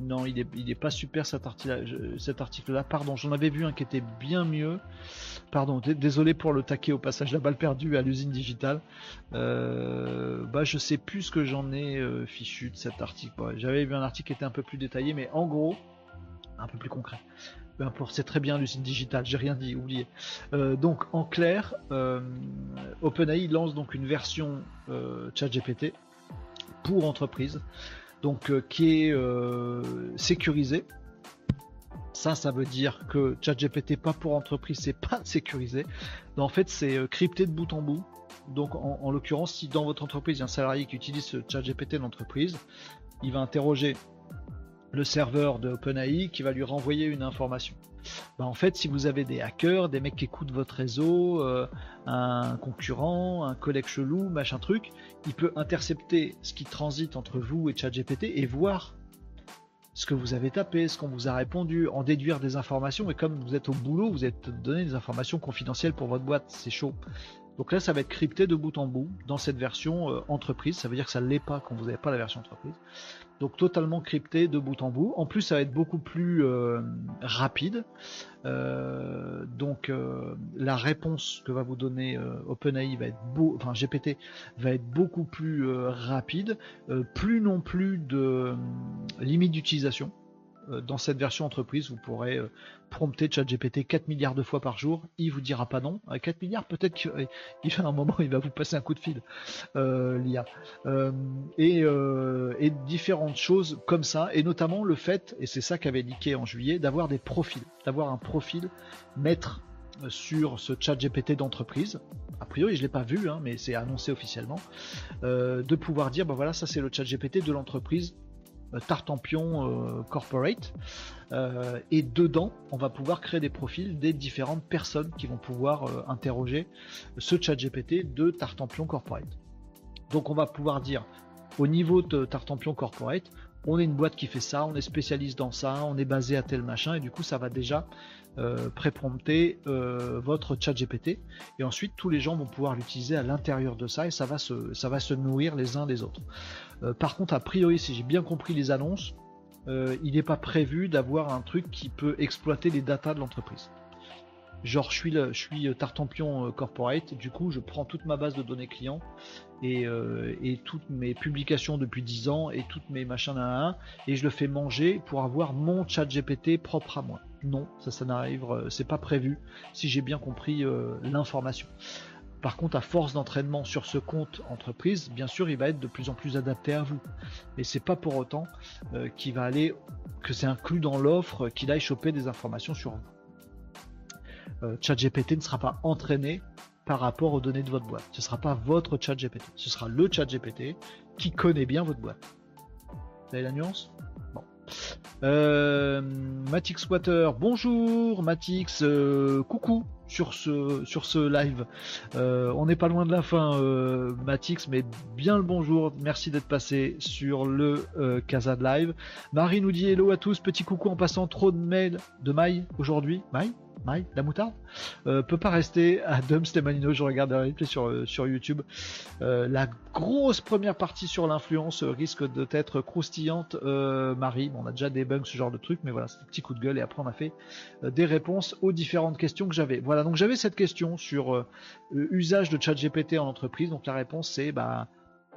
Non, il est, il est pas super cet article-là. Pardon, j'en avais vu un qui était bien mieux. Pardon, désolé pour le taquet au passage, la balle perdue à l'usine digitale. Euh, bah, je sais plus ce que j'en ai euh, fichu de cet article. J'avais vu un article qui était un peu plus détaillé, mais en gros, un peu plus concret. c'est très bien Lucide Digital, j'ai rien dit, oubliez. donc en clair, OpenAI lance donc une version ChatGPT pour entreprise, donc qui est sécurisée ça, ça veut dire que ChatGPT pas pour entreprise, c'est pas sécurisé. en fait, c'est euh, crypté de bout en bout. Donc, en, l'occurrence, si dans votre entreprise, il y a un salarié qui utilise ce ChatGPT d'entreprise, il va interroger le serveur de OpenAI qui va lui renvoyer une information. Bah, en fait, si vous avez des hackers, des mecs qui écoutent votre réseau, euh, un concurrent, un collègue chelou, machin truc, il peut intercepter ce qui transite entre vous et ChatGPT et voir ce que vous avez tapé, ce qu'on vous a répondu, en déduire des informations. Et comme vous êtes au boulot, vous êtes donné des informations confidentielles pour votre boîte. C'est chaud. Donc là, ça va être crypté de bout en bout dans cette version euh, entreprise. Ça veut dire que ça ne l'est pas quand vous n'avez pas la version entreprise. Donc totalement crypté de bout en bout. En plus, ça va être beaucoup plus euh, rapide. Euh, donc euh, la réponse que va vous donner OpenAI va être beau, enfin GPT va être beaucoup plus rapide. plus non plus de limite d'utilisation. Euh, dans cette version entreprise, vous pourrez euh, prompter ChatGPT 4 milliards de fois par jour. Il vous dira pas non. À 4 milliards, peut-être qu'il va un moment, il va vous passer un coup de fil, euh, l'IA. et, différentes choses comme ça, et notamment le fait, et c'est ça qu'avait indiqué en juillet, d'avoir des profils, d'avoir un profil maître sur ce chat GPT d'entreprise. A priori, je l'ai pas vu, hein, mais c'est annoncé officiellement, de pouvoir dire, ben voilà, ça c'est le chat GPT de l'entreprise euh, Tartampion euh, Corporate. Euh, et dedans, on va pouvoir créer des profils des différentes personnes qui vont pouvoir interroger ce chat GPT de Tartampion Corporate. Donc on va pouvoir dire au niveau de Tartampion Corporate, on est une boîte qui fait ça, on est spécialiste dans ça, on est basé à tel machin, et du coup ça va déjà euh, préprompter euh, votre chat GPT et ensuite tous les gens vont pouvoir l'utiliser à l'intérieur de ça et ça va se nourrir les uns des autres. Euh, par contre, a priori, si j'ai bien compris les annonces, il n'est pas prévu d'avoir un truc qui peut exploiter les datas de l'entreprise. Genre, je suis, suis Tartampion Corporate, du coup, je prends toute ma base de données clients et, toutes mes publications depuis 10 ans et toutes mes machins à un, et je le fais manger pour avoir mon chat GPT propre à moi. Non, ça, ça n'arrive, euh, c'est pas prévu, si j'ai bien compris euh, l'information. Par contre, à force d'entraînement sur ce compte entreprise, bien sûr, il va être de plus en plus adapté à vous. Et c'est pas pour autant euh, qu'il va aller, que c'est inclus dans l'offre, qu'il aille choper des informations sur vous. ChatGPT ne sera pas entraîné par rapport aux données de votre boîte. Ce ne sera pas votre ChatGPT. Ce sera le ChatGPT qui connaît bien votre boîte. Vous avez la nuance? Euh, Matix Water, bonjour Matix, euh, coucou sur ce, live. Euh, on n'est pas loin de la fin, euh, Matix, mais bien le bonjour. Merci d'être passé sur le de Live. Marie nous dit hello à tous, petit coucou en passant trop de mails de mailles aujourd'hui. Maille Maille, la moutarde, euh, peut pas rester à Dum Stemanino. Je regarde la replay sur, euh, YouTube. Euh, la grosse première partie sur l'influence risque d'être croustillante. Marie, on a déjà bugs, ce genre de truc, mais voilà, c'est un petit coup de gueule. Et après, on a fait des réponses aux différentes questions que j'avais. Voilà, donc j'avais cette question sur usage de ChatGPT en entreprise. Donc la réponse, c'est bah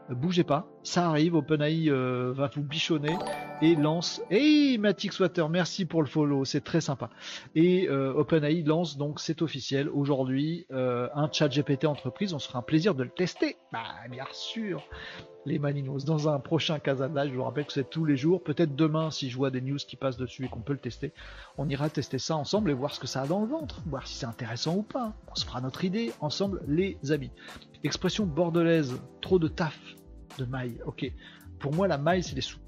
bougez pas, ça arrive, OpenAI euh, va vous bichonner et lance. Hey Matix Water, merci pour le follow, c'est très sympa. Et euh, OpenAI lance donc, c'est officiel, aujourd'hui euh, un chat GPT entreprise. On se fera un plaisir de le tester. Bah bien sûr les Maninos dans un prochain Live, Je vous rappelle que c'est tous les jours. Peut-être demain, si je vois des news qui passent dessus et qu'on peut le tester, on ira tester ça ensemble et voir ce que ça a dans le ventre, voir si c'est intéressant ou pas. On se fera notre idée ensemble, les amis. Expression bordelaise, trop de taf de maille. Ok. Pour moi, la maille, c'est les sous.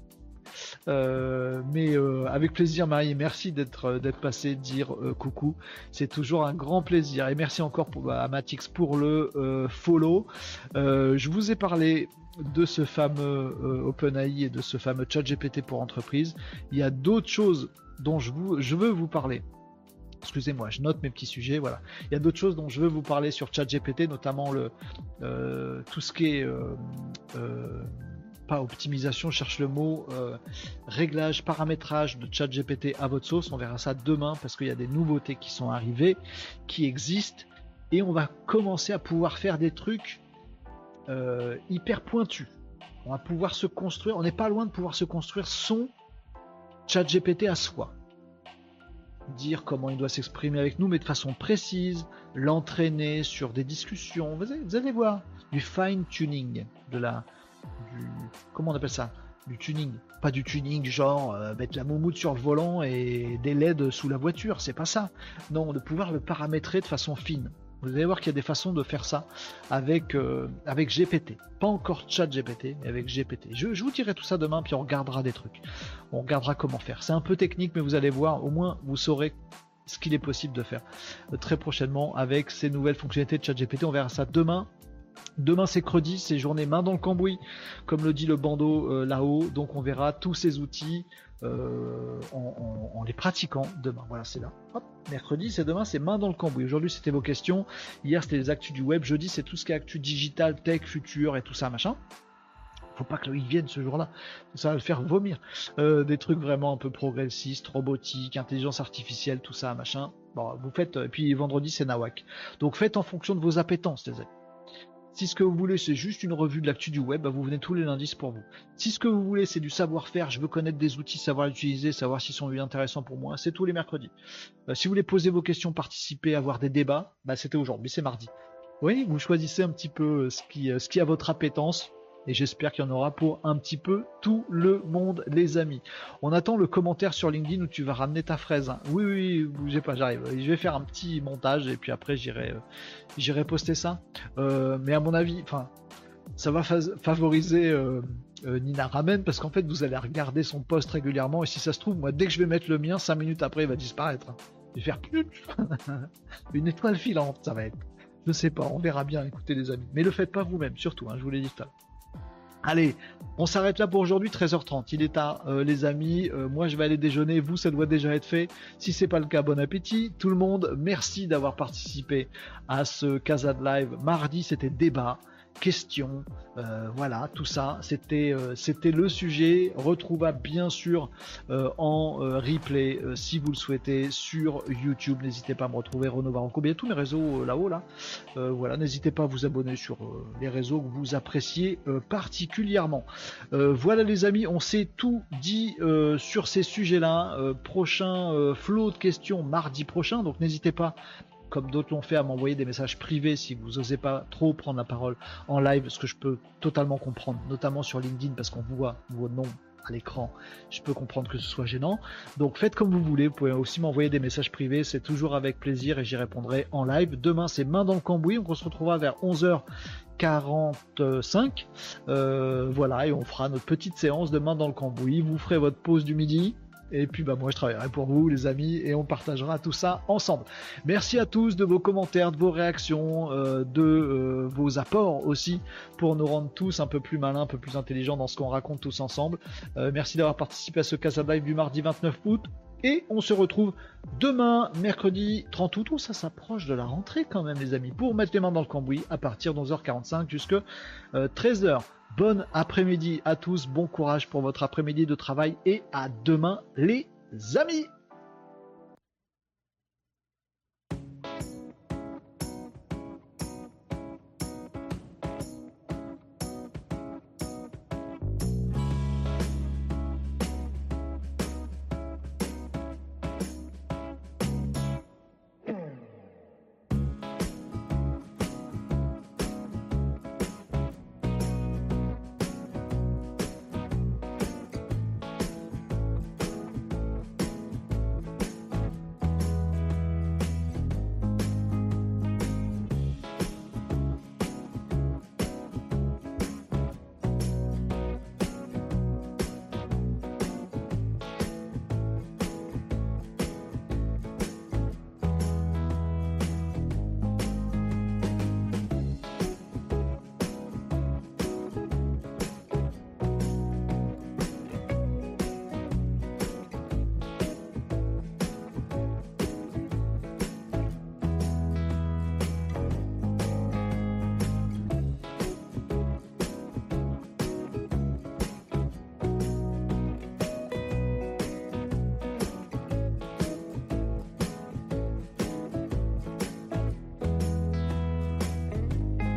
Euh, mais euh, avec plaisir Marie, merci d'être euh, d'être passé, dire coucou, c'est toujours un grand plaisir et merci encore pour, à Matix pour le follow. je vous ai parlé de ce fameux OpenAI et de ce fameux chat GPT pour entreprise. Il y a d'autres choses dont je, vous, je veux vous parler. Excusez-moi, je note mes petits sujets. Voilà. Il y a d'autres choses dont je veux vous parler sur ChatGPT, notamment le tout ce qui est pas optimisation, cherche le mot, euh, réglage, paramétrage de chat GPT à votre sauce. On verra ça demain parce qu'il y a des nouveautés qui sont arrivées, qui existent, et on va commencer à pouvoir faire des trucs euh, hyper pointus. On va pouvoir se construire, on n'est pas loin de pouvoir se construire son chat GPT à soi. Dire comment il doit s'exprimer avec nous, mais de façon précise, l'entraîner sur des discussions. Vous allez, voir du fine tuning, de la, du, comment on appelle ça, du tuning, pas du tuning genre euh, mettre la moumoute sur le volant et des LED sous la voiture, c'est pas ça. Non, de pouvoir le paramétrer de façon fine. Vous allez voir qu'il y a des façons de faire ça avec, euh, avec GPT. Pas encore chat GPT, mais avec GPT. Je, vous dirai tout ça demain, puis on regardera des trucs. On regardera comment faire. C'est un peu technique, mais vous allez voir, au moins vous saurez ce qu'il est possible de faire euh, très prochainement avec ces nouvelles fonctionnalités de chat GPT. On verra ça demain Demain c'est credi, c'est journée main dans le cambouis, comme le dit le bandeau euh, là-haut. Donc on verra tous ces outils euh, en, les pratiquant demain. Voilà, c'est là. mercredi c'est demain, c'est main dans le cambouis. Aujourd'hui c'était vos questions. Hier c'était les actus du web. Jeudi c'est tout ce qui est actu digital, tech, futur et tout ça machin. Faut pas que Loïc vienne ce jour-là, ça va le faire vomir. Euh, des trucs vraiment un peu progressistes, robotique, intelligence artificielle, tout ça machin. Bon, vous faites. Et puis vendredi c'est Nawak. Donc faites en fonction de vos appétences, les amis. Si ce que vous voulez, c'est juste une revue de l'actu du web, bah, vous venez tous les lundis pour vous. Si ce que vous voulez, c'est du savoir-faire, je veux connaître des outils, savoir l'utiliser, savoir s'ils sont intéressants pour moi, c'est tous les mercredis. Euh, si vous voulez poser vos questions, participer, avoir des débats, bah, c'était aujourd'hui, c'est mardi. Oui, vous choisissez un petit peu ce qui, euh, ce qui a votre appétence. Et j'espère qu'il y en aura pour un petit peu tout le monde, les amis. On attend le commentaire sur LinkedIn où tu vas ramener ta fraise. Oui, oui, bougez pas, j'arrive. Je vais faire un petit montage et puis après j'irai, euh, j'irai poster ça. Euh, mais à mon avis, enfin, ça va favoriser euh, Nina Ramen parce qu'en fait vous allez regarder son post régulièrement et si ça se trouve, moi dès que je vais mettre le mien, 5 minutes après il va disparaître. Je vais faire plus une étoile filante, ça va être. Je sais pas, on verra bien, écoutez les amis. Mais le faites pas vous-même, surtout, hein, je vous l'ai dit tout à l'heure. Allez, on s'arrête là pour aujourd'hui, 13h30. Il est tard, euh, les amis. Euh, moi, je vais aller déjeuner. Vous, ça doit déjà être fait. Si c'est pas le cas, bon appétit. Tout le monde, merci d'avoir participé à ce Casa Live. Mardi, c'était débat questions, euh, voilà, tout ça, c'était euh, le sujet, retrouvable bien sûr euh, en replay si vous le souhaitez sur YouTube. N'hésitez pas à me retrouver Renaud Varanco, bien tous mes réseaux là-haut là. voilà, n'hésitez pas à vous abonner sur les réseaux que vous appréciez particulièrement. voilà les amis, on s'est tout dit sur ces sujets-là. prochain flot de questions mardi prochain, donc n'hésitez pas comme d'autres l'ont fait, à m'envoyer des messages privés si vous n'osez pas trop prendre la parole en live, ce que je peux totalement comprendre, notamment sur LinkedIn parce qu'on voit vos noms à l'écran, je peux comprendre que ce soit gênant. Donc faites comme vous voulez, vous pouvez aussi m'envoyer des messages privés, c'est toujours avec plaisir et j'y répondrai en live. Demain c'est main dans le cambouis, donc on se retrouvera vers 11h45. Euh, voilà, et on fera notre petite séance de main dans le cambouis. Vous ferez votre pause du midi et puis bah moi je travaillerai pour vous les amis et on partagera tout ça ensemble. Merci à tous de vos commentaires, de vos réactions, euh, de euh, vos apports aussi pour nous rendre tous un peu plus malins, un peu plus intelligents dans ce qu'on raconte tous ensemble. Euh, merci d'avoir participé à ce Casa du mardi 29 août. Et on se retrouve demain, mercredi 30 août, où ça s'approche de la rentrée quand même les amis, pour mettre les mains dans le cambouis à partir de 11h45 jusqu'à 13h. Bonne après-midi à tous, bon courage pour votre après-midi de travail et à demain les amis